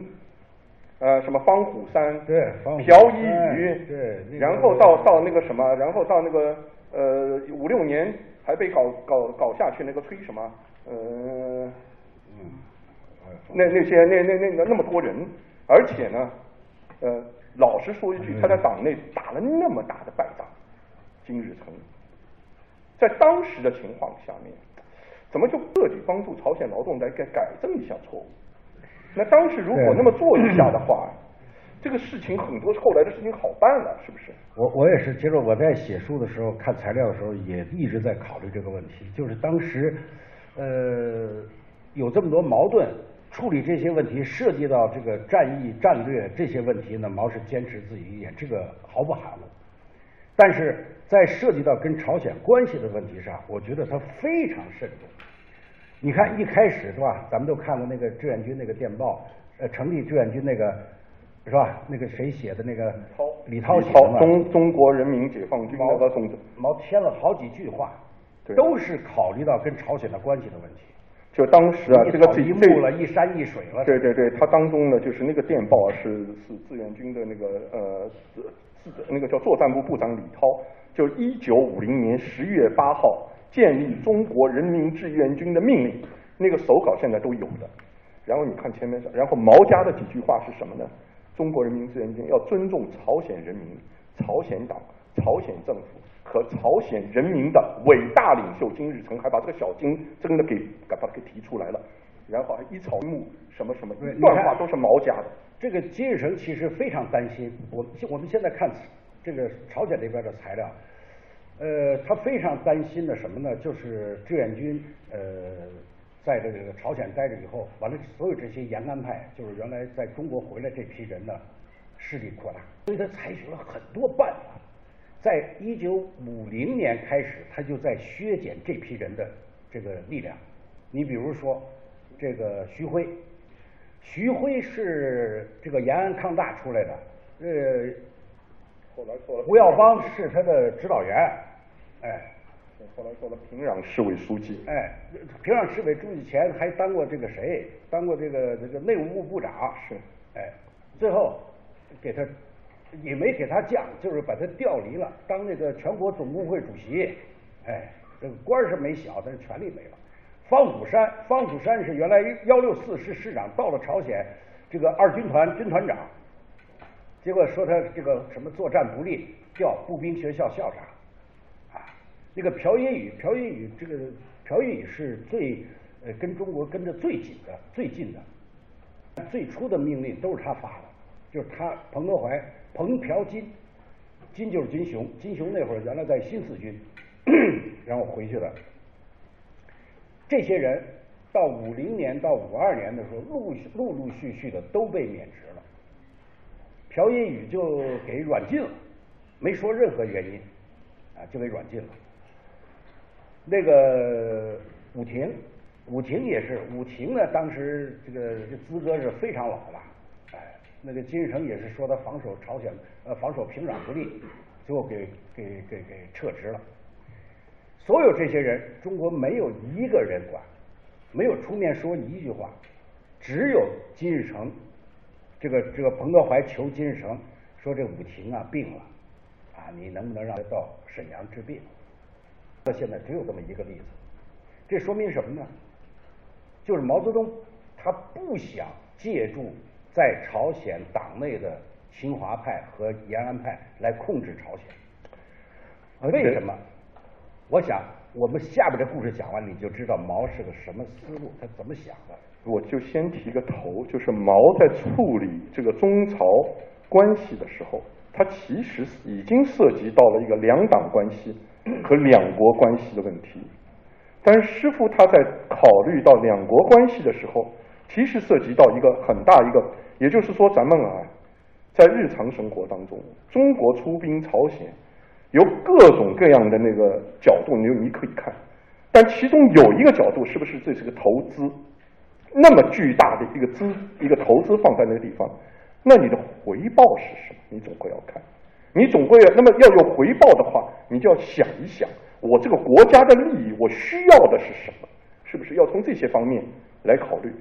呃，什么方虎山，
对，
朴一宇，
对，
然后到到那个什么，然后到那个呃五六年。还被搞搞搞下去，那个崔什么，呃，那那些那那那那那么多人，而且呢，呃，老实说一句，他在党内打了那么大的败仗，金日成，在当时的情况下面，怎么就彻底帮助朝鲜劳动来改改正一下错误？那当时如果那么做一下的话。这个事情很多后来的事情好办了，是不是？
我我也是，其实我在写书的时候看材料的时候也一直在考虑这个问题，就是当时呃有这么多矛盾，处理这些问题，涉及到这个战役战略这些问题呢，毛是坚持自己意见，这个毫不含糊。但是在涉及到跟朝鲜关系的问题上，我觉得他非常慎重。你看一开始是吧？咱们都看过那个志愿军那个电报，呃，成立志愿军那个是吧？那个谁写的那个李涛写的嘛？
中中国人民解放军毛泽东
毛签了好几句话，都是考虑到跟朝鲜的关系的问题。
就当时啊，这个
一幕了，一山一水了。
对对对，他当中呢，就是那个电报是是志愿军的那个呃，那个叫作战部部长李涛，就一九五零年十月八号建立中国人民志愿军的命令，那个手稿现在都有的。然后你看前面，然后毛家的几句话是什么呢？中国人民志愿军要尊重朝鲜人民、朝鲜党、朝鲜政府。和朝鲜人民的伟大领袖金日成，还把这个小金真的给把它给提出来了，然后还一草一木什么什么一段话都是毛家的。
这个金日成其实非常担心，我我们现在看这个朝鲜这边的材料，呃，他非常担心的什么呢？就是志愿军呃，在这个朝鲜待着以后，完了所有这些延安派，就是原来在中国回来这批人呢，势力扩大，所以他采取了很多办法。在一九五零年开始，他就在削减这批人的这个力量。你比如说，这个徐辉，徐辉是这个延安抗大出来的，呃，胡耀邦是他的指导员，哎，
后来做了平壤市委书记，
哎，平壤市委书记前还当过这个谁，当过这个这个内务部部长，
是，
哎，最后给他。也没给他降，就是把他调离了，当那个全国总工会主席。哎，这个官是没小，但是权力没了。方虎山，方虎山是原来幺六四师师长，到了朝鲜，这个二军团军团长。结果说他这个什么作战不利，调步兵学校校长。啊，那个朴英宇，朴英宇这个朴英宇是最呃跟中国跟着最紧的、最近的。最初的命令都是他发的，就是他彭德怀。彭朴金，金就是金雄，金雄那会儿原来在新四军，然后回去了。这些人到五零年到五二年的时候，陆陆陆续续的都被免职了。朴英宇就给软禁了，没说任何原因，啊，就给软禁了。那个武廷，武廷也是，武廷呢，当时这个这资格是非常老了。哎那个金日成也是说他防守朝鲜，呃，防守平壤不利，最后给给给给撤职了。所有这些人，中国没有一个人管，没有出面说一句话，只有金日成，这个这个彭德怀求金日成说这武廷啊病了，啊，你能不能让他到沈阳治病？到现在只有这么一个例子，这说明什么呢？就是毛泽东他不想借助。在朝鲜党内的侵华派和延安派来控制朝鲜，为什么？我想我们下边的故事讲完，你就知道毛是个什么思路，他怎么想的。
我就先提个头，就是毛在处理这个中朝关系的时候，他其实已经涉及到了一个两党关系和两国关系的问题。但是师傅他在考虑到两国关系的时候，其实涉及到一个很大一个。也就是说，咱们啊，在日常生活当中，中国出兵朝鲜，有各种各样的那个角度，你你可以看，但其中有一个角度，是不是这是个投资？那么巨大的一个资一个投资放在那个地方，那你的回报是什么？你总归要看，你总归那么要有回报的话，你就要想一想，我这个国家的利益，我需要的是什么？是不是要从这些方面来考虑？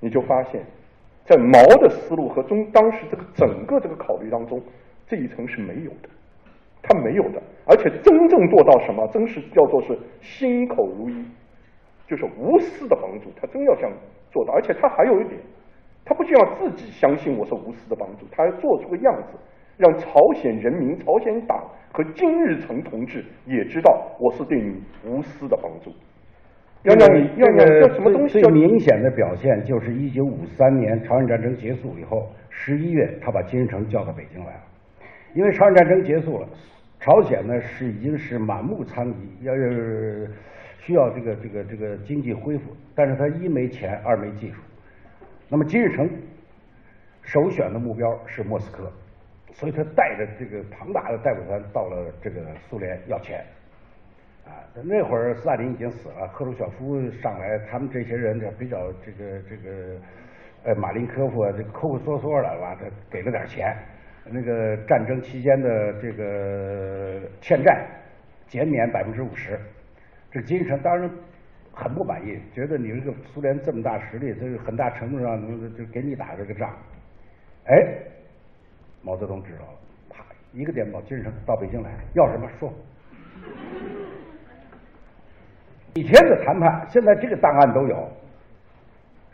你就发现。在毛的思路和中当时这个整个这个考虑当中，这一层是没有的，他没有的，而且真正做到什么，真是叫做是心口如一，就是无私的帮助，他真要想做到，而且他还有一点，他不仅要自己相信我是无私的帮助，他要做出个样子，让朝鲜人民、朝鲜党和金日成同志也知道我是对你无私的帮助。
要让你要要什么东西？最明显的表现就是一九五三年朝鲜战争结束以后，十一月他把金日成叫到北京来了。因为朝鲜战争结束了，朝鲜呢是已经是满目疮痍，要需要这个这个这个经济恢复，但是他一没钱，二没技术，那么金日成首选的目标是莫斯科，所以他带着这个庞大的代表团到了这个苏联要钱。啊，那会儿斯大林已经死了，赫鲁晓夫上来，他们这些人就比较这个这个，呃，马林科夫啊，这抠抠缩缩的吧，他给了点钱，那个战争期间的这个欠债减免百分之五十，这金日成当然很不满意，觉得你这个苏联这么大实力，这个很大程度上能就给你打这个仗，哎，毛泽东知道了，啪一个电报，金日成到北京来，要什么说。以前的谈判，现在这个档案都有。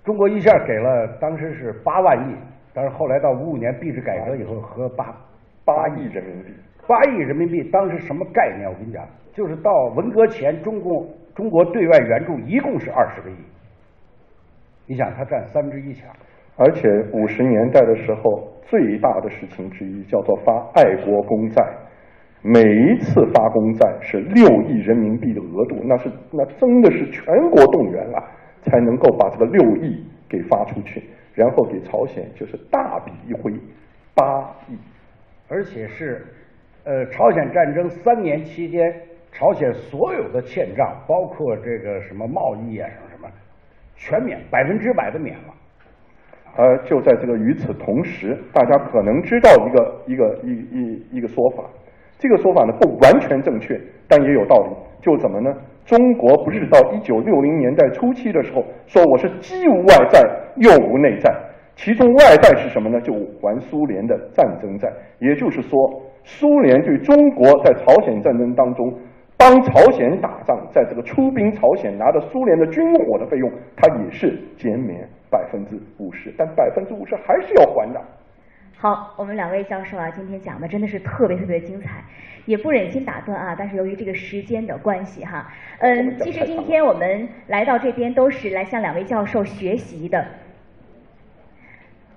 中国一下给了，当时是八万亿，但是后来到五五年币制改革以后，合八
八亿人民币。
八亿人民币当时什么概念？我跟你讲，就是到文革前，中共中国对外援助一共是二十个亿。你想，它占三分之一强。
而且五十年代的时候，最大的事情之一叫做发爱国公债。每一次发公债是六亿人民币的额度，那是那真的是全国动员啊，才能够把这个六亿给发出去，然后给朝鲜就是大笔一挥，八亿，
而且是呃朝鲜战争三年期间，朝鲜所有的欠账，包括这个什么贸易啊什么什么，全免百分之百的免了。
而就在这个与此同时，大家可能知道一个一个一一一个说法。这个说法呢不完全正确，但也有道理。就怎么呢？中国不是到一九六零年代初期的时候说我是既无外债又无内债，其中外债是什么呢？就还苏联的战争债。也就是说，苏联对中国在朝鲜战争当中帮朝鲜打仗，在这个出兵朝鲜拿着苏联的军火的费用，它也是减免百分之五十，但百分之五十还是要还的。
好，我们两位教授啊，今天讲的真的是特别特别精彩，也不忍心打断啊，但是由于这个时间的关系哈，嗯，其实今天我们来到这边都是来向两位教授学习的，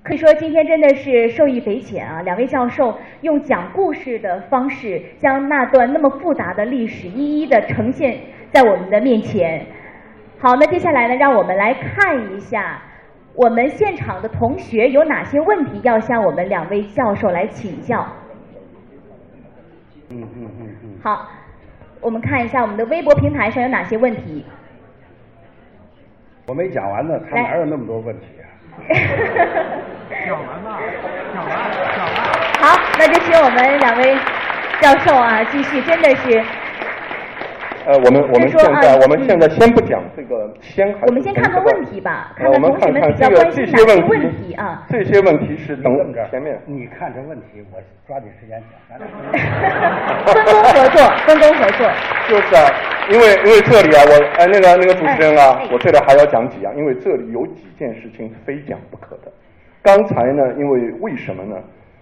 可以说今天真的是受益匪浅啊，两位教授用讲故事的方式，将那段那么复杂的历史一一的呈现在我们的面前。好，那接下来呢，让我们来看一下。我们现场的同学有哪些问题要向我们两位教授来请教？
嗯嗯嗯嗯。
好，我们看一下我们的微博平台上有哪些问题。
我没讲完呢，他哪有那么多问题啊？
讲完了，讲完，讲完。
好，那就请我们两位教授啊，继续，真的是。
呃，我们我们现在我们现在先不讲这个先还是
我们先看看问题吧，看
看同
学们比较关心哪些问题啊？
这些问题是等前面。
你看这问题，我抓紧时间讲。
分工合作，分工合作。
就是啊，因为因为这里啊，我呃那个那个主持人啊，我这里还要讲几样，因为这里有几件事情非讲不可的。刚才呢，因为为什么呢？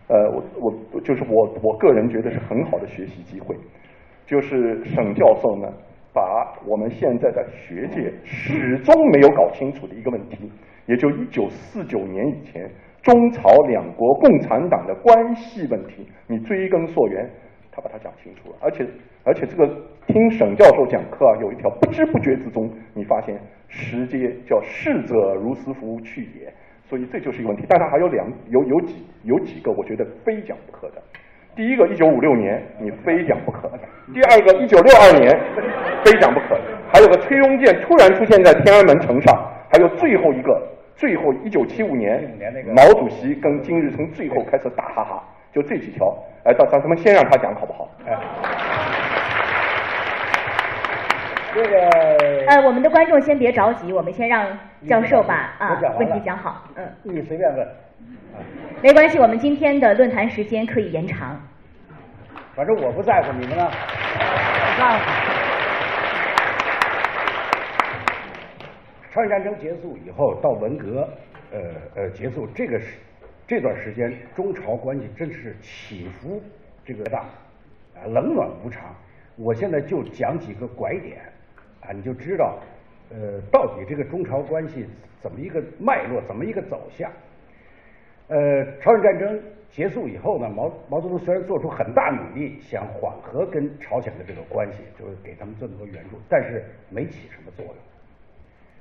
呃，我我就是我我个人觉得是很好的学习机会。就是沈教授呢，把我们现在的学界始终没有搞清楚的一个问题，也就一九四九年以前中朝两国共产党的关系问题，你追根溯源，他把它讲清楚了。而且而且这个听沈教授讲课啊，有一条不知不觉之中，你发现时间叫逝者如斯夫去也，所以这就是一个问题。但他还有两有有几有几个，我觉得非讲不可的。第一个，一九五六年，你非讲不可；第二个，一九六二年，非讲不可。还有个崔庸健突然出现在天安门城上，还有最后一个，最后一九七五年，毛主席跟金日成最后开始打哈哈，就这几条。哎，咱咱们先让他讲好不好？哎，
这个，
呃，我们的观众先别着急，我们先让教授把啊问题讲好。嗯，
你随便问。
没关系，我们今天的论坛时间可以延长。
反正我不在乎，你们呢？不
在乎。
朝鲜战争结束以后，到文革，呃呃结束，这个时这段时间中朝关系真是起伏这个大，啊冷暖无常。我现在就讲几个拐点，啊你就知道，呃到底这个中朝关系怎么一个脉络，怎么一个走向。呃，朝鲜战争结束以后呢，毛毛泽东虽然做出很大努力，想缓和跟朝鲜的这个关系，就是给他们这么多援助，但是没起什么作用。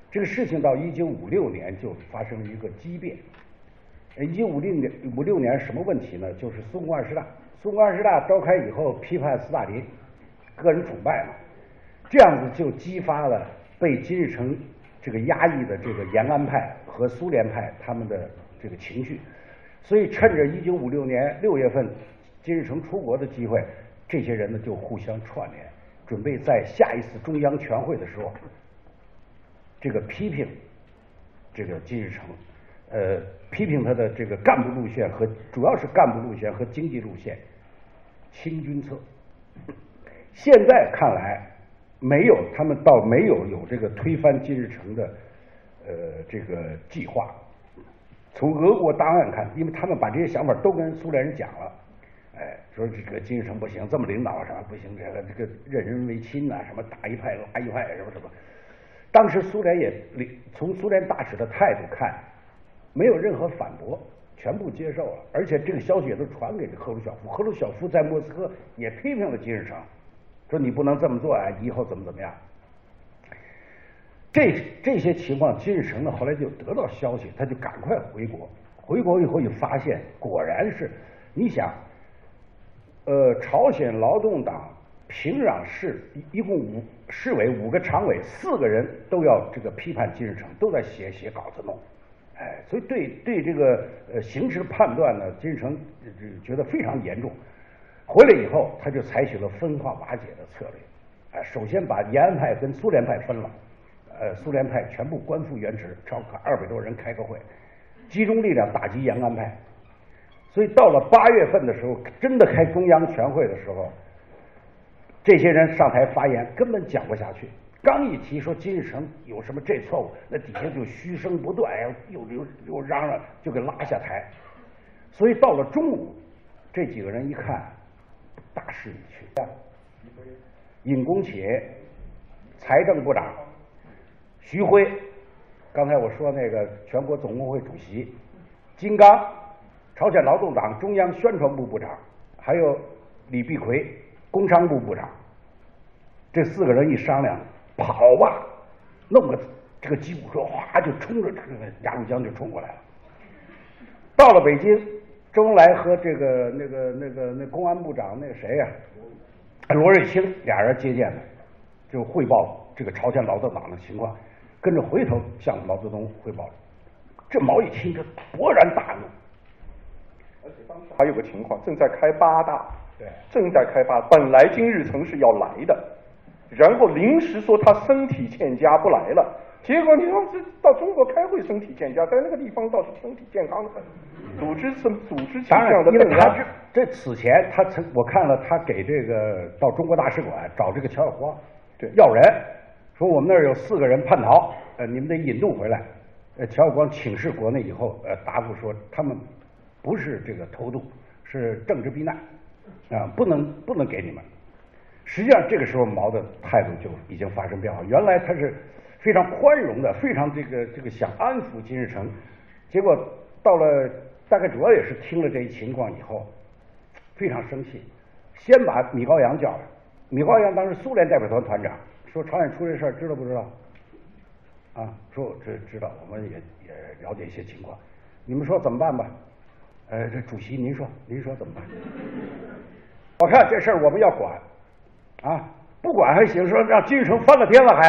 这个事情到一九五六年就发生了一个激变。一九五六年五六年什么问题呢？就是苏共二十大，苏共二十大召开以后批判斯大林，个人崇拜嘛，这样子就激发了被金日成这个压抑的这个延安派和苏联派他们的这个情绪，所以趁着一九五六年六月份金日成出国的机会，这些人呢就互相串联，准备在下一次中央全会的时候。这个批评这个金日成，呃，批评他的这个干部路线和主要是干部路线和经济路线清君侧。现在看来，没有他们倒没有有这个推翻金日成的呃这个计划。从俄国档案看，因为他们把这些想法都跟苏联人讲了，哎，说这个金日成不行，这么领导什么不行，这个这个任人唯亲呐，什么打一派拉一派什么什么。当时苏联也从苏联大使的态度看，没有任何反驳，全部接受了。而且这个消息也都传给了赫鲁晓夫，赫鲁晓夫在莫斯科也批评了金日成，说你不能这么做啊，以后怎么怎么样。这这些情况，金日成呢后来就得到消息，他就赶快回国。回国以后就发现，果然是，你想，呃，朝鲜劳动党。平壤市一一共五市委五个常委，四个人都要这个批判金日成，都在写写稿子弄，哎，所以对对这个呃形势判断呢，金日成觉得非常严重。回来以后，他就采取了分化瓦解的策略，哎，首先把延安派跟苏联派分了，呃，苏联派全部官复原职，召开二百多人开个会，集中力量打击延安派。所以到了八月份的时候，真的开中央全会的时候。这些人上台发言根本讲不下去，刚一提说金日成有什么这错误，那底下就嘘声不断，又又又嚷嚷，就给拉下台。所以到了中午，这几个人一看，大势已去。尹公且，财政部长徐辉，刚才我说那个全国总工会主席金刚，朝鲜劳动党中央宣传部部长，还有李碧奎。工商部部长，这四个人一商量，跑吧，弄个这个吉普车，哗就冲着这个鸭绿江就冲过来了。到了北京，周恩来和这个那个那个那公安部长那谁呀，罗瑞卿俩人接见了，就汇报这个朝鲜劳动党的情况，跟着回头向毛泽东汇报。这毛一听，这勃然大怒。
而且当时还有个情况，正在开八大。
对，
正在开八。本来金日成是要来的，然后临时说他身体欠佳不来了。结果你说这到中国开会身体欠佳，在那个地方倒是身体健康的很。组织是组织这样的
因为他这这此前他曾我看了他给这个到中国大使馆找这个乔晓光
对
要人，说我们那儿有四个人叛逃，呃你们得引渡回来。呃乔晓光请示国内以后，呃答复说他们不是这个偷渡，是政治避难。啊，不能不能给你们。实际上，这个时候毛的态度就已经发生变化。原来他是非常宽容的，非常这个这个想安抚金日成，结果到了大概主要也是听了这一情况以后，非常生气，先把米高扬叫来。米高扬当时苏联代表团团长，说朝鲜出这事儿知道不知道？啊，说我知知道，我们也也了解一些情况。你们说怎么办吧？呃，这主席您说，您说怎么办？我看这事儿我们要管，啊，不管还行，说让金日成翻了天了还，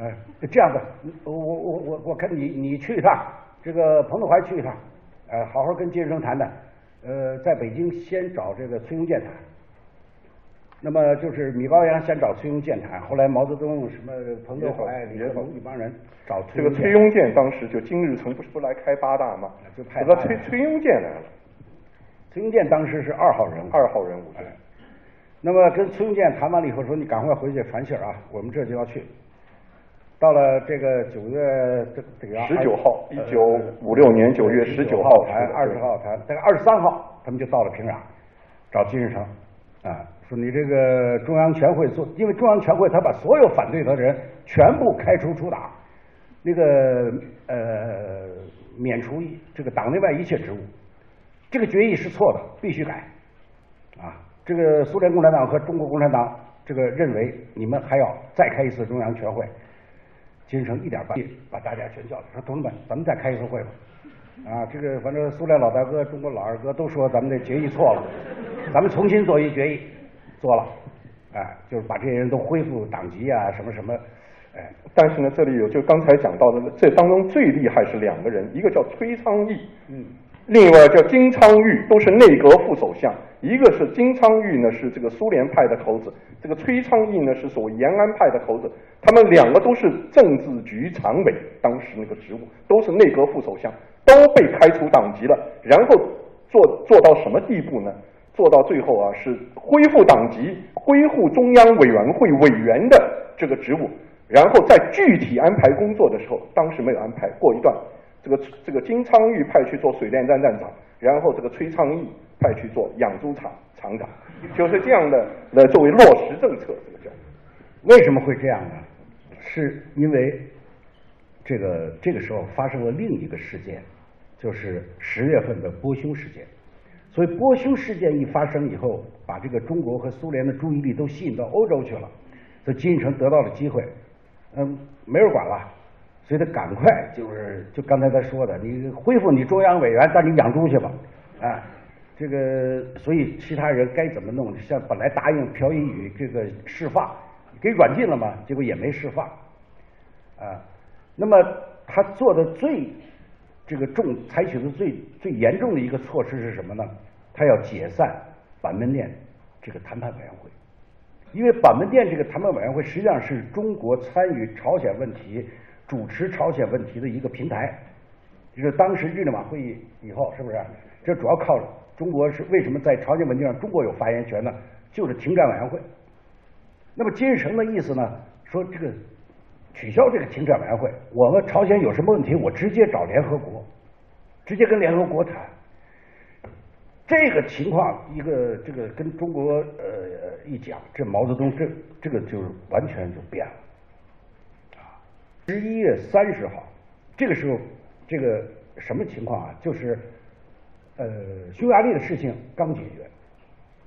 哎，这样子，我我我我我看你你去一趟，这个彭德怀去一趟，呃，好好跟金日成谈谈，呃，在北京先找这个崔庸健谈，那么就是米高扬先找崔庸健谈，后来毛泽东什么彭德怀、李克强一帮人找
这个崔庸健，当时就金日成不是不来开八大吗？
就派
崔崔庸健来了。
崔庸健当时是二号人物，
二号人物。对。
那么跟崔庸健谈完了以后，说你赶快回去传信啊，我们这就要去。到了这个九月这这个
十九号，一九五六年九月十九号
谈，二十号谈，大概二十三号，他们就到了平壤，找金日成啊，说你这个中央全会做，因为中央全会他把所有反对他的人全部开除出党，那个呃免除这个党内外一切职务。这个决议是错的，必须改。啊，这个苏联共产党和中国共产党这个认为，你们还要再开一次中央全会。金日成一点办把大家全叫来，说同志们，咱们再开一次会吧。啊，这个反正苏联老大哥、中国老二哥都说咱们的决议错了，咱们重新做一决议，做了，哎，就是把这些人都恢复党籍啊，什么什么，哎，
但是呢，这里有就刚才讲到的，这当中最厉害是两个人，一个叫崔昌义，
嗯，
另外叫金昌玉，都是内阁副首相。一个是金昌玉呢，是这个苏联派的头子；这个崔昌义呢，是所谓延安派的头子。他们两个都是政治局常委，当时那个职务都是内阁副首相，都被开除党籍了。然后做做到什么地步呢？做到最后啊，是恢复党籍，恢复中央委员会委员的这个职务。然后在具体安排工作的时候，当时没有安排。过一段，这个这个金昌玉派去做水电站站长，然后这个崔昌义。派去做养猪场厂长，就是这样的来作为落实政策，这个叫
为什么会这样呢？是因为这个这个时候发生了另一个事件，就是十月份的波匈事件。所以波匈事件一发生以后，把这个中国和苏联的注意力都吸引到欧洲去了，所以金日成得到了机会，嗯，没人管了，所以他赶快就是就刚才他说的，你恢复你中央委员，但你养猪去吧，啊。这个，所以其他人该怎么弄？像本来答应朴英宇这个释放，给软禁了嘛，结果也没释放，啊，那么他做的最这个重，采取的最最严重的一个措施是什么呢？他要解散板门店这个谈判委员会，因为板门店这个谈判委员会实际上是中国参与朝鲜问题、主持朝鲜问题的一个平台，就是当时日内瓦会议以后，是不是？这主要靠。中国是为什么在朝鲜问题上中国有发言权呢？就是停战委员会。那么金日成的意思呢？说这个取消这个停战委员会，我们朝鲜有什么问题，我直接找联合国，直接跟联合国谈。这个情况，一个这个跟中国呃一讲，这毛泽东这这个就完全就变了。啊，十一月三十号，这个时候这个什么情况啊？就是。呃，匈牙利的事情刚解决，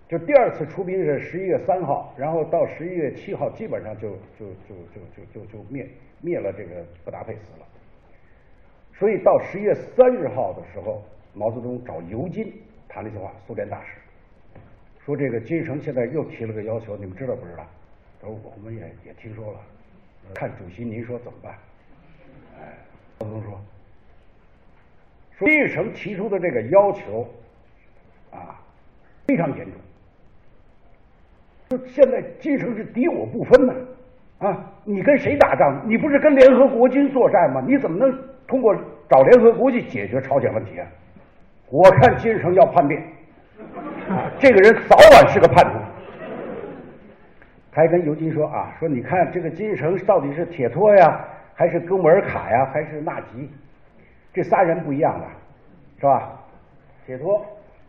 就第二次出兵是十一月三号，然后到十一月七号，基本上就就就就就就就灭灭了这个布达佩斯了。所以到十一月三十号的时候，毛泽东找尤金谈了一句话，苏联大使说这个金日成现在又提了个要求，你们知道不知道？他说我们也也听说了，看主席您说怎么办？哎，毛泽东说。金日成提出的这个要求啊，非常严重。说现在金日成是敌我不分呢，啊，你跟谁打仗？你不是跟联合国军作战吗？你怎么能通过找联合国去解决朝鲜问题啊？我看金日成要叛变，啊，这个人早晚是个叛徒。他还跟尤金说啊，说你看这个金日成到底是铁托呀，还是哥穆尔卡呀，还是纳吉？这仨人不一样的，是吧？铁托，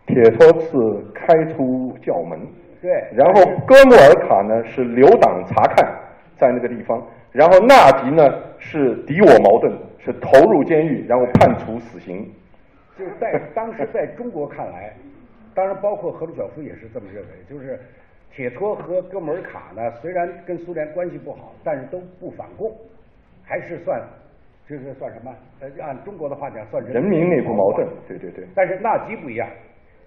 铁托是开出教门，
对。
然后哥穆尔卡呢是留党察看，在那个地方。然后纳吉呢是敌我矛盾，是投入监狱，然后判处死刑。
就在当时，在中国看来，当然包括赫鲁晓夫也是这么认为，就是铁托和哥穆尔卡呢，虽然跟苏联关系不好，但是都不反共，还是算。这是算什么？呃，按中国的话讲，算
人民内部矛盾。对对对。
但是纳吉不一样，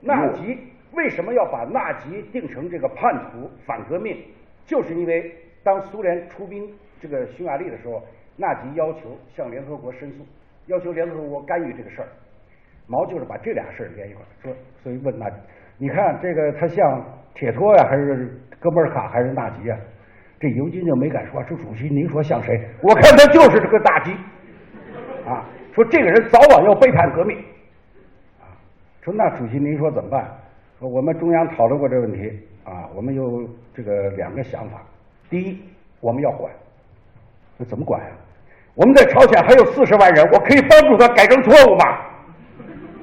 纳吉为什么要把纳吉定成这个叛徒、反革命？就是因为当苏联出兵这个匈牙利的时候，纳吉要求向联合国申诉，要求联合国干预这个事儿。毛就是把这俩事儿连一块儿说，所以问纳吉，你看这个他像铁托呀，还是哥穆尔卡，还是纳吉呀？这尤金就没敢说，说主席您说像谁？我看他就是这个纳吉。啊，说这个人早晚要背叛革命，啊，说那主席您说怎么办？说我们中央讨论过这问题，啊，我们有这个两个想法。第一，我们要管，那怎么管呀？我们在朝鲜还有四十万人，我可以帮助他改正错误吗？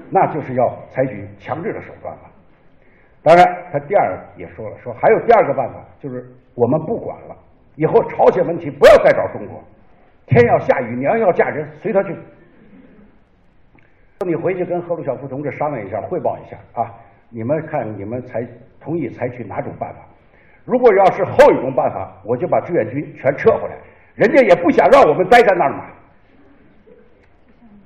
那就是要采取强制的手段了。当然，他第二也说了，说还有第二个办法，就是我们不管了，以后朝鲜问题不要再找中国。天要下雨，娘要嫁人，随他去。你回去跟赫鲁晓夫同志商量一下，汇报一下啊。你们看，你们采同意采取哪种办法？如果要是后一种办法，我就把志愿军全撤回来，人家也不想让我们待在那儿嘛。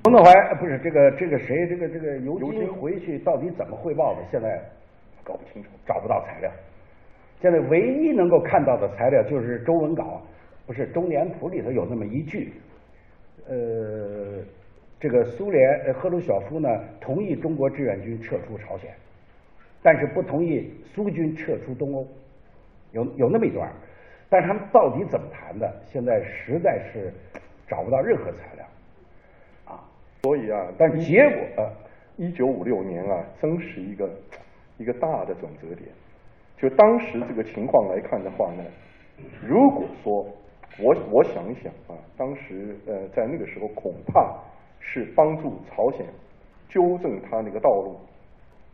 彭德怀呃不是这个这个谁这个这个尤金
尤金
回去到底怎么汇报的？现在
搞不清楚。
找不到材料。现在唯一能够看到的材料就是周文稿，不是《中年谱》里头有那么一句，呃，这个苏联呃赫鲁晓夫呢同意中国志愿军撤出朝鲜，但是不同意苏军撤出东欧，有有那么一段，但是他们到底怎么谈的，现在实在是找不到任何材料，啊，
所以啊，
但结果呃
一九五六年啊，真是一个一个大的转折点。就当时这个情况来看的话呢，如果说我我想一想啊，当时呃在那个时候恐怕是帮助朝鲜纠正他那个道路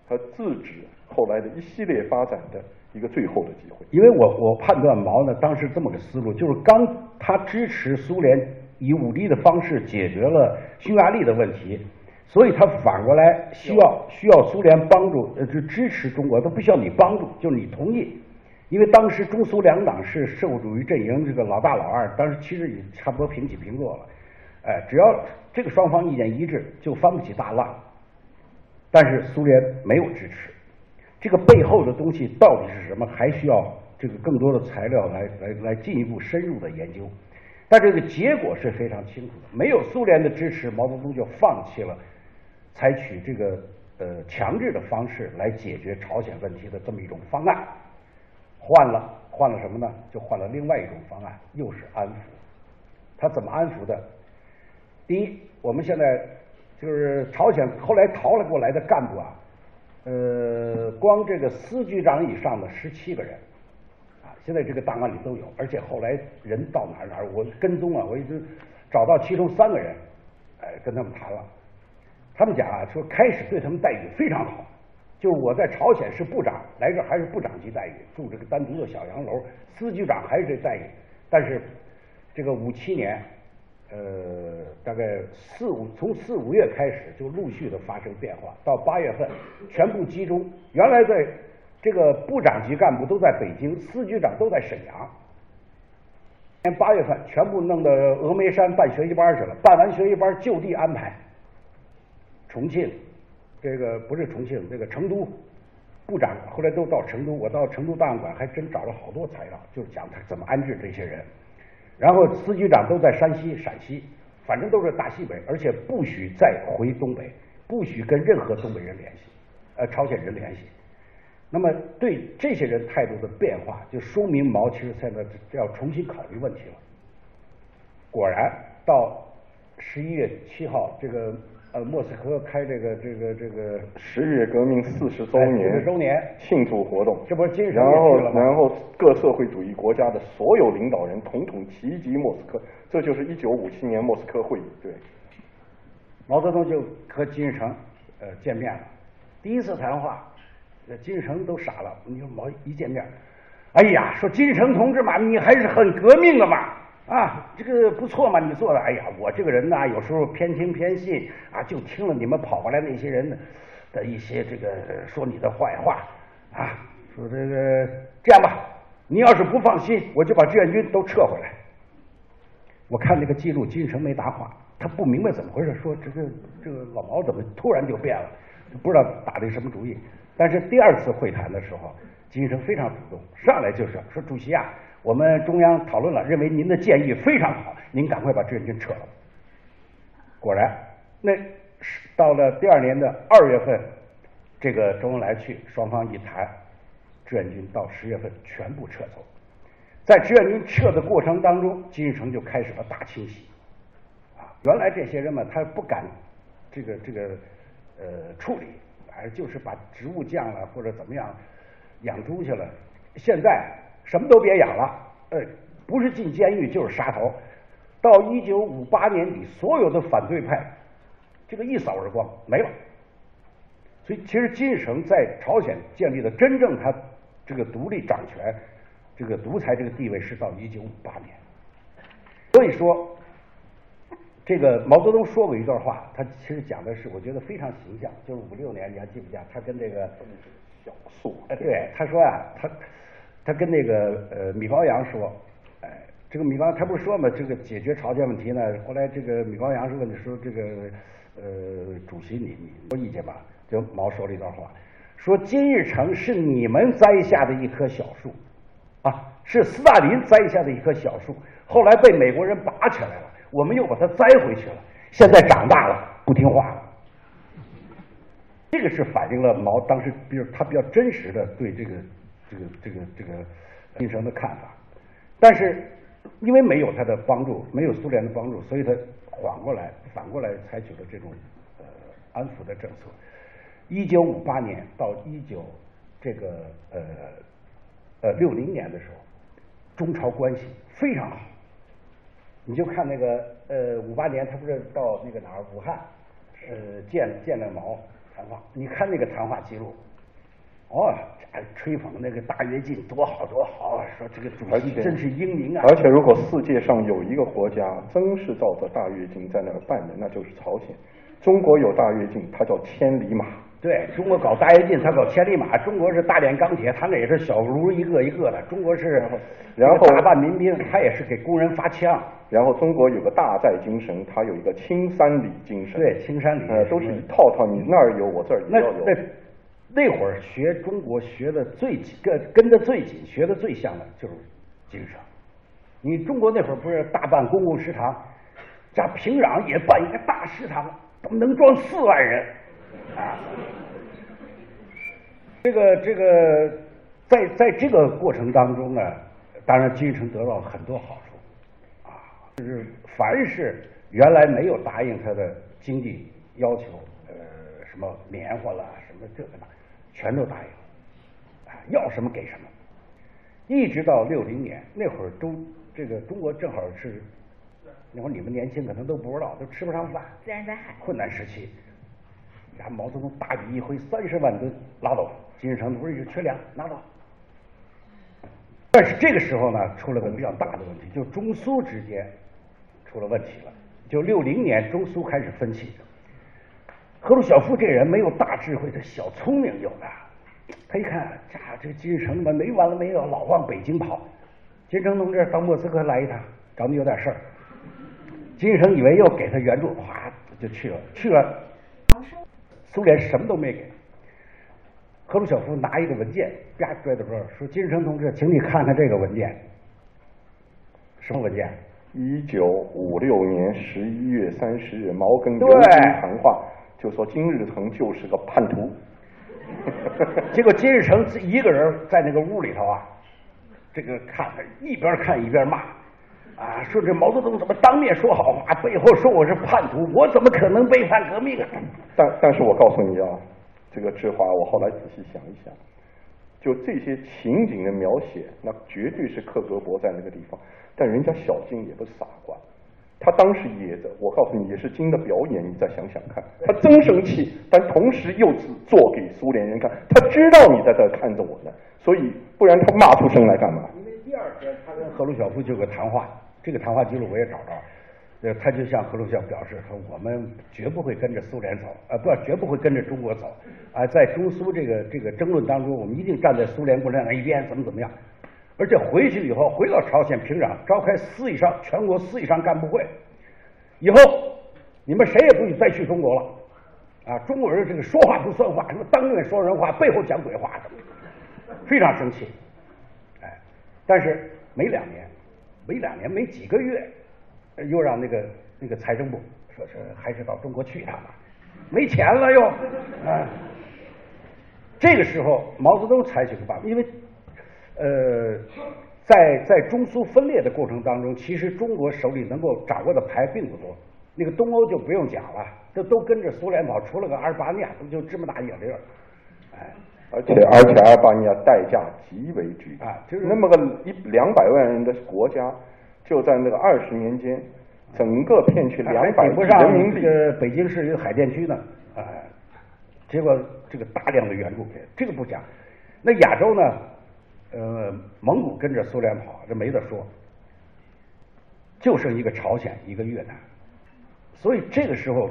和制止后来的一系列发展的一个最后的机会。
因为我我判断毛呢，当时这么个思路，就是刚他支持苏联以武力的方式解决了匈牙利的问题，所以他反过来需要需要苏联帮助，呃，就支持中国，都不需要你帮助，就是你同意。因为当时中苏两党是社会主义阵营这个老大老二，当时其实也差不多平起平坐了，哎，只要这个双方意见一致，就翻不起大浪。但是苏联没有支持，这个背后的东西到底是什么，还需要这个更多的材料来来来进一步深入的研究。但这个结果是非常清楚的，没有苏联的支持，毛泽东就放弃了采取这个呃强制的方式来解决朝鲜问题的这么一种方案，换了换了什么呢？就换了另外一种方案，又是安抚。他怎么安抚的？第一，我们现在就是朝鲜后来逃了过来的干部啊，呃，光这个司局长以上的十七个人，啊，现在这个档案里都有，而且后来人到哪儿哪儿，我跟踪啊，我一直找到其中三个人，哎，跟他们谈了，他们讲啊，说开始对他们待遇非常好，就是我在朝鲜是部长，来这还是部长级待遇，住这个单独的小洋楼，司局长还是这待遇，但是这个五七年。呃，大概四五从四五月开始就陆续的发生变化，到八月份全部集中。原来在这个部长级干部都在北京，司局长都在沈阳。年八月份全部弄到峨眉山办学习班去了，办完学习班就地安排。重庆，这个不是重庆，这个成都部长后来都到成都，我到成都档案馆还真找了好多材料，就是讲他怎么安置这些人。然后司局长都在山西、陕西，反正都是大西北，而且不许再回东北，不许跟任何东北人联系，呃，朝鲜人联系。那么对这些人态度的变化，就说明毛其实现在要重新考虑问题了。果然，到十一月七号，这个呃莫斯科开这个这个这个
十月革命四十周
哎
年
40周年
庆祝活动，
这不是
然后然后各社会主义国家的所有领导人统统齐集莫斯科，这就是一九五七年莫斯科会议。对，
毛泽东就和金日成呃见面了，第一次谈话，呃金日成都傻了。你说毛一见面，哎呀，说金日成同志嘛，你还是很革命的嘛，啊，这个不错嘛，你做的。哎呀，我这个人呐，有时候偏听偏信啊，就听了你们跑过来那些人的一些这个说你的坏话啊，说这个这样吧，你要是不放心，我就把志愿军都撤回来。我看这个记录，金日成没答话，他不明白怎么回事，说这个这个老毛怎么突然就变了，不知道打的什么主意。但是第二次会谈的时候，金日成非常主动，上来就是说主席啊，我们中央讨论了，认为您的建议非常好，您赶快把志愿军撤了。果然，那到了第二年的二月份，这个周恩来去，双方一谈，志愿军到十月份全部撤走。在志愿军撤的过程当中，金日成就开始了大清洗。啊，原来这些人嘛，他不敢这个这个呃处理，哎，就是把植物降了或者怎么样养猪去了。现在什么都别养了，呃，不是进监狱就是杀头。到一九五八年底，所有的反对派这个一扫而光，没了。所以，其实金日成在朝鲜建立的真正他这个独立掌权、这个独裁这个地位是到一九五八年。所以说，这个毛泽东说过一段话，他其实讲的是我觉得非常形象，就是五六年，你还记不记得？他跟这个
小宋，
哎，对，他说呀、他他跟那个呃米高扬说，哎，这个米高他不是说嘛，这个解决朝鲜问题呢？后来这个米高扬是问的说，这个呃主席你你有意见吧？就毛说了一段话，说金日成是你们栽下的一棵小树，啊，是斯大林栽下的一棵小树，后来被美国人拔起来了，我们又把它栽回去了，现在长大了不听话了。这个是反映了毛当时，比如他比较真实的对这个这个这个这个金日成的看法，但是因为没有他的帮助，没有苏联的帮助，所以他缓过来，反过来采取了这种呃安抚的政策。一九五八年到一九这个呃呃六零年的时候，中朝关系非常好。你就看那个呃五八年他不是到那个哪儿武汉呃见见了毛谈话，你看那个谈话记录，哦，吹捧那个大跃进多好多好，说这个主席真是英明啊。
而且如果世界上有一个国家真是照着大跃进在那儿办的，那就是朝鲜。中国有大跃进，它叫千里马。
对中国搞大跃进，他搞千里马。中国是大炼钢铁，他那也是小炉一个一个的。中国是，
然后
大办民兵，他也是给工人发枪。
然后中国有个大寨精神，它有一个青山里精神。
对，青山里。
呃，都是一套套，你那儿有，我这儿也要有。
那那那会儿学中国学的最紧，跟跟的最紧，学的最像的就是金日成。你中国那会儿不是大办公共食堂，加平壤也办一个大食堂，能装四万人。啊，这个这个，在在这个过程当中呢，当然金日成得到很多好处，啊，就是凡是原来没有答应他的经济要求，呃，什么棉花啦，什么这个那，全都答应了，啊，要什么给什么，一直到六零年那会儿，中这个中国正好是那会儿你们年轻可能都不知道，都吃不上饭，
自然灾害，
困难时期。然后毛泽东大笔一挥，三十万吨拉走，金日成不是一直缺粮，拿走。但是这个时候呢，出了个比较大的问题，就中苏之间出了问题了。就六零年，中苏开始分歧。赫鲁晓夫这人没有大智慧，他小聪明有的。他一看，这这金日成怎么没完了没了，老往北京跑。金日成同志到莫斯科来一趟，找你有点事儿。金日成以为又给他援助，哗就去了，去了。苏联什么都没给，赫鲁晓夫拿一个文件，啪拽到桌上，说：“金日成同志，请你看看这个文件。”什么文件？
一九五六年十一月三十日，毛跟
对
刘金谈话，就说金日成就是个叛徒。
结果金日成一个人在那个屋里头啊，这个看一边看一边骂，啊，说这毛泽东怎么当面说好话，背后说我是叛徒，我怎么可能背叛革命啊？
但但是我告诉你啊，这个志华，我后来仔细想一想，就这些情景的描写，那绝对是克格勃在那个地方。但人家小金也不傻瓜，他当时也的，我告诉你，也是金的表演。你再想想看，他真生气，但同时又是做给苏联人看，他知道你在这看着我呢，所以不然他骂出声来干嘛？
因为第二天他跟赫鲁晓夫就有个谈话，这个谈话记录我也找着。呃，他就向赫鲁晓夫表示说，我们绝不会跟着苏联走，啊，不，绝不会跟着中国走，啊，在中苏这个这个争论当中，我们一定站在苏联共产党一边，怎么怎么样。而且回去以后，回到朝鲜平壤，召开四以上全国四以上干部会，以后你们谁也不许再去中国了，啊，中国人这个说话不算话，什么当面说人话，背后讲鬼话的，非常生气。哎，但是没两年，没两年，没几个月。又让那个那个财政部说是还是到中国去一趟吧，没钱了又啊。这个时候毛泽东采取个办法，因为呃在在中苏分裂的过程当中，其实中国手里能够掌握的牌并不多。那个东欧就不用讲了，这都跟着苏联跑，除了个阿尔巴尼亚，不就这么大一粒儿？哎，
而且而且阿尔巴尼亚代价极为巨大
啊就是
那么个一两百万人的国家，就在那个二十年间，整个骗去两百亿
还比不上
人民币。
这个北京市有海淀区呢，哎，结果这个大量的援助给这个不讲，那亚洲呢，呃，蒙古跟着苏联跑，这没得说，就剩一个朝鲜，一个越南，所以这个时候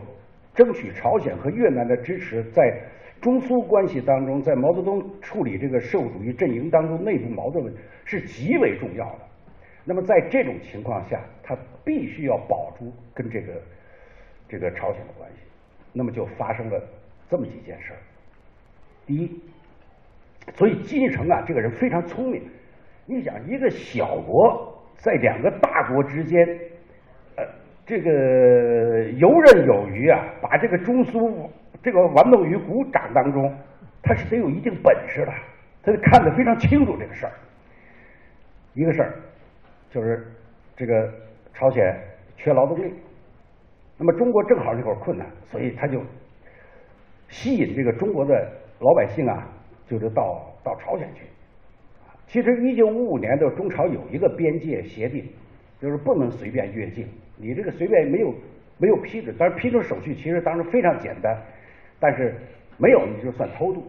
争取朝鲜和越南的支持，在中苏关系当中，在毛泽东处理这个社会主义阵营当中内部矛盾是极为重要的。那么在这种情况下，他必须要保住跟这个这个朝鲜的关系。那么就发生了这么几件事儿。第一，所以金日成啊，这个人非常聪明。你想，一个小国在两个大国之间，呃，这个游刃有余啊，把这个中苏这个玩弄于股掌当中，他是得有一定本事的，他就看得非常清楚这个事儿。一个事儿就是这个朝鲜缺劳动力，那么中国正好这会儿困难，所以他就吸引这个中国的老百姓啊，就是到到朝鲜去。其实一九五五年的中朝有一个边界协定，就是不能随便越境，你这个随便没有没有批准，但是批准手续其实当时非常简单，但是没有你就算偷渡。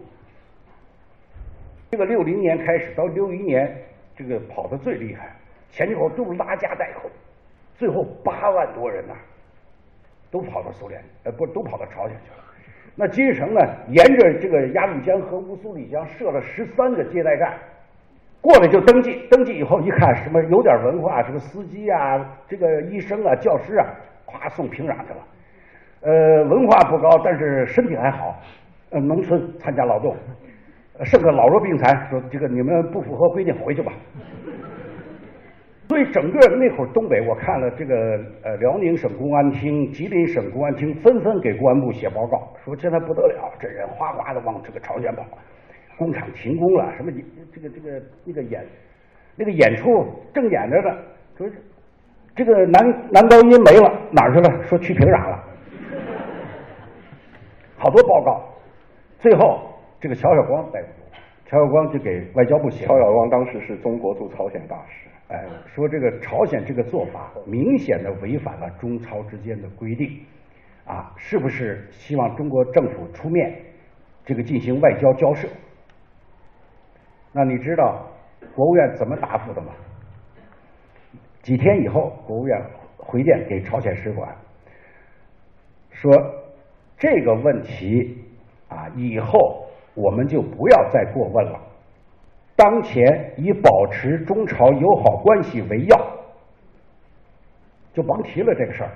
这个六零年开始到六一年。这个跑的最厉害，前几后后都是拉家带口，最后八万多人呐，都跑到苏联，呃，不，都跑到朝鲜去了。那金日成呢，沿着这个鸭绿江和乌苏里江设了十三个接待站，过来就登记，登记以后一看什么有点文化，什么司机啊，这个医生啊，教师啊，咵送平壤去了。呃，文化不高，但是身体还好，呃，农村参加劳动。剩个老弱病残，说这个你们不符合规定，回去吧。所以整个那会儿东北，我看了这个呃辽宁省公安厅、吉林省公安厅纷纷给公安部写报告，说现在不得了，这人哗哗的往这个朝鲜跑，工厂停工了，什么这个这个那个演那个演出正演着呢，说这个男男高音没了哪儿去了？说去平壤了，好多报告，最后。这个乔晓光带不住，乔晓光就给外交部写。
乔晓光当时是中国驻朝鲜大使，
哎，说这个朝鲜这个做法明显的违反了中朝之间的规定，啊，是不是希望中国政府出面这个进行外交交涉？那你知道国务院怎么答复的吗？几天以后，国务院回电给朝鲜使馆，说这个问题啊，以后。我们就不要再过问了。当前以保持中朝友好关系为要，就甭提了这个事儿。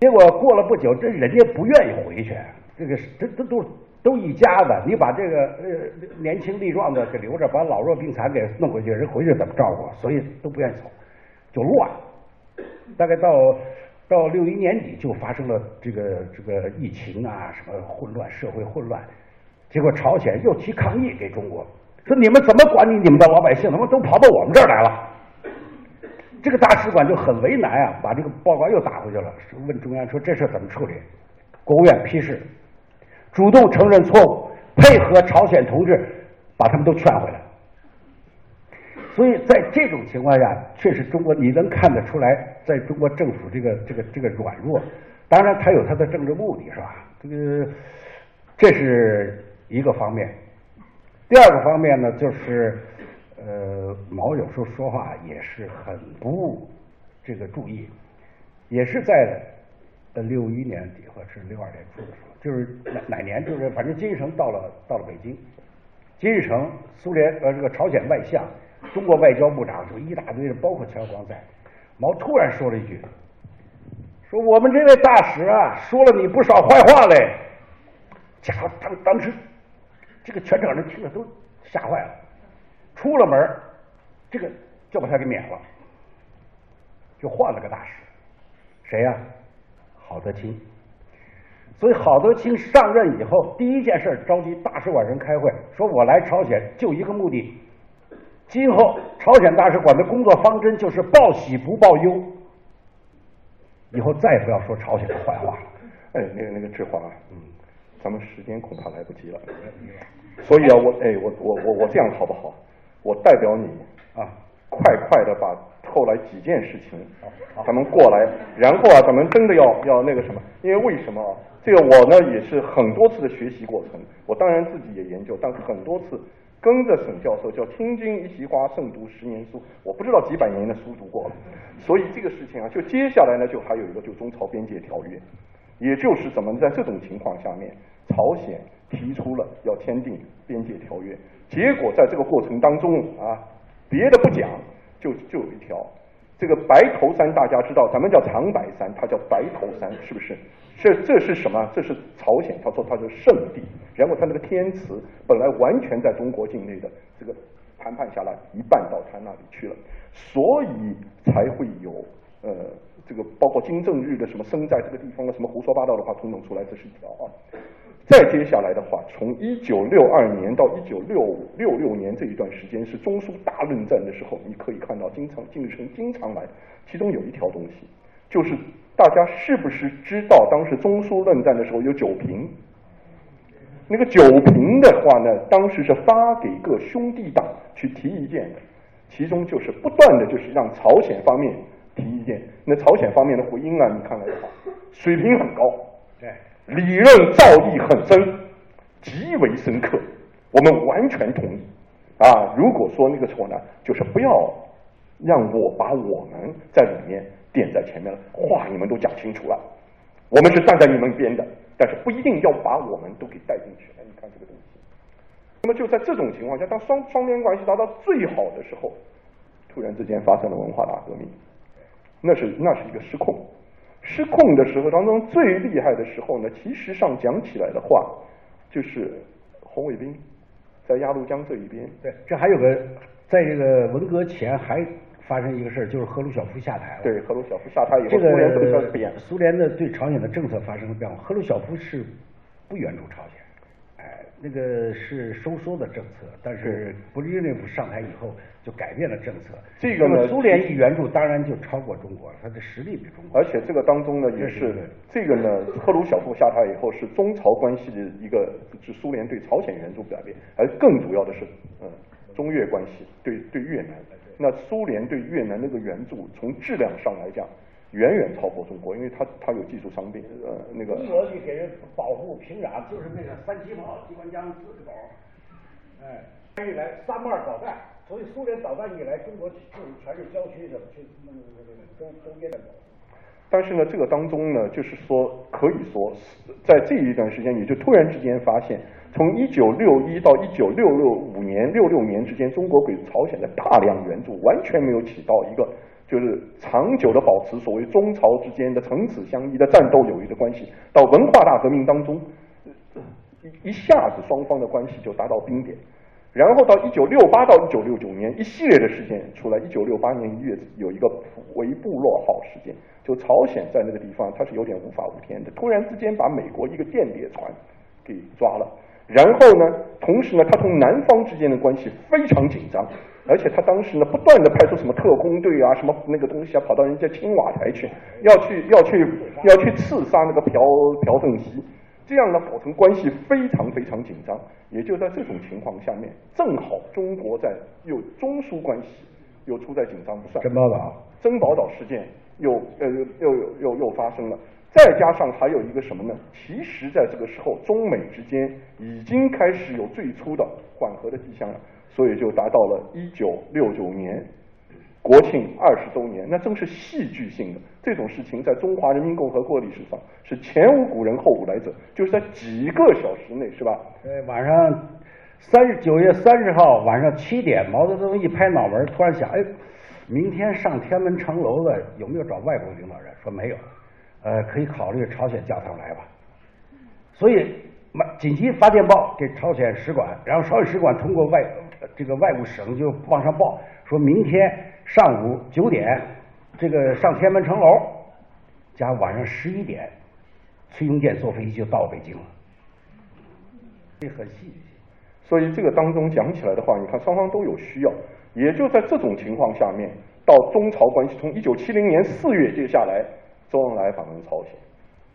结果过了不久，这人家不愿意回去，这个这这都都一家子，你把这个呃年轻力壮的给留着，把老弱病残给弄回去，人回去怎么照顾？所以都不愿意走，就乱。大概到。到六一年底就发生了这个这个疫情啊，什么混乱，社会混乱，结果朝鲜又提抗议给中国，说你们怎么管理你们的老百姓？他们都跑到我们这儿来了。这个大使馆就很为难啊，把这个报告又打回去了，问中央说这事怎么处理？国务院批示，主动承认错误，配合朝鲜同志把他们都劝回来。所以在这种情况下，确实中国你能看得出来，在中国政府这个这个这个软弱，当然他有他的政治目的，是吧？这个这是一个方面。第二个方面呢，就是呃，毛有时候说话也是很不这个注意，也是在呃六一年底或者是六二年初的时候，就是哪哪年，就是反正金日成到了到了北京，金日成苏联呃这个朝鲜外相。中国外交部长就一大堆人，包括乔光在，毛突然说了一句：“说我们这位大使啊，说了你不少坏话嘞。”家伙，当当时这个全场人听了都吓坏了。出了门，这个就把他给免了，就换了个大使，谁呀？郝德清。所以郝德清上任以后，第一件事召集大使馆人开会，说我来朝鲜就一个目的。今后朝鲜大使馆的工作方针就是报喜不报忧，以后再也不要说朝鲜的坏话了。
哎，那个那个志华，嗯，咱们时间恐怕来不及了。所以啊，我哎，我我我我这样好不好？我代表你啊，快快的把后来几件事情，咱们过来，然后啊，咱们真的要要那个什么？因为为什么啊？这个我呢也是很多次的学习过程，我当然自己也研究，但是很多次。跟着沈教授叫听君一席话，胜读十年书。我不知道几百年的书读过了，所以这个事情啊，就接下来呢，就还有一个就中朝边界条约，也就是怎么在这种情况下面，朝鲜提出了要签订边界条约，结果在这个过程当中啊，别的不讲，就就有一条，这个白头山大家知道，咱们叫长白山，它叫白头山，是不是？这这是什么？这是朝鲜，他说它是圣地，然后他那个天池本来完全在中国境内的，这个谈判下来一半到他那里去了，所以才会有呃这个包括金正日的什么生在这个地方的什么胡说八道的话统统出来，这是一条啊。再接下来的话，从一九六二年到一九六六六年这一段时间是中苏大论战的时候，你可以看到经常金日成经常来，其中有一条东西，就是大家是不是知道当时中苏论战的时候有酒瓶？那个酒瓶的话呢，当时是发给各兄弟党去提意见的，其中就是不断的就是让朝鲜方面提意见，那朝鲜方面的回应啊，你看来的话，水平很高。理论造诣很深，极为深刻，我们完全同意。啊，如果说那个错呢，就是不要让我把我们在里面垫在前面了，话你们都讲清楚了，我们是站在你们边的，但是不一定要把我们都给带进去。哎，你看这个东西。那么就在这种情况下，当双双边关系达到最好的时候，突然之间发生了文化大革命，那是那是一个失控。失控的时候当中最厉害的时候呢，其实上讲起来的话，就是红卫兵在鸭绿江这一边。
对，这还有个，在这个文革前还发生一个事儿，就是赫鲁晓夫下台了。
对，赫鲁晓夫下台以后，
这个
苏联政策变。
苏联的对朝鲜的政策发生了变化，赫鲁晓夫是不援助朝鲜。那个是收缩的政策，但是布列日涅夫上台以后就改变了政策。
这个呢，
苏联一援助，当然就超过中国了，它的实力比中国。
而且这个当中呢，也是这个呢，赫鲁晓夫下台以后，是中朝关系的一个，是苏联对朝鲜援助改变，而更主要的是，嗯，中越关系对对越南，那苏联对越南那个援助，从质量上来讲。远远超过中国，因为它它有技术伤病，呃，那个。
中国去给人保护平壤，就是那个三七炮、机关枪、四十口，哎，一来三二导弹，所以苏联导弹一来，中国就是全是郊区的，去那个那个周周边的。
但是呢，这个当中呢，就是说，可以说，在这一段时间，你就突然之间发现，从一九六一到一九六六五年、六六年之间，中国给朝鲜的大量援助，完全没有起到一个。就是长久的保持所谓中朝之间的唇齿相依的战斗友谊的关系，到文化大革命当中，一一下子双方的关系就达到冰点，然后到一九六八到一九六九年一系列的事件出来，一九六八年一月有一个普维部落号事件，就朝鲜在那个地方它是有点无法无天的，突然之间把美国一个间谍船给抓了，然后呢，同时呢，他同南方之间的关系非常紧张。而且他当时呢，不断的派出什么特工队啊，什么那个东西啊，跑到人家青瓦台去，要去要去要去刺杀那个朴朴正熙，这样呢，搞成关系非常非常紧张。也就在这种情况下面，正好中国在又中苏关系又处在紧张不算。
珍宝岛，
珍宝岛事件又呃又又又又发生了，再加上还有一个什么呢？其实在这个时候，中美之间已经开始有最初的缓和的迹象了。所以就达到了一九六九年国庆二十周年，那正是戏剧性的这种事情，在中华人民共和国历史上是前无古人后无来者，就是在几个小时内，是吧？
呃，晚上三十九月三十号晚上七点，毛泽东一拍脑门，突然想，哎，明天上天安门城楼的有没有找外国领导人？说没有，呃，可以考虑朝鲜教堂来吧。所以，紧急发电报给朝鲜使馆，然后朝鲜使馆通过外。这个外务省就往上报，说明天上午九点，这个上天安门城楼，加晚上十一点，崔庸健坐飞机就到北京了。这很戏剧性。
所以这个当中讲起来的话，你看双方都有需要，也就在这种情况下面，到中朝关系从一九七零年四月接下来，周恩来访问朝鲜，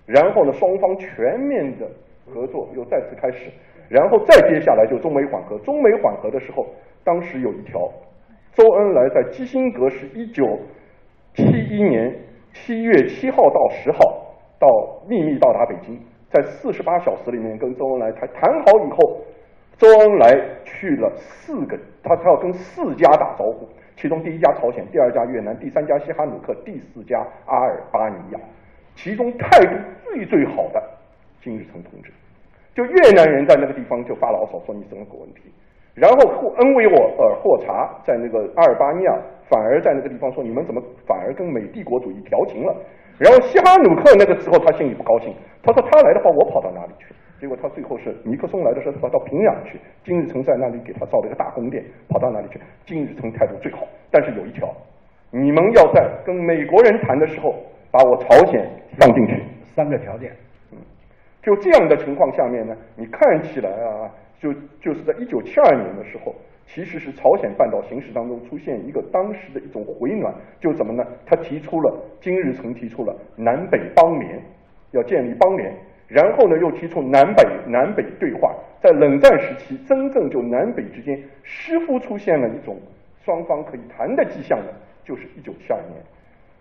然后呢，双方全面的合作又再次开始。然后再接下来就中美缓和，中美缓和的时候，当时有一条，周恩来在基辛格是一九七一年七月七号到十号到秘密到达北京，在四十八小时里面跟周恩来谈谈好以后，周恩来去了四个，他他要跟四家打招呼，其中第一家朝鲜，第二家越南，第三家西哈努克，第四家阿尔巴尼亚，其中态度最最好的金日成同志。就越南人在那个地方就发牢骚说你怎么个问题，然后霍恩维尔霍查在那个阿尔巴尼亚反而在那个地方说你们怎么反而跟美帝国主义调情了？然后西哈努克那个时候他心里不高兴，他说他来的话我跑到哪里去？结果他最后是尼克松来的时候，他到平壤去，金日成在那里给他造了一个大宫殿，跑到哪里去？金日成态度最好，但是有一条，你们要在跟美国人谈的时候，把我朝鲜放进去。
三个条件。
就这样的情况下面呢，你看起来啊，就就是在一九七二年的时候，其实是朝鲜半岛形势当中出现一个当时的一种回暖，就怎么呢？他提出了金日成提出了南北邦联，要建立邦联，然后呢又提出南北南北对话，在冷战时期，真正就南北之间似乎出现了一种双方可以谈的迹象的，就是一九七二年，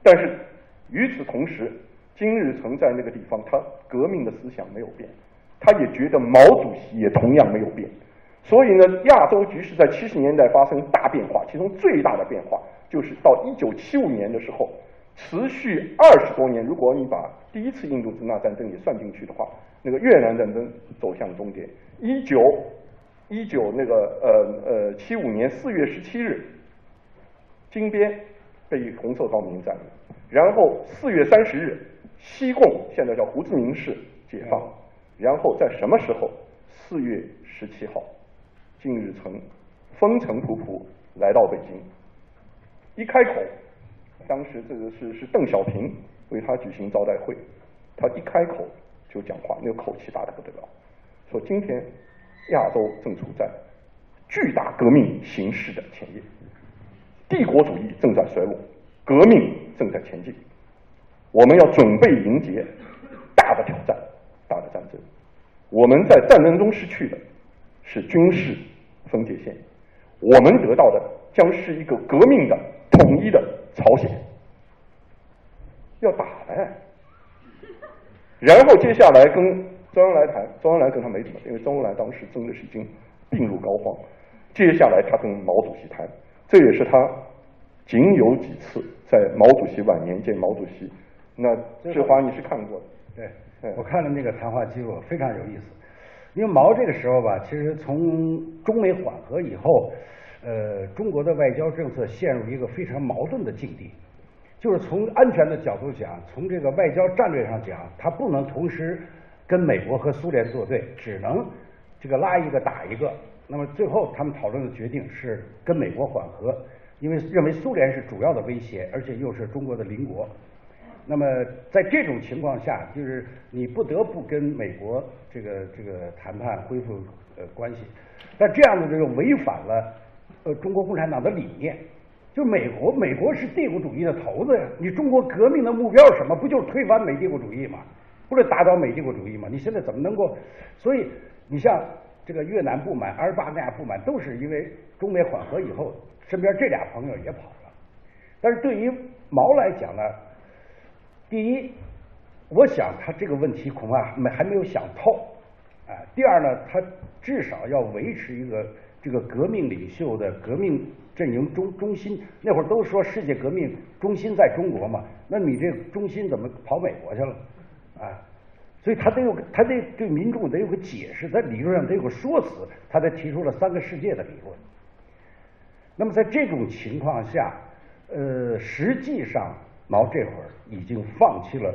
但是与此同时。金日成在那个地方，他革命的思想没有变，他也觉得毛主席也同样没有变，所以呢，亚洲局势在七十年代发生大变化，其中最大的变化就是到一九七五年的时候，持续二十多年，如果你把第一次印度支那战争也算进去的话，那个越南战争走向终点。一九一九那个呃呃七五年四月十七日，金边被红色高棉占领，然后四月三十日。西贡现在叫胡志明市解放，然后在什么时候？四月十七号，金日成风尘仆仆来到北京，一开口，当时这个是是邓小平为他举行招待会，他一开口就讲话，那个口气大的不得了，说今天亚洲正处在巨大革命形势的前夜，帝国主义正在衰落，革命正在前进。我们要准备迎接大的挑战、大的战争。我们在战争中失去的是军事分界线，我们得到的将是一个革命的、统一的朝鲜。要打的，然后接下来跟周恩来谈，周恩来跟他没什么，因为周恩来当时真的是已经病入膏肓。接下来他跟毛主席谈，这也是他仅有几次在毛主席晚年见毛主席。那志华你是看过
的，对，我看了那个谈话记录，非常有意思。因为毛这个时候吧，其实从中美缓和以后，呃，中国的外交政策陷入一个非常矛盾的境地，就是从安全的角度讲，从这个外交战略上讲，它不能同时跟美国和苏联作对，只能这个拉一个打一个。那么最后他们讨论的决定是跟美国缓和，因为认为苏联是主要的威胁，而且又是中国的邻国。那么在这种情况下，就是你不得不跟美国这个这个谈判恢复呃关系，但这样的这个违反了呃中国共产党的理念。就美国，美国是帝国主义的头子呀，你中国革命的目标是什么？不就是推翻美帝国主义吗？不是打倒美帝国主义吗？你现在怎么能够？所以你像这个越南不满，阿尔巴尼亚不满，都是因为中美缓和以后，身边这俩朋友也跑了。但是对于毛来讲呢？第一，我想他这个问题恐怕没还没有想透，啊。第二呢，他至少要维持一个这个革命领袖的革命阵营中中心。那会儿都说世界革命中心在中国嘛，那你这中心怎么跑美国去了？啊，所以他得有他得对民众得有个解释，在理论上得有个说辞，他才提出了三个世界的理论。那么在这种情况下，呃，实际上。毛这会儿已经放弃了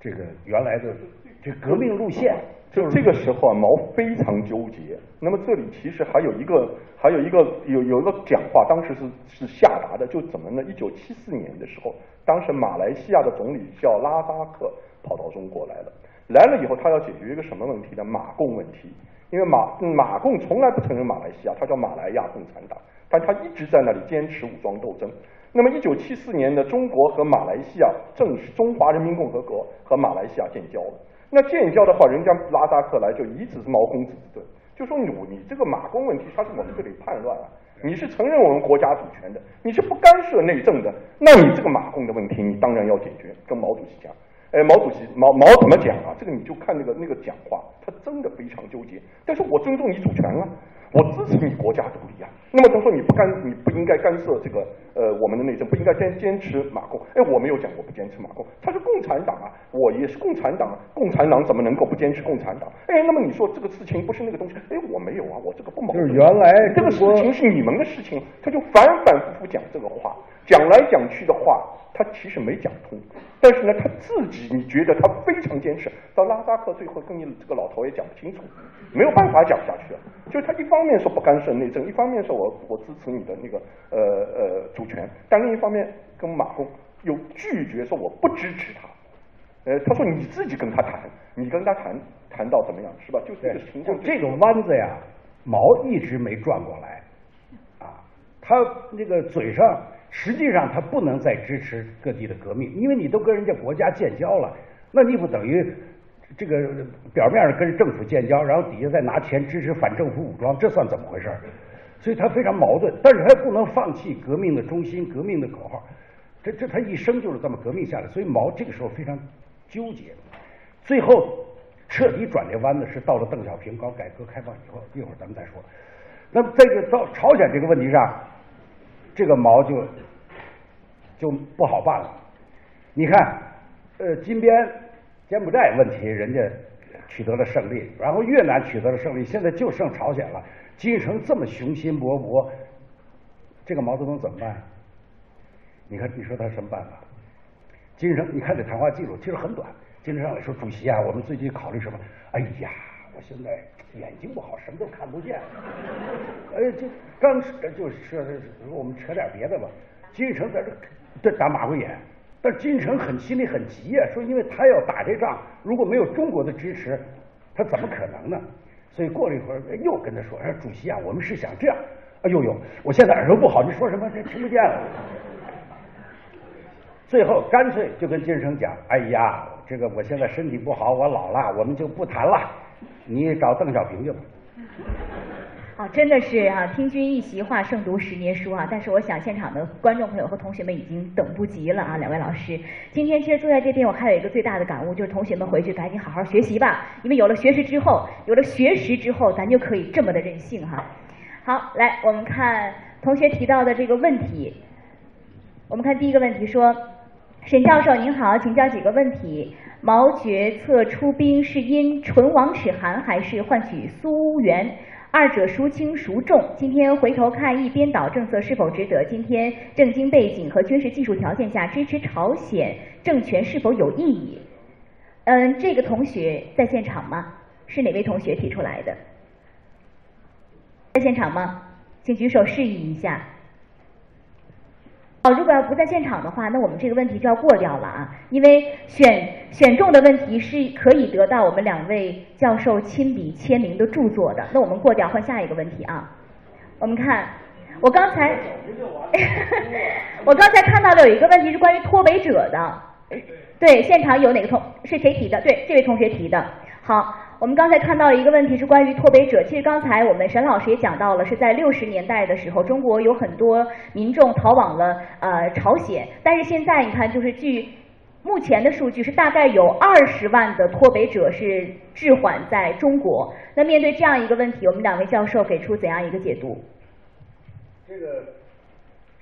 这个原来的这革命路线，
就这个时候啊，毛非常纠结。那么这里其实还有一个，还有一个有有一个讲话，当时是是下达的，就怎么呢？一九七四年的时候，当时马来西亚的总理叫拉扎克跑到中国来了，来了以后他要解决一个什么问题呢？马共问题。因为马马共从来不承认马来西亚，他叫马来亚共产党，但他一直在那里坚持武装斗争。那么，一九七四年的中国和马来西亚正是中华人民共和国和马来西亚建交了。那建交的话，人家拉扎克来就一直是毛公子的，就说你你这个马公问题，他是我们这里叛乱啊，你是承认我们国家主权的，你是不干涉内政的，那你这个马公的问题，你当然要解决。跟毛主席讲，哎，毛主席毛毛怎么讲啊？这个你就看那个那个讲话，他真的非常纠结。但是我尊重你主权啊。我支持你国家独立啊。那么他说你不干，你不应该干涉这个呃我们的内政，不应该坚坚持马共。哎，我没有讲我不坚持马共，他是共产党啊，我也是共产党，共产党怎么能够不坚持共产党？哎，那么你说这个事情不是那个东西？哎，我没有啊，我这个不矛盾。
就是原来
这个事情是你们的事情，他就反反复复讲这个话，讲来讲去的话，他其实没讲通。但是呢，他自己你觉得他非常坚持，到拉扎克最后跟你这个老头也讲不清楚，没有办法讲下去了。就是他一方面说不干涉内政，一方面说我我支持你的那个呃呃主权，但另一方面跟马共又拒绝说我不支持他。呃，他说你自己跟他谈，你跟他谈谈到怎么样是吧？就这个情，况，
就这个弯子呀，毛一直没转过来，啊，他那个嘴上实际上他不能再支持各地的革命，因为你都跟人家国家建交了，那你不等于这个表面上跟政府建交，然后底下再拿钱支持反政府武装，这算怎么回事儿？所以他非常矛盾，但是他不能放弃革命的中心、革命的口号，这这他一生就是这么革命下来，所以毛这个时候非常纠结，最后彻底转这弯子是到了邓小平搞改革开放以后，一会儿咱们再说。那么这个到朝鲜这个问题上，这个毛就就不好办了。你看，呃，金边、柬埔寨问题人家取得了胜利，然后越南取得了胜利，现在就剩朝鲜了。金日成这么雄心勃勃，这个毛泽东怎么办？你看，你说他什么办法？金日成，你看这谈话记录其实很短。金日成说：“主席啊，我们最近考虑什么？哎呀，我现在眼睛不好，什么都看不见。哎，就刚就是说我们扯点别的吧。金日成在这这打马虎眼，但金日成很心里很急啊，说因为他要打这仗，如果没有中国的支持，他怎么可能呢？所以过了一会儿，又跟他说：“说主席啊，我们是想这样。”哎呦呦，我现在耳朵不好，你说什么这听不见了。最后干脆就跟金日成讲：“哎呀，这个我现在身体不好，我老了，我们就不谈了，你找邓小平去吧。”
好，真的是啊，听君一席话，胜读十年书啊！但是我想现场的观众朋友和同学们已经等不及了啊，两位老师，今天其实坐在这边，我还有一个最大的感悟，就是同学们回去赶紧好好学习吧，因为有了学识之后，有了学识之后，咱就可以这么的任性哈。好，来我们看同学提到的这个问题，我们看第一个问题说，沈教授您好，请教几个问题。毛决策出兵是因唇亡齿寒，还是换取苏援？二者孰轻孰重？今天回头看一边倒政策是否值得？今天政经背景和军事技术条件下支持朝鲜政权是否有意义？嗯，这个同学在现场吗？是哪位同学提出来的？在现场吗？请举手示意一下。哦，如果要不在现场的话，那我们这个问题就要过掉了啊，因为选选中的问题是可以得到我们两位教授亲笔签名的著作的。那我们过掉，换下一个问题啊。我们看，我刚才，我刚才看到的有一个问题是关于脱北者的，对，现场有哪个同是谁提的？对，这位同学提的。好，我们刚才看到一个问题是关于脱北者。其实刚才我们沈老师也讲到了，是在六十年代的时候，中国有很多民众逃往了呃朝鲜，但是现在你看，就是据目前的数据是大概有二十万的脱北者是滞缓在中国。那面对这样一个问题，我们两位教授给出怎样一个解读？
这个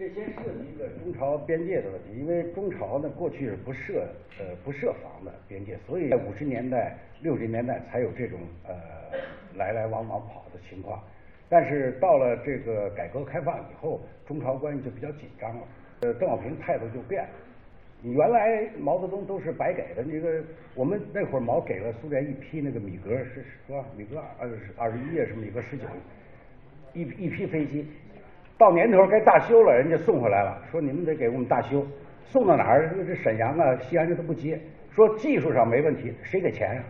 这先涉及一个中朝边界的问题，因为中朝呢过去是不设呃不设防的边界，所以在五十年代、六十年代才有这种呃来来往往跑的情况。但是到了这个改革开放以后，中朝关系就比较紧张了，呃，邓小平态度就变了。你原来毛泽东都是白给的，那个我们那会儿毛给了苏联一批那个米格是是吧？米格二十二十一页是米格十九，一一批飞机。到年头该大修了，人家送回来了，说你们得给我们大修，送到哪儿？这沈阳啊、西安这都不接，说技术上没问题，谁给钱呀、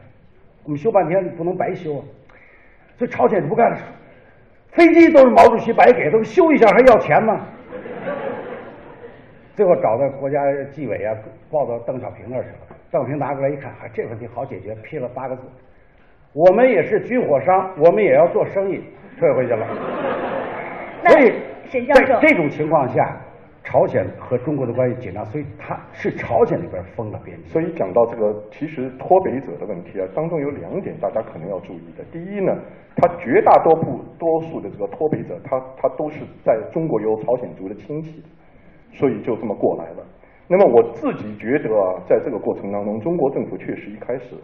我们修半天不能白修啊。所以朝鲜不干了，飞机都是毛主席白给，都修一下还要钱吗？最后找到国家纪委啊，报到邓小平那儿去了。邓小平拿过来一看，啊，这问题好解决，批了八个字：我们也是军火商，我们也要做生意，退回去了。所以，
沈教授
在这种情况下，朝鲜和中国的关系紧张，所以他是朝鲜那边封了边境。
所以讲到这个，其实脱北者的问题啊，当中有两点大家可能要注意的。第一呢，他绝大多数多数的这个脱北者，他他都是在中国有朝鲜族的亲戚，所以就这么过来了。那么我自己觉得啊，在这个过程当中，中国政府确实一开始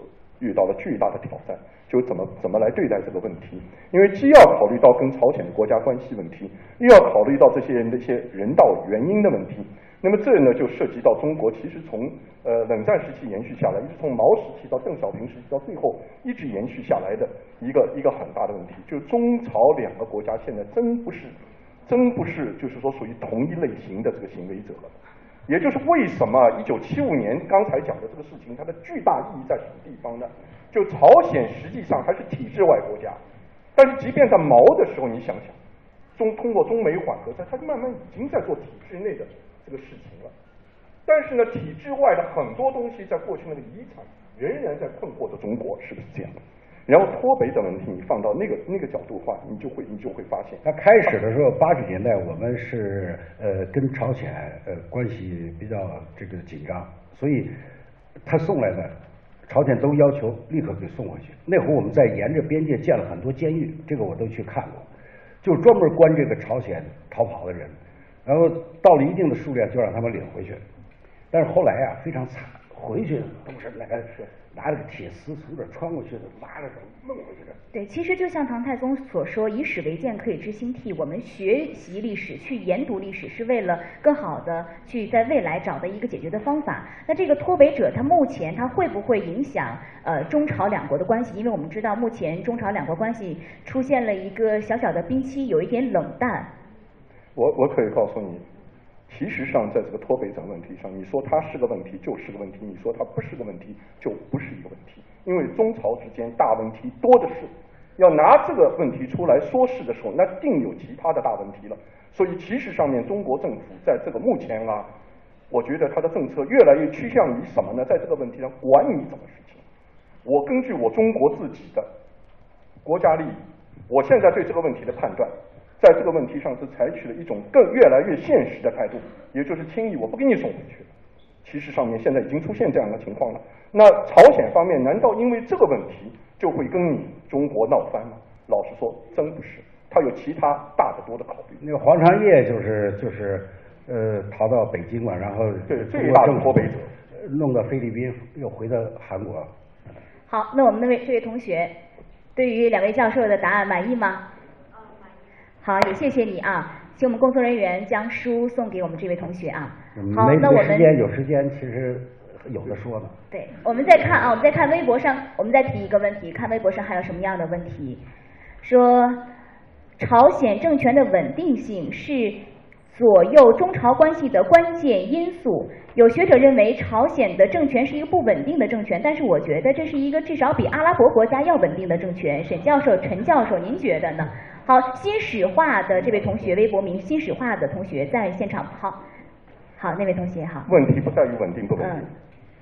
遇到了巨大的挑战，就怎么怎么来对待这个问题。因为既要考虑到跟朝鲜的国家关系问题，又要考虑到这些人的一些人道原因的问题。那么这呢，就涉及到中国其实从呃冷战时期延续下来，一直从毛时期到邓小平时期到最后一直延续下来的一个一个很大的问题，就中朝两个国家现在真不是真不是就是说属于同一类型的这个行为者了。也就是为什么一九七五年刚才讲的这个事情，它的巨大意义在什么地方呢？就朝鲜实际上还是体制外国家，但是即便在毛的时候，你想想，中通过中美缓和，它它慢慢已经在做体制内的这个事情了。但是呢，体制外的很多东西，在过去那个遗产仍然在困惑着中国，是不是这样？然后脱北等问题，你放到那个那个角度的话，你就会你就会发现，
他开始的时候，八十年代我们是呃跟朝鲜呃关系比较这个紧张，所以他送来的朝鲜都要求立刻给送回去。那会儿我们在沿着边界建了很多监狱，这个我都去看过，就专门关这个朝鲜逃跑的人，然后到了一定的数量就让他们领回去。但是后来啊非常惨，回去都是那个是。拿着个铁丝从这穿过去的，拉着手弄回去的。
对，其实就像唐太宗所说：“以史为鉴，可以知兴替。”我们学习历史，去研读历史，是为了更好的去在未来找到一个解决的方法。那这个脱北者，他目前他会不会影响呃中朝两国的关系？因为我们知道，目前中朝两国关系出现了一个小小的冰期，有一点冷淡。
我我可以告诉你。其实上，在这个脱北者问题上，你说它是个问题就是个问题，你说它不是个问题就不是一个问题。因为中朝之间大问题多的是，要拿这个问题出来说事的时候，那定有其他的大问题了。所以，其实上面中国政府在这个目前啊，我觉得它的政策越来越趋向于什么呢？在这个问题上管你怎么事情，我根据我中国自己的国家利益，我现在对这个问题的判断。在这个问题上是采取了一种更越来越现实的态度，也就是轻易我不给你送回去。其实上面现在已经出现这样的情况了。那朝鲜方面难道因为这个问题就会跟你中国闹翻吗？老实说，真不是，他有其他大得多的考虑。
那个黄长业就是就是呃逃到北京嘛，然后
对最大的脱北者，
弄到菲律宾又回到韩国。
好，那我们那位这位同学对于两位教授的答案满意吗？好，也谢谢你啊，请我们工作人员将书送给我们这位同学啊。好，那我们
时间有时间，其实有的说呢。
对，我们再看啊，我们再看微博上，我们再提一个问题，看微博上还有什么样的问题？说朝鲜政权的稳定性是左右中朝关系的关键因素。有学者认为朝鲜的政权是一个不稳定的政权，但是我觉得这是一个至少比阿拉伯国家要稳定的政权。沈教授、陈教授，您觉得呢？好，新史化的这位同学，微博名新史化的同学在现场。好，好，那位同学好。
问题不在于稳定不稳定，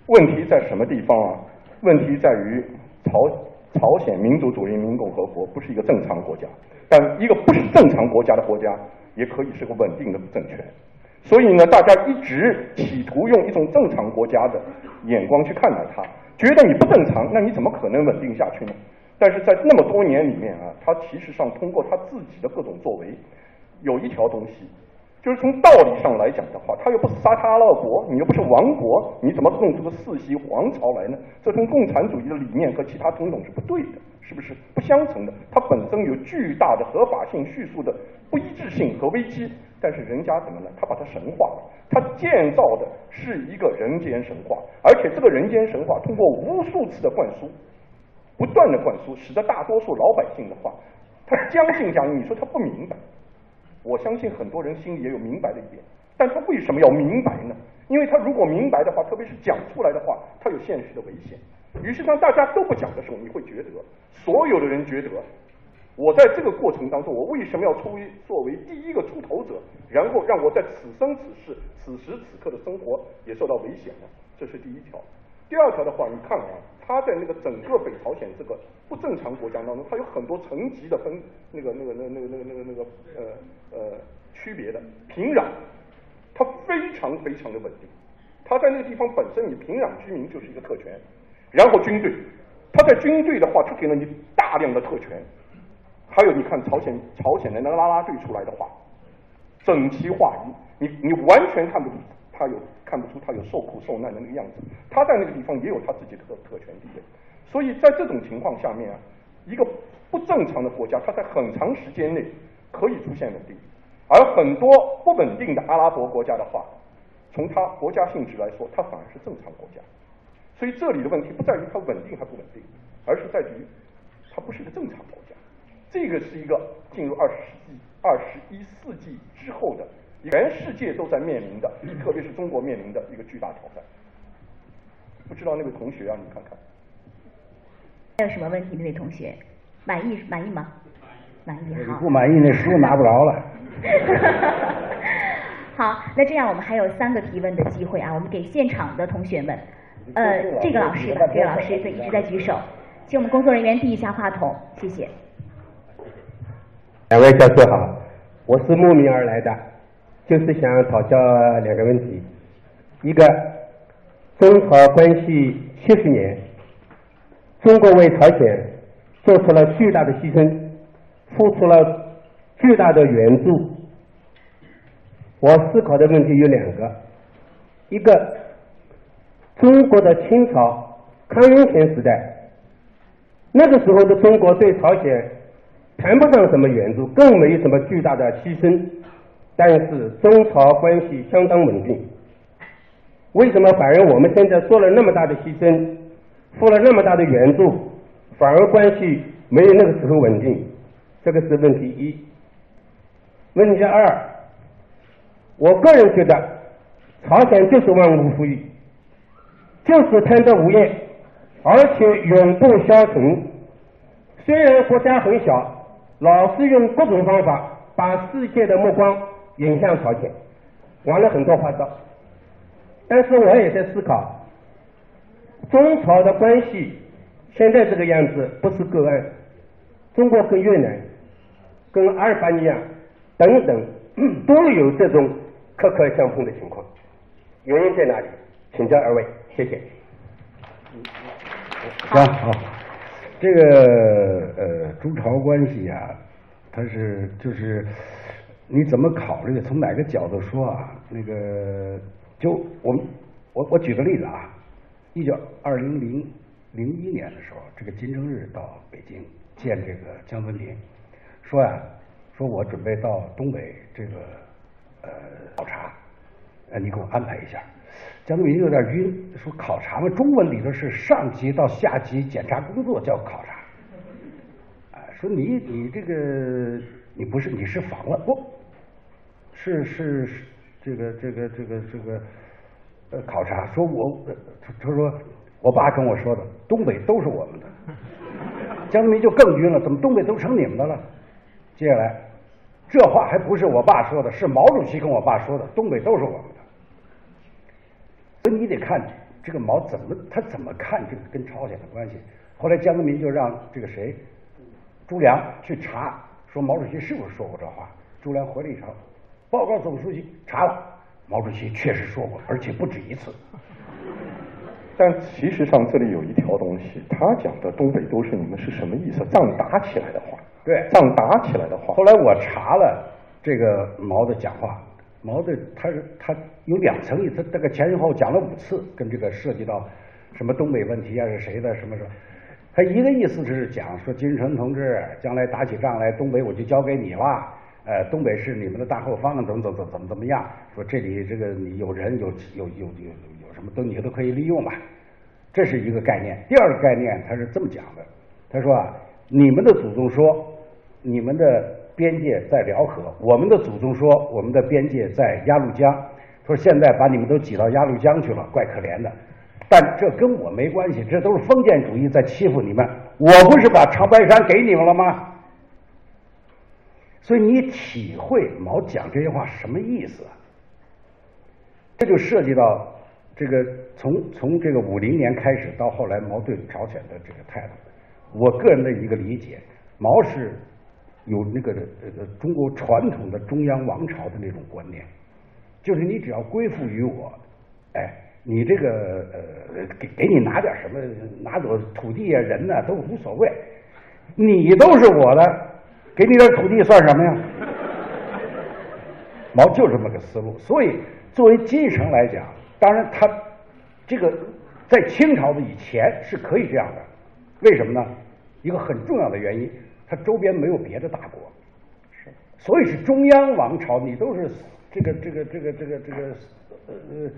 问题在什么地方啊？问题在于朝朝鲜民主主义人民共和国不是一个正常国家，但一个不是正常国家的国家也可以是个稳定的政权。所以呢，大家一直企图用一种正常国家的眼光去看待它，觉得你不正常，那你怎么可能稳定下去呢？但是在那么多年里面啊，他其实上通过他自己的各种作为，有一条东西，就是从道理上来讲的话，他又不是沙特阿拉伯，你又不是王国，你怎么弄出个世袭皇朝来呢？这跟共产主义的理念和其他种种是不对的，是不是不相成的？它本身有巨大的合法性叙述的不一致性和危机。但是人家怎么呢？他把它神化了，他建造的是一个人间神话，而且这个人间神话通过无数次的灌输。不断的灌输，使得大多数老百姓的话，他将信将疑。你说他不明白，我相信很多人心里也有明白的一点，但他为什么要明白呢？因为他如果明白的话，特别是讲出来的话，他有现实的危险。于是当大家都不讲的时候，你会觉得，所有的人觉得，我在这个过程当中，我为什么要出作为第一个出头者，然后让我在此生此世、此时此刻的生活也受到危险呢？这是第一条。第二条的话，你看啊。它在那个整个北朝鲜这个不正常国家当中，它有很多层级的分，那个、那个、那、那个、那个、那个、那个呃呃区别的平壤，它非常非常的稳定。它在那个地方本身，你平壤居民就是一个特权，然后军队，它在军队的话，他给了你大量的特权。还有你看朝鲜朝鲜的那个拉拉队出来的话，整齐划一，你你完全看不出他有看不出他有受苦受难的那个样子。他在那个地方也有他自己的特特权地位。所以在这种情况下面啊，一个不正常的国家，它在很长时间内可以出现稳定，而很多不稳定的阿拉伯国家的话，从它国家性质来说，它反而是正常国家。所以这里的问题不在于它稳定还不稳定，而是在于它不是一个正常国家。这个是一个进入二十世纪、二十一世纪之后的全世界都在面临的，特别是中国面临的一个巨大挑战。不知道那位同学啊，你看看。
还有什么问题？那位同学，满意满意吗？满意。好。
不满意，那书拿不着了。
好，那这样我们还有三个提问的机会啊，我们给现场的同学们，呃，这个老师吧，这个老师对一直在举手，请我们工作人员递一下话筒，谢谢。
两位教授好，我是慕名而来的，就是想讨教两个问题，一个中朝关系七十年。中国为朝鲜做出了巨大的牺牲，付出了巨大的援助。我思考的问题有两个：一个，中国的清朝康雍乾时代，那个时候的中国对朝鲜谈不上什么援助，更没有什么巨大的牺牲，但是中朝关系相当稳定。为什么反而我们现在做了那么大的牺牲？付了那么大的援助，反而关系没有那个时候稳定，这个是问题一。问题二，我个人觉得，朝鲜就是万物富裕，就是贪得无厌，而且永不消沉。虽然国家很小，老是用各种方法把世界的目光引向朝鲜，玩了很多花招。但是我也在思考。中朝的关系现在这个样子不是个案，中国跟越南、跟阿尔巴尼亚等等 都有这种磕磕相碰的情况，原因在哪里？请教二位，谢谢。
行好，这个呃中朝关系啊，它是就是你怎么考虑？从哪个角度说啊？那个就我们我我举个例子啊。一九二零零零一年的时候，这个金正日到北京见这个江泽民，说呀，说我准备到东北这个呃考察，呃你给我安排一下。江泽民有点晕，说考察嘛，中文里头是上级到下级检查工作叫考察，哎，说你你这个你不是你是访问不？是是是这个这个这个这个。呃考察说，我他他说，我爸跟我说的，东北都是我们的。江泽民就更晕了，怎么东北都成你们的了？接下来，这话还不是我爸说的，是毛主席跟我爸说的，东北都是我们的。所以你得看这个毛怎么他怎么看这个跟朝鲜的关系。后来江泽民就让这个谁，朱良去查，说毛主席是不是说过这话？朱良回了一条，报告总书记，查了。毛主席确实说过，而且不止一次。
但其实上这里有一条东西，他讲的东北都是你们是什么意思？仗打起来的话，
对，
仗打起来的话。
后来我查了这个毛的讲话，毛的他是他有两层意思，这个前后讲了五次，跟这个涉及到什么东北问题啊是谁的什么什么。他一个意思是讲说金日成同志将来打起仗来，东北我就交给你了。呃，东北是你们的大后方，怎么怎么怎么怎么样？说这里这个你有人有有有有有什么都你都可以利用吧，这是一个概念。第二个概念他是这么讲的，他说啊，你们的祖宗说你们的边界在辽河，我们的祖宗说我们的边界在鸭绿江，说现在把你们都挤到鸭绿江去了，怪可怜的。但这跟我没关系，这都是封建主义在欺负你们。我不是把长白山给你们了吗？所以你体会毛讲这些话什么意思啊？这就涉及到这个从从这个五零年开始到后来毛对朝鲜的这个态度。我个人的一个理解，毛是有那个呃中国传统的中央王朝的那种观念，就是你只要归附于我，哎，你这个呃给给你拿点什么，拿走土地啊人呐、都无所谓，你都是我的，给你点土地算什么呀？毛就这么个思路，所以作为金城来讲，当然他这个在清朝的以前是可以这样的，为什么呢？一个很重要的原因，它周边没有别的大国，是，所以是中央王朝，你都是这个这个这个这个这个呃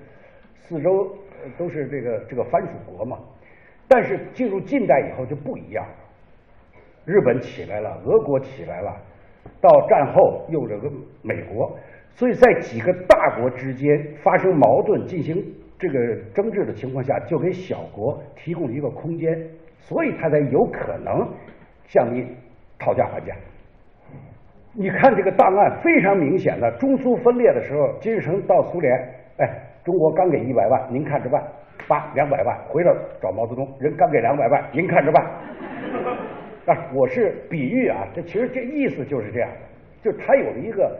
四周都是这个这个藩属国嘛，但是进入近代以后就不一样了。日本起来了，俄国起来了，到战后又这个美国，所以在几个大国之间发生矛盾、进行这个争执的情况下，就给小国提供了一个空间，所以他才有可能向你讨价还价。你看这个档案非常明显的，中苏分裂的时候，金日成到苏联，哎，中国刚给一百万，您看着办，八两百万，回来找毛泽东，人刚给两百万，您看着办。啊，我是比喻啊，这其实这意思就是这样的，就是他有了一个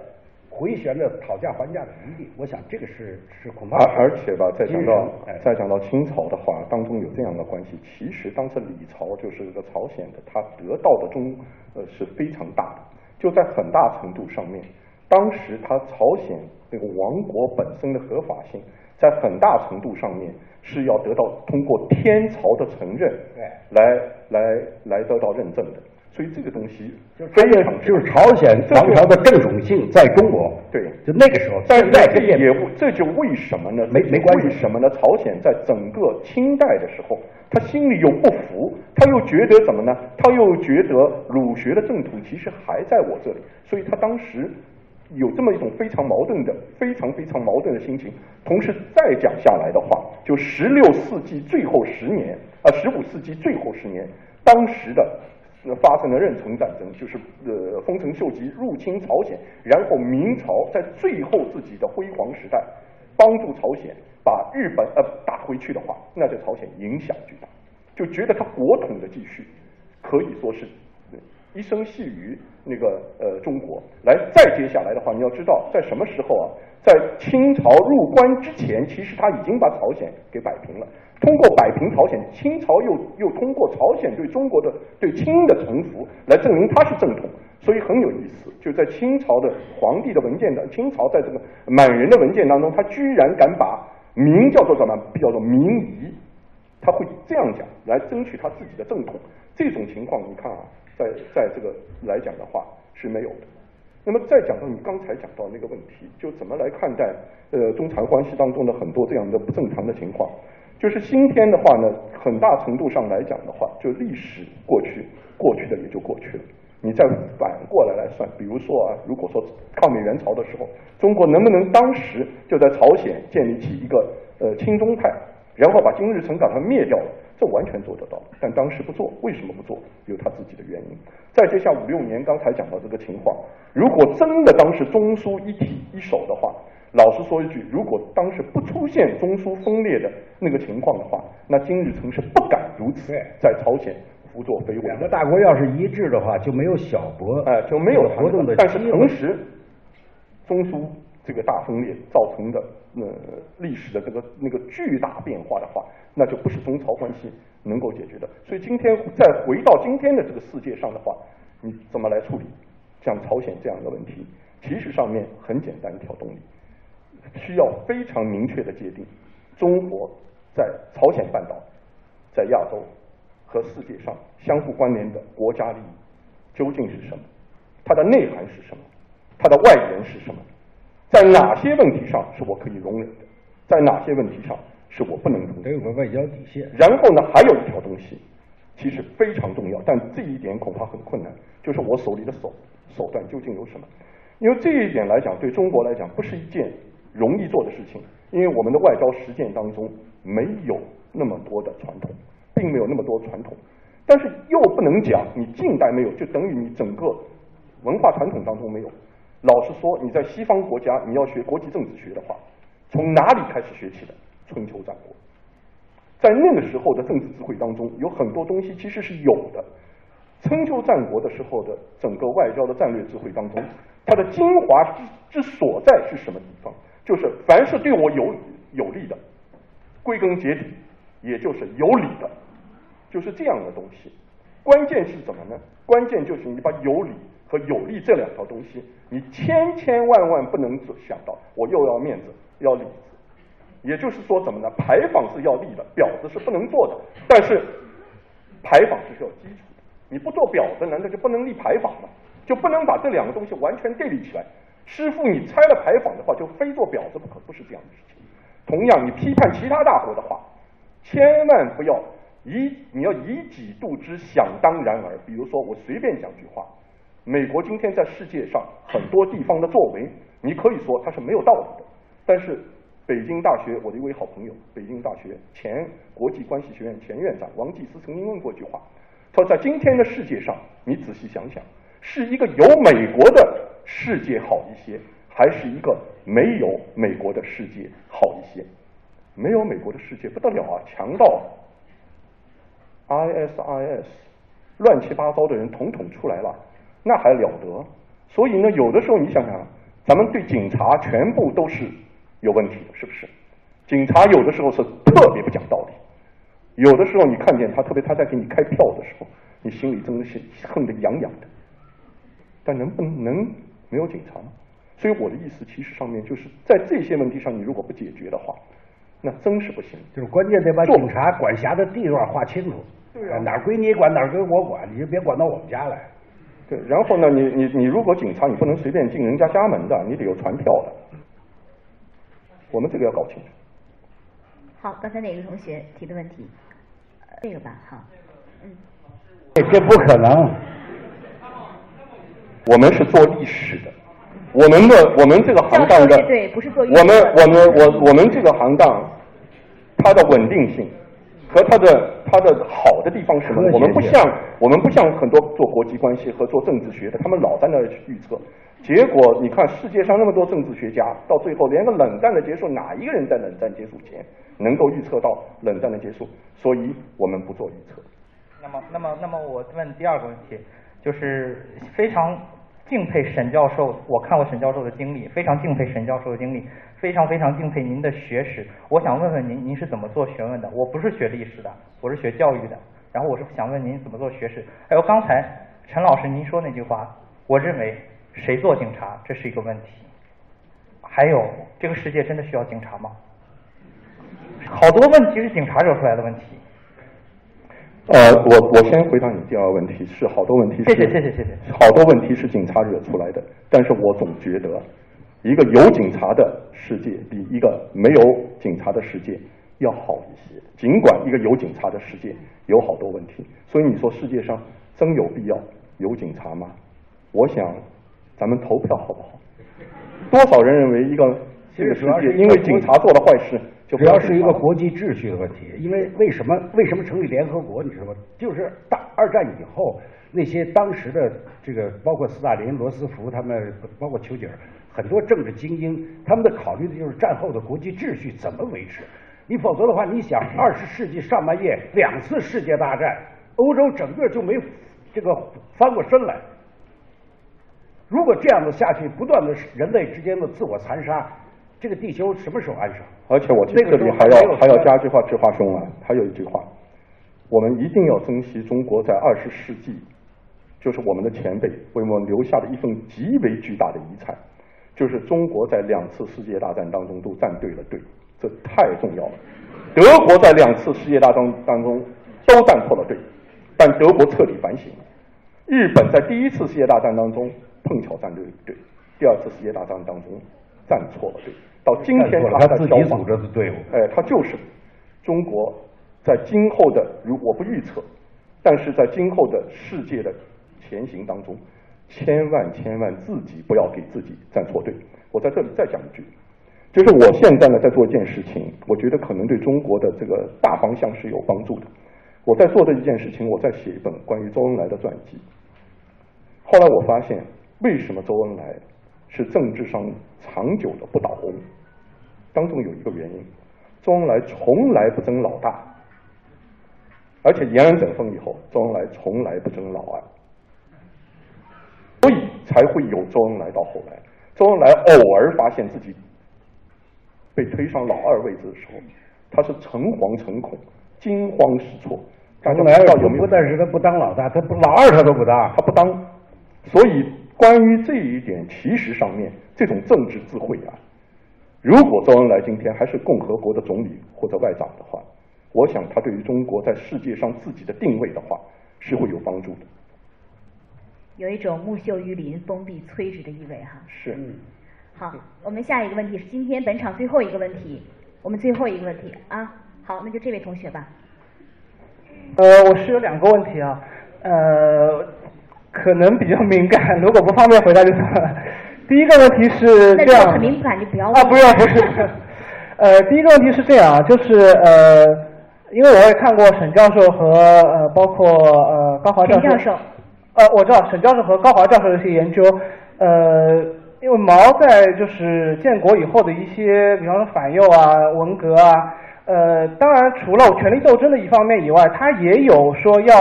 回旋的讨价还价的余地。我想这个是是恐怕
而而且吧，再讲到再讲到清朝的话，当中有这样的关系。其实当时李朝就是这个朝鲜的，他得到的中呃是非常大的，就在很大程度上面，当时他朝鲜这个王国本身的合法性，在很大程度上面是要得到通过天朝的承认，
对
来来来得到认证的。所以这个东西
就是
非常
就是朝鲜王朝的正统性在中国，
对
就那个时候，
但
在
这也不这就为什么呢？
没没关系
为什么呢？朝鲜在整个清代的时候，他心里又不服，他又觉得怎么呢？他又觉得儒学的正统其实还在我这里，所以他当时有这么一种非常矛盾的、非常非常矛盾的心情。同时再讲下来的话，就十六世纪最后十年啊，十五世纪最后十年，当时的。发生了壬辰战争，就是呃丰臣秀吉入侵朝鲜，然后明朝在最后自己的辉煌时代，帮助朝鲜把日本呃打回去的话，那对朝鲜影响巨大，就觉得他国统的继续可以说是一生系于那个呃中国。来，再接下来的话，你要知道在什么时候啊？在清朝入关之前，其实他已经把朝鲜给摆平了。通过摆平朝鲜，清朝又又通过朝鲜对中国的对清的臣服来证明他是正统，所以很有意思。就在清朝的皇帝的文件的清朝在这个满人的文件当中，他居然敢把明叫做什么？叫做明夷，他会这样讲来争取他自己的正统。这种情况，你看啊，在在这个来讲的话是没有的。那么再讲到你刚才讲到那个问题，就怎么来看待呃中朝关系当中的很多这样的不正常的情况？就是今天的话呢，很大程度上来讲的话，就历史过去，过去的也就过去了。你再反过来来算，比如说啊，如果说抗美援朝的时候，中国能不能当时就在朝鲜建立起一个呃亲中派，然后把金日成把他灭掉了？这完全做得到，但当时不做，为什么不做？有他自己的原因。再接下五六年，刚才讲到这个情况，如果真的当时中苏一体一手的话，老实说一句，如果当时不出现中苏分裂的那个情况的话，那金日成是不敢如此
对
在朝鲜胡作非为
两个。大国要是一致的话，就没有小国
哎，就没有
活动的
但是同时，中苏这个大分裂造成的呃历史的这个那个巨大变化的话，那就不是中朝关系能够解决的。所以今天再回到今天的这个世界上的话，你怎么来处理像朝鲜这样的问题？其实上面很简单一条动力，需要非常明确的界定中国在朝鲜半岛、在亚洲和世界上相互关联的国家利益究竟是什么？它的内涵是什么？它的外延是什么？在哪些问题上是我可以容忍的？在哪些问题上是我不能容忍的？
得有个外交底线。
然后呢，还有一条东西，其实非常重要，但这一点恐怕很困难，就是我手里的手手段究竟有什么？因为这一点来讲，对中国来讲不是一件容易做的事情，因为我们的外交实践当中没有那么多的传统，并没有那么多传统，但是又不能讲你近代没有，就等于你整个文化传统当中没有。老实说，你在西方国家你要学国际政治学的话，从哪里开始学起的？春秋战国。在那个时候的政治智慧当中，有很多东西其实是有的。春秋战国的时候的整个外交的战略智慧当中，它的精华之之所在是什么地方？就是凡是对我有有利的，归根结底也就是有理的，就是这样的东西。关键是什么呢？关键就是你把有理和有利这两条东西，你千千万万不能只想到我又要面子要里子，也就是说什么呢？牌坊是要立的，婊子是不能做的，但是牌坊是需要基础的。你不做婊子，难道就不能立牌坊吗？就不能把这两个东西完全对立起来？师傅，你拆了牌坊的话，就非做婊子不可，不是这样的事情。同样，你批判其他大国的话，千万不要以你要以己度之，想当然而。比如说，我随便讲句话，美国今天在世界上很多地方的作为，你可以说它是没有道理的。但是，北京大学我的一位好朋友，北京大学前国际关系学院前院长王继思曾经问过一句话，他说，在今天的世界上，你仔细想想。是一个有美国的世界好一些，还是一个没有美国的世界好一些？没有美国的世界不得了啊，强盗 ISIS 乱七八糟的人统统出来了，那还了得？所以呢，有的时候你想想，咱们对警察全部都是有问题的，是不是？警察有的时候是特别不讲道理，有的时候你看见他，特别他在给你开票的时候，你心里真的是恨得痒痒的。但能不能没有警察吗？所以我的意思，其实上面就是在这些问题上，你如果不解决的话，那真是不行。
就是关键得把警察管辖的地段划清楚。
对啊，
哪儿归你管，哪儿归我管，你就别管到我们家来。
对，然后呢，你你你如果警察，你不能随便进人家家门的，你得有传票的。我们这个要搞清楚。
好，刚才哪个同学提的问题？这个吧，好，嗯。
这不可能。
我们是做历史的，我们的我们这个行当的，
对，不是做
我们我们我我们这个行当，它的稳定性和它的它的好的地方是什么？我们不像我们不像很多做国际关系和做政治学的，他们老在那去预测，结果你看世界上那么多政治学家，到最后连个冷战的结束，哪一个人在冷战结束前能够预测到冷战的结束？所以我们不做预测。
那么那么那么我问第二个问题，就是非常。敬佩沈教授，我看过沈教授的经历，非常敬佩沈教授的经历，非常非常敬佩您的学识。我想问问您，您是怎么做学问的？我不是学历史的，我是学教育的。然后我是想问您怎么做学识。还有刚才陈老师您说那句话，我认为谁做警察这是一个问题。还有这个世界真的需要警察吗？好多问题是警察惹出来的问题。
呃，我我先回答你第二个问题，是好多问题是
谢谢谢谢谢谢，
好多问题是警察惹出来的，但是我总觉得一个有警察的世界比一个没有警察的世界要好一些。尽管一个有警察的世界有好多问题，所以你说世界上真有必要有警察吗？我想咱们投票好不好？多少人认为一个这个世界因为警察做了坏事？
主要是一个国际秩序的问题，因为为什么为什么成立联合国？你知道吗？就是大二战以后，那些当时的这个包括斯大林、罗斯福他们，包括丘吉尔，很多政治精英，他们的考虑的就是战后的国际秩序怎么维持。你否则的话，你想二十世纪上半叶两次世界大战，欧洲整个就没这个翻过身来。如果这样子下去，不断的人类之间的自我残杀。这个地球什么时候安生？
而且我这里还要还要加句话，志华兄啊，还有一句话，我们一定要珍惜中国在二十世纪，就是我们的前辈为我们留下的一份极为巨大的遗产，就是中国在两次世界大战当中都站对了队，这太重要了。德国在两次世界大战当中都站错了队，但德国彻底反省了。日本在第一次世界大战当中碰巧站对队，第二次世界大战当中。站错了队，到今天他
在自己组织的队伍，
哎，他就是中国在今后的，如我不预测，但是在今后的世界的前行当中，千万千万自己不要给自己站错队。我在这里再讲一句，就是我现在呢在做一件事情，我觉得可能对中国的这个大方向是有帮助的。我在做的一件事情，我在写一本关于周恩来的传记。后来我发现，为什么周恩来？是政治上长久的不倒翁，当中有一个原因，周恩来从来不争老大，而且延安整风以后，周恩来从来不争老二，才会有周恩来到后来。周恩来偶尔发现自己被推上老二位置的时候，他是诚惶诚恐、惊慌失措。周
恩来
不知道有没有
不但是他不当老大，他不老二他都不当。
他不当。所以关于这一点，其实上面这种政治智慧啊，如果周恩来今天还是共和国的总理或者外长的话，我想他对于中国在世界上自己的定位的话是会有帮助的。
有一种木秀于林、风必摧之的意味哈。
是。
好，我们下一个问题是今天本场最后一个问题，我们最后一个问题啊。好，那就这位同学吧。
呃，我是有两个问题啊，呃，可能比较敏感，如果不方便回答就算了。第一个问题是
那
这样。
如果很敏感就不要问
啊，不用，不是。不 是呃，第一个问题是这样啊，就是呃，因为我也看过沈教授和呃，包括呃高华教授。呃，我知道沈教授和高华教授的一些研究，呃，因为毛在就是建国以后的一些，比方说反右啊、文革啊，呃，当然除了权力斗争的一方面以外，他也有说要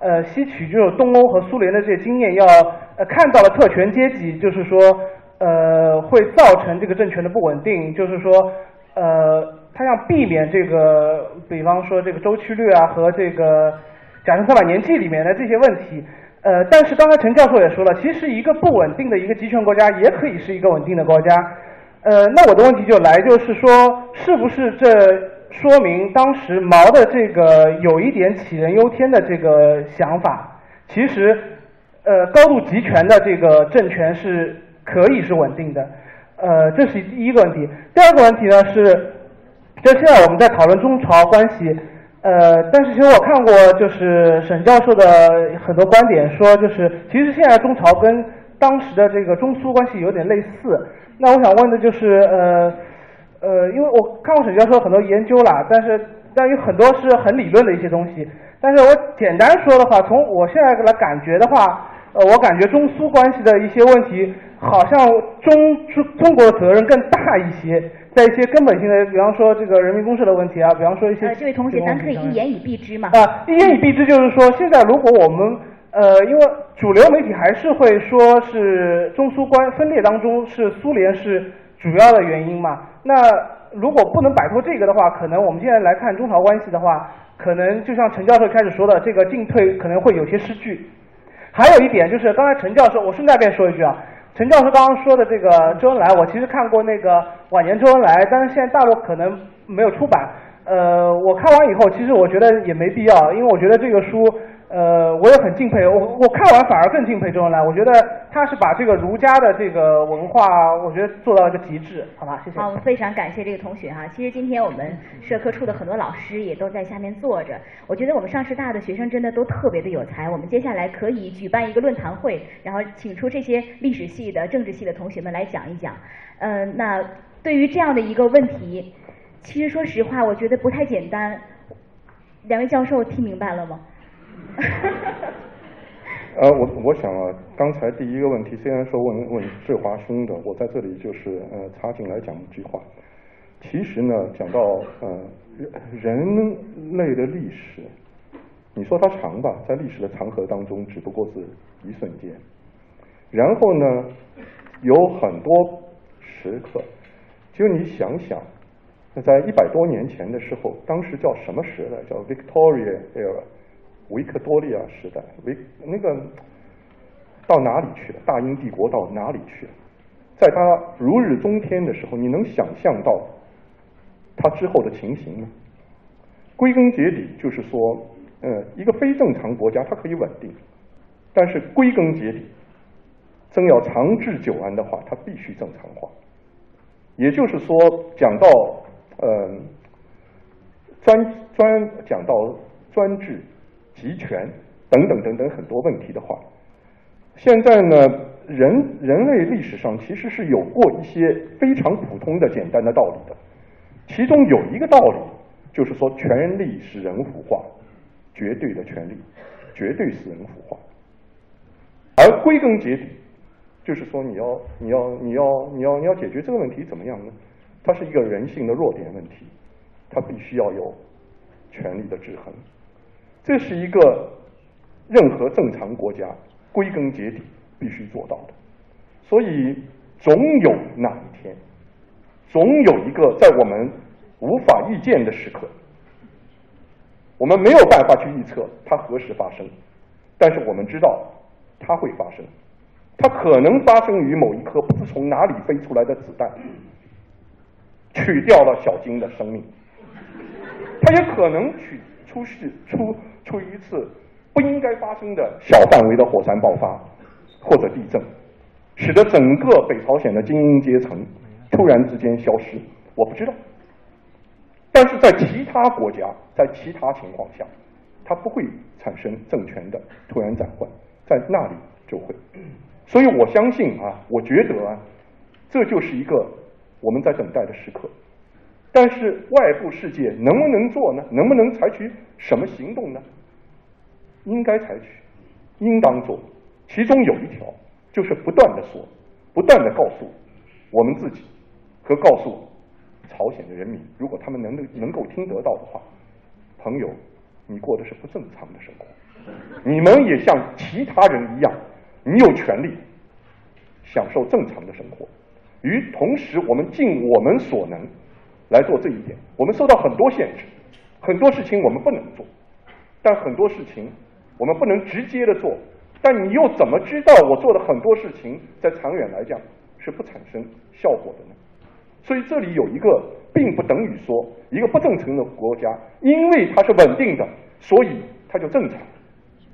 呃吸取就是东欧和苏联的这些经验，要呃看到了特权阶级，就是说呃会造成这个政权的不稳定，就是说呃他要避免这个，比方说这个周期率啊和这个甲辰三百年纪里面的这些问题。呃，但是刚才陈教授也说了，其实一个不稳定的一个集权国家也可以是一个稳定的国家。呃，那我的问题就来，就是说，是不是这说明当时毛的这个有一点杞人忧天的这个想法？其实，呃，高度集权的这个政权是可以是稳定的。呃，这是第一个问题。第二个问题呢是，就现在我们在讨论中朝关系。呃，但是其实我看过，就是沈教授的很多观点，说就是其实现在中朝跟当时的这个中苏关系有点类似。那我想问的就是，呃呃，因为我看过沈教授很多研究啦，但是但有很多是很理论的一些东西。但是我简单说的话，从我现在来感觉的话，呃，我感觉中苏关系的一些问题，好像中中中国的责任更大一些。在一些根本性的，比方说这个人民公社的问题啊，比方说一些。
呃，这位同学，咱可以一言以蔽之嘛。
啊，一言以蔽之就是说，现在如果我们呃，因为主流媒体还是会说是中苏关分裂当中是苏联是主要的原因嘛。那如果不能摆脱这个的话，可能我们现在来看中朝关系的话，可能就像陈教授开始说的，这个进退可能会有些失据。还有一点就是，刚才陈教授，我顺带便说一句啊。陈教授刚刚说的这个周恩来，我其实看过那个晚年周恩来，但是现在大陆可能没有出版。呃，我看完以后，其实我觉得也没必要，因为我觉得这个书，呃，我也很敬佩。我我看完反而更敬佩周恩来，我觉得他是把这个儒家的这个文化，我觉得做到了一个极致，好吧？谢谢。
好，非常感谢这个同学哈。其实今天我们社科处的很多老师也都在下面坐着，我觉得我们上师大的学生真的都特别的有才。我们接下来可以举办一个论坛会，然后请出这些历史系的、政治系的同学们来讲一讲。嗯，那对于这样的一个问题。其实说实话，我觉得不太简单。两位教授听明白了吗？
呃，我我想啊，刚才第一个问题虽然说问问志华兄的，我在这里就是呃插进来讲一句话。其实呢，讲到呃人人类的历史，你说它长吧，在历史的长河当中，只不过是一瞬间。然后呢，有很多时刻，就你想想。在一百多年前的时候，当时叫什么时代？叫 Victoria era，维克多利亚时代。维那个到哪里去了？大英帝国到哪里去了？在他如日中天的时候，你能想象到他之后的情形吗？归根结底就是说，呃，一个非正常国家它可以稳定，但是归根结底，真要长治久安的话，它必须正常化。也就是说，讲到。嗯，专专讲到专制、集权等等等等很多问题的话，现在呢，人人类历史上其实是有过一些非常普通的简单的道理的，其中有一个道理就是说，权力使人腐化，绝对的权力绝对使人腐化，而归根结底就是说，你要你要你要你要你要解决这个问题怎么样呢？它是一个人性的弱点问题，它必须要有权力的制衡，这是一个任何正常国家归根结底必须做到的。所以，总有那一天，总有一个在我们无法预见的时刻，我们没有办法去预测它何时发生，但是我们知道它会发生，它可能发生于某一颗不知从哪里飞出来的子弹，取掉了小金的生命，它也可能取出事出出一次不应该发生的小范围的火山爆发或者地震，使得整个北朝鲜的精英阶层突然之间消失，我不知道。但是在其他国家，在其他情况下，它不会产生政权的突然转换，在那里就会。所以我相信啊，我觉得啊，这就是一个我们在等待的时刻。但是外部世界能不能做呢？能不能采取什么行动呢？应该采取，应当做。其中有一条就是不断的说，不断的告诉我们自己和告诉朝鲜的人民，如果他们能能够听得到的话，朋友，你过的是不正常的生活，你们也像其他人一样，你有权利享受正常的生活。与同时，我们尽我们所能来做这一点。我们受到很多限制，很多事情我们不能做，但很多事情我们不能直接的做。但你又怎么知道我做的很多事情在长远来讲是不产生效果的呢？所以这里有一个，并不等于说一个不正常的国家，因为它是稳定的，所以它就正常。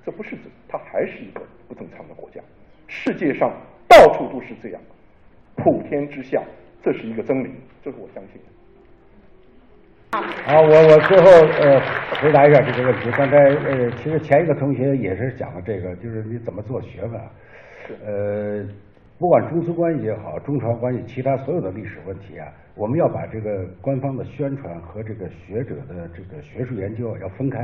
这不是指它还是一个不正常的国家。世界上到处都是这样，普天之下，这是一个真理，这是我相信的。
好，我我最后呃回答一下这个问题。刚才呃，其实前一个同学也是讲了这个，就是你怎么做学问啊？呃，不管中苏关系也好，中朝关系，其他所有的历史问题啊，我们要把这个官方的宣传和这个学者的这个学术研究要分开。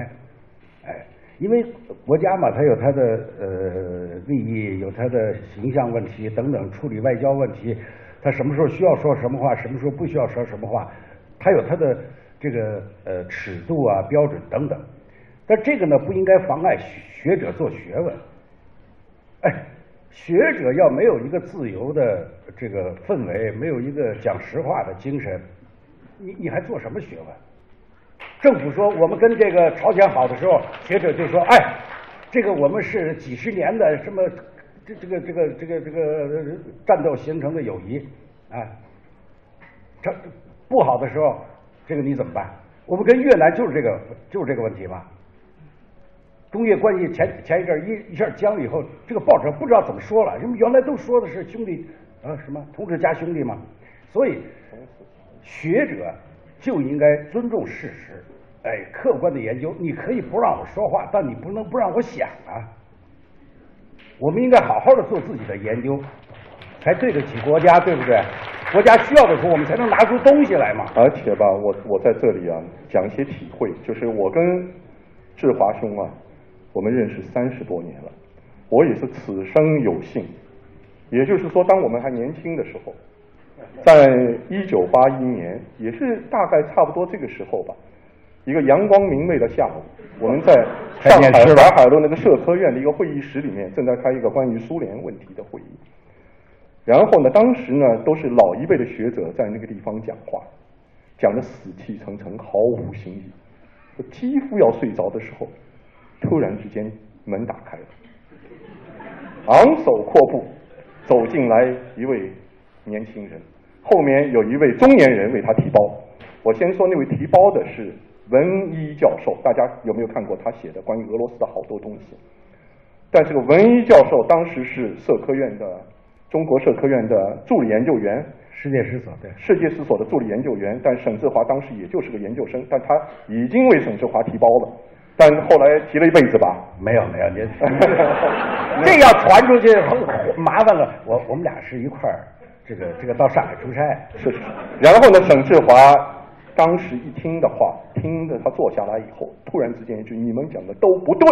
哎，因为国家嘛，它有它的呃利益，有它的形象问题等等，处理外交问题，它什么时候需要说什么话，什么时候不需要说什么话，它有它的。这个呃尺度啊标准等等，但这个呢不应该妨碍学者做学问。哎，学者要没有一个自由的这个氛围，没有一个讲实话的精神，你你还做什么学问？政府说我们跟这个朝鲜好的时候，学者就说哎，这个我们是几十年的什么这这个这个这个这个战斗形成的友谊啊，这不好的时候。这个你怎么办？我们跟越南就是这个，就是这个问题嘛。中越关系前前一阵一一下僵了以后，这个报纸不知道怎么说了，因为原来都说的是兄弟啊什么同志加兄弟嘛，所以学者就应该尊重事实，哎，客观的研究。你可以不让我说话，但你不能不让我想啊。我们应该好好的做自己的研究，才对得起国家，对不对？国家需要的时候，我们才能拿出东西来嘛。
而且吧，我我在这里啊，讲一些体会，就是我跟志华兄啊，我们认识三十多年了，我也是此生有幸，也就是说，当我们还年轻的时候，在一九八一年，也是大概差不多这个时候吧，一个阳光明媚的下午，我们在上海淮海路那个社科院的一个会议室里面，正在开一个关于苏联问题的会议。然后呢，当时呢都是老一辈的学者在那个地方讲话，讲的死气沉沉，毫无新意。我几乎要睡着的时候，突然之间门打开了，昂首阔步走进来一位年轻人，后面有一位中年人为他提包。我先说那位提包的是文一教授，大家有没有看过他写的关于俄罗斯的好多东西？但这个文一教授当时是社科院的。中国社科院的助理研究员，
世界史所对，
世界史所的助理研究员，但沈志华当时也就是个研究生，但他已经为沈志华提包了，但后来提了一辈子吧？
没有没有，您 这要传出去麻烦了。我我们俩是一块儿，这个这个到上海出差，
是是。然后呢，沈志华当时一听的话，听着他坐下来以后，突然之间一句：“你们讲的都不对。”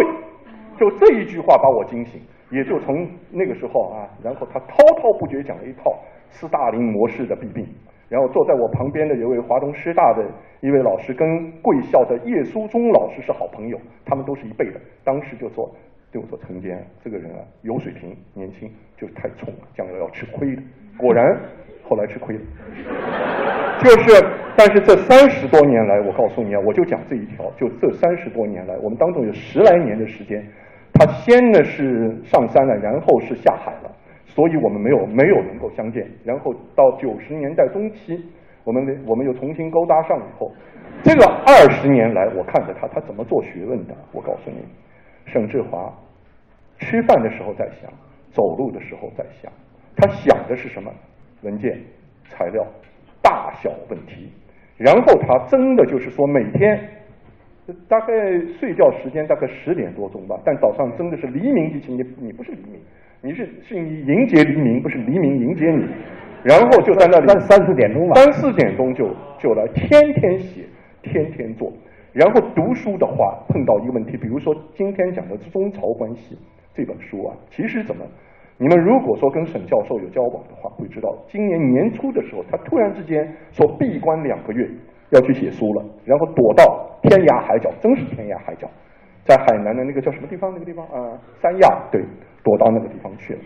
就这一句话把我惊醒。也就从那个时候啊，然后他滔滔不绝讲了一套斯大林模式的弊病，然后坐在我旁边的有位华东师大的一位老师，跟贵校的叶书忠老师是好朋友，他们都是一辈的，当时就说对我说陈坚这个人啊有水平，年轻就太冲了，将来要吃亏的。果然后来吃亏了。就是，但是这三十多年来，我告诉你啊，我就讲这一条，就这三十多年来，我们当中有十来年的时间，他先呢是上山了，然后是下海了，所以我们没有没有能够相见。然后到九十年代中期，我们我们又重新勾搭上以后，这个二十年来，我看着他，他怎么做学问的？我告诉你，沈志华吃饭的时候在想，走路的时候在想，他想的是什么？文件、材料、大小问题。然后他真的就是说，每天大概睡觉时间大概十点多钟吧，但早上真的是黎明之前，你你不是黎明，你是是你迎接黎明，不是黎明迎接你。然后就在那里
三三四点钟吧
三四点钟就就来，天天写，天天做。然后读书的话，碰到一个问题，比如说今天讲的《中朝关系》这本书啊，其实怎么？你们如果说跟沈教授有交往的话，会知道今年年初的时候，他突然之间说闭关两个月要去写书了，然后躲到天涯海角，真是天涯海角，在海南的那个叫什么地方？那个地方啊、三亚，对，躲到那个地方去了。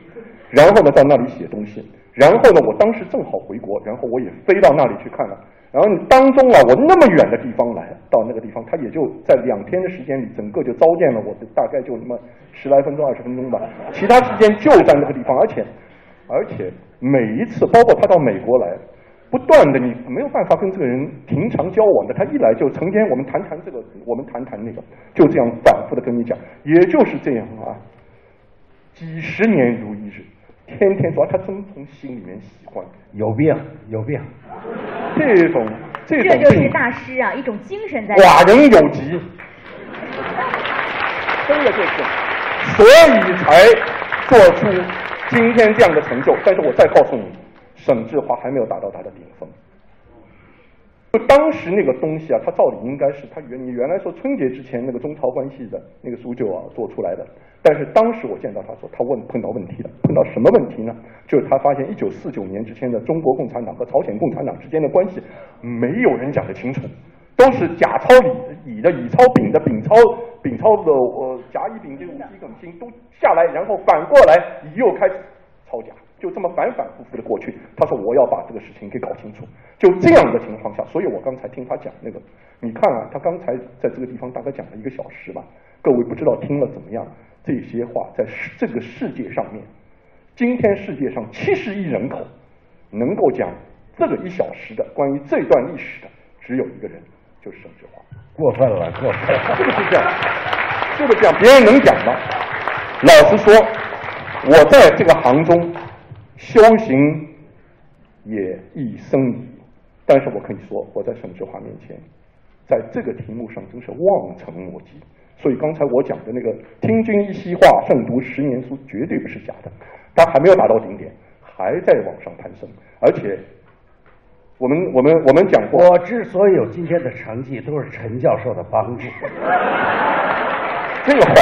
然后呢，到那里写东西。然后呢，我当时正好回国，然后我也飞到那里去看了。然后你当中啊，我那么远的地方来到那个地方，他也就在两天的时间里，整个就糟践了我的大概就那么十来分钟、二十分钟吧。其他时间就在那个地方，而且而且每一次，包括他到美国来，不断的你没有办法跟这个人平常交往的，他一来就成天我们谈谈这个，我们谈谈那个，就这样反复的跟你讲，也就是这样啊，几十年如一日，天天说他真从心里面喜欢。
有病，有病。
这种这种
这就是大师啊，一种精神在。
寡人有疾，真的就是，所以才做出今天这样的成就。但是我再告诉你，沈志华还没有达到他的顶峰。就当时那个东西啊，它照理应该是他原你原来说春节之前那个中朝关系的那个书就啊做出来的，但是当时我见到他说他问碰到问题了，碰到什么问题呢？就是他发现一九四九年之前的中国共产党和朝鲜共产党之间的关系没有人讲得清楚，都是甲抄乙乙的，乙抄丙的，丙抄丙抄的呃甲乙丙丁戊己庚辛都下来，然后反过来乙又开始抄甲。就这么反反复复的过去。他说我要把这个事情给搞清楚。就这样的情况下，所以我刚才听他讲那个，你看啊，他刚才在这个地方大概讲了一个小时吧，各位不知道听了怎么样？这些话在这个世界上面，今天世界上七十亿人口，能够讲这个一小时的关于这段历史的，只有一个人，就是沈志华。
过分了，过分了。
是不是这样？是不是这样？别人能讲吗？老实说，我在这个行中修行也一生矣，但是我可以说，我在沈志华面前，在这个题目上真是望尘莫及。所以刚才我讲的那个“听君一席话，胜读十年书”，绝对不是假的。他还没有达到顶点，还在往上攀升，而且。我们我们我们讲过，
我之所以有今天的成绩，都是陈教授的帮助。
这个话，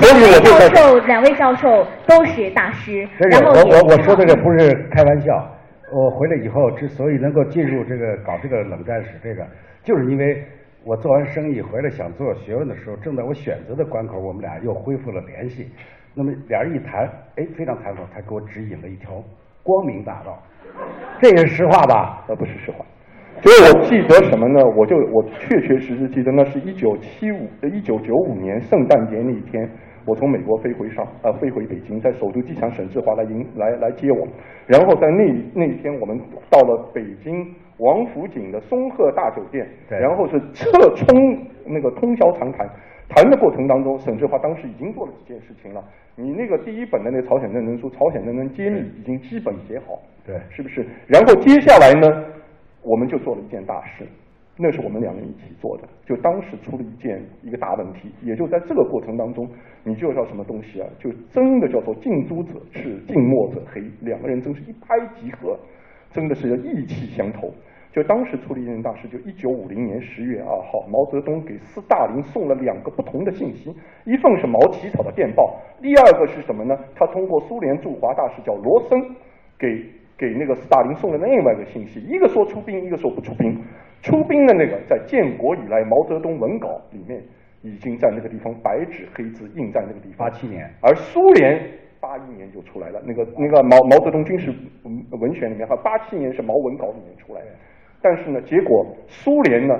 所以我
教授两位教授都是大师，
真是，我我我说这个不是开玩笑。我回来以后之所以能够进入这个搞这个冷战史，这个就是因为我做完生意回来想做学问的时候，正在我选择的关口，我们俩又恢复了联系。那么俩人一谈，哎，非常谈妥，他给我指引了一条光明大道。这个是实话吧？
呃，不是实话。所以我记得什么呢？我就我确确实实记得，那是一九七五呃一九九五年圣诞节那一天，我从美国飞回上呃飞回北京，在首都机场沈志华来迎来来接我，然后在那那一天我们到了北京王府井的松鹤大酒店，
对
然后是侧冲那个通宵长谈。谈的过程当中，沈志华当时已经做了几件事情了。你那个第一本的那个朝鲜战争书《朝鲜战争揭秘》已经基本写好，
对
是不是？然后接下来呢，我们就做了一件大事，那是我们两个人一起做的。就当时出了一件一个大问题，也就在这个过程当中，你就叫什么东西啊？就真的叫做近朱者赤，近墨者黑，两个人真是一拍即合，真的是要意气相投。就当时出了一件大事，就一九五零年十月二号，毛泽东给斯大林送了两个不同的信息，一份是毛起草的电报，第二个是什么呢？他通过苏联驻华大使叫罗森给给那个斯大林送了另外一个信息，一个说出兵，一个说不出兵。出兵的那个在建国以来毛泽东文稿里面已经在那个地方白纸黑字印在那个地方。
八七年，
而苏联八一年就出来了，那个那个毛毛泽东军事文文选里面，和八七年是毛文稿里面出来的。但是呢，结果苏联呢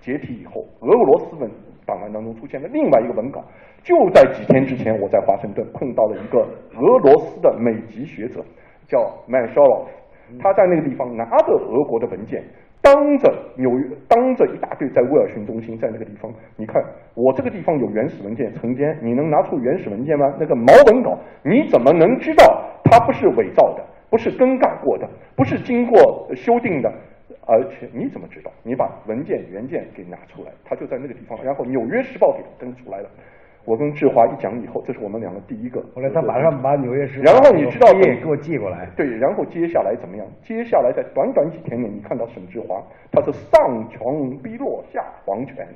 解体以后，俄罗斯文档案当中出现了另外一个文稿。就在几天之前，我在华盛顿碰到了一个俄罗斯的美籍学者，叫曼肖洛夫，他在那个地方拿着俄国的文件，当着纽约，当着一大堆在威尔逊中心，在那个地方，你看我这个地方有原始文件，曾经，你能拿出原始文件吗？那个毛文稿，你怎么能知道它不是伪造的，不是更改过的，不是经过修订的？而且你怎么知道？你把文件原件给拿出来，他就在那个地方，然后《纽约时报》给登出来了。我跟志华一讲以后，这是我们两个第一个。
后来他马上把《纽约时报》
然后你知道
也给我寄过来。
对，然后接下来怎么样？接下来在短短几天内，你看到沈志华，他是上穷逼落下黄泉，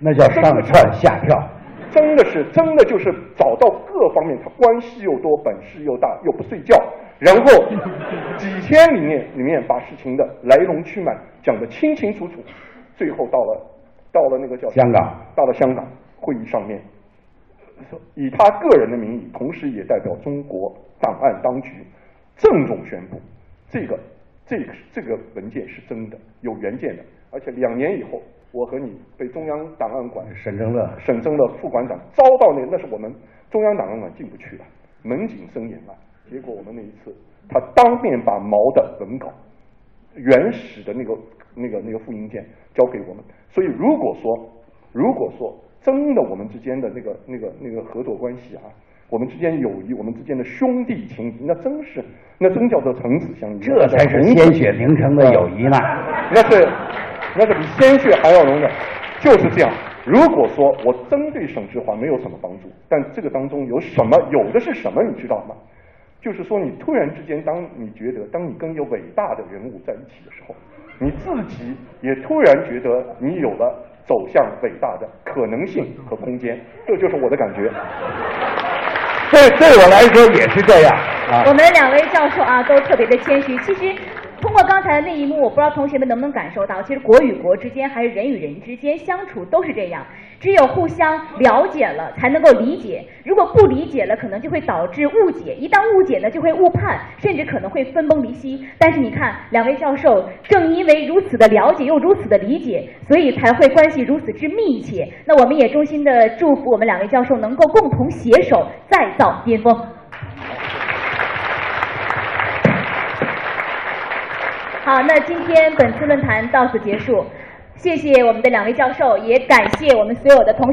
那叫上蹿下跳，
真的是真的就是找到各方面，他关系又多，本事又大，又不睡觉，然后几天里面里面把事情的来龙去脉讲得清清楚楚，最后到了到了那个叫
香港，
到了香港会议上面。以他个人的名义，同时也代表中国档案当局，郑重宣布，这个这个这个文件是真的，有原件的，而且两年以后，我和你被中央档案馆
沈正乐
沈正乐副馆长招到那，那是我们中央档案馆进不去了，门禁森严啊。结果我们那一次，他当面把毛的文稿，原始的那个那个那个复印件交给我们。所以如果说如果说。真的，我们之间的那个、那个、那个合作关系啊，我们之间友谊，我们之间的兄弟情谊，那真是，那真叫做唇齿相依。
这才是鲜血凝成的友谊呢。
那是，那是比鲜血还要浓的，就是这样。如果说我针对沈志华没有什么帮助，但这个当中有什么，有的是什么，你知道吗？就是说，你突然之间，当你觉得，当你跟一个伟大的人物在一起的时候，你自己也突然觉得你有了。走向伟大的可能性和空间，这就是我的感觉。
对，对我来说也是这样啊。
我们两位教授啊，都特别的谦虚。其实。通过刚才的那一幕，我不知道同学们能不能感受到，其实国与国之间，还是人与人之间相处都是这样，只有互相了解了，才能够理解。如果不理解了，可能就会导致误解，一旦误解呢，就会误判，甚至可能会分崩离析。但是你看，两位教授正因为如此的了解，又如此的理解，所以才会关系如此之密切。那我们也衷心的祝福我们两位教授能够共同携手再造巅峰。好，那今天本次论坛到此结束，谢谢我们的两位教授，也感谢我们所有的同学。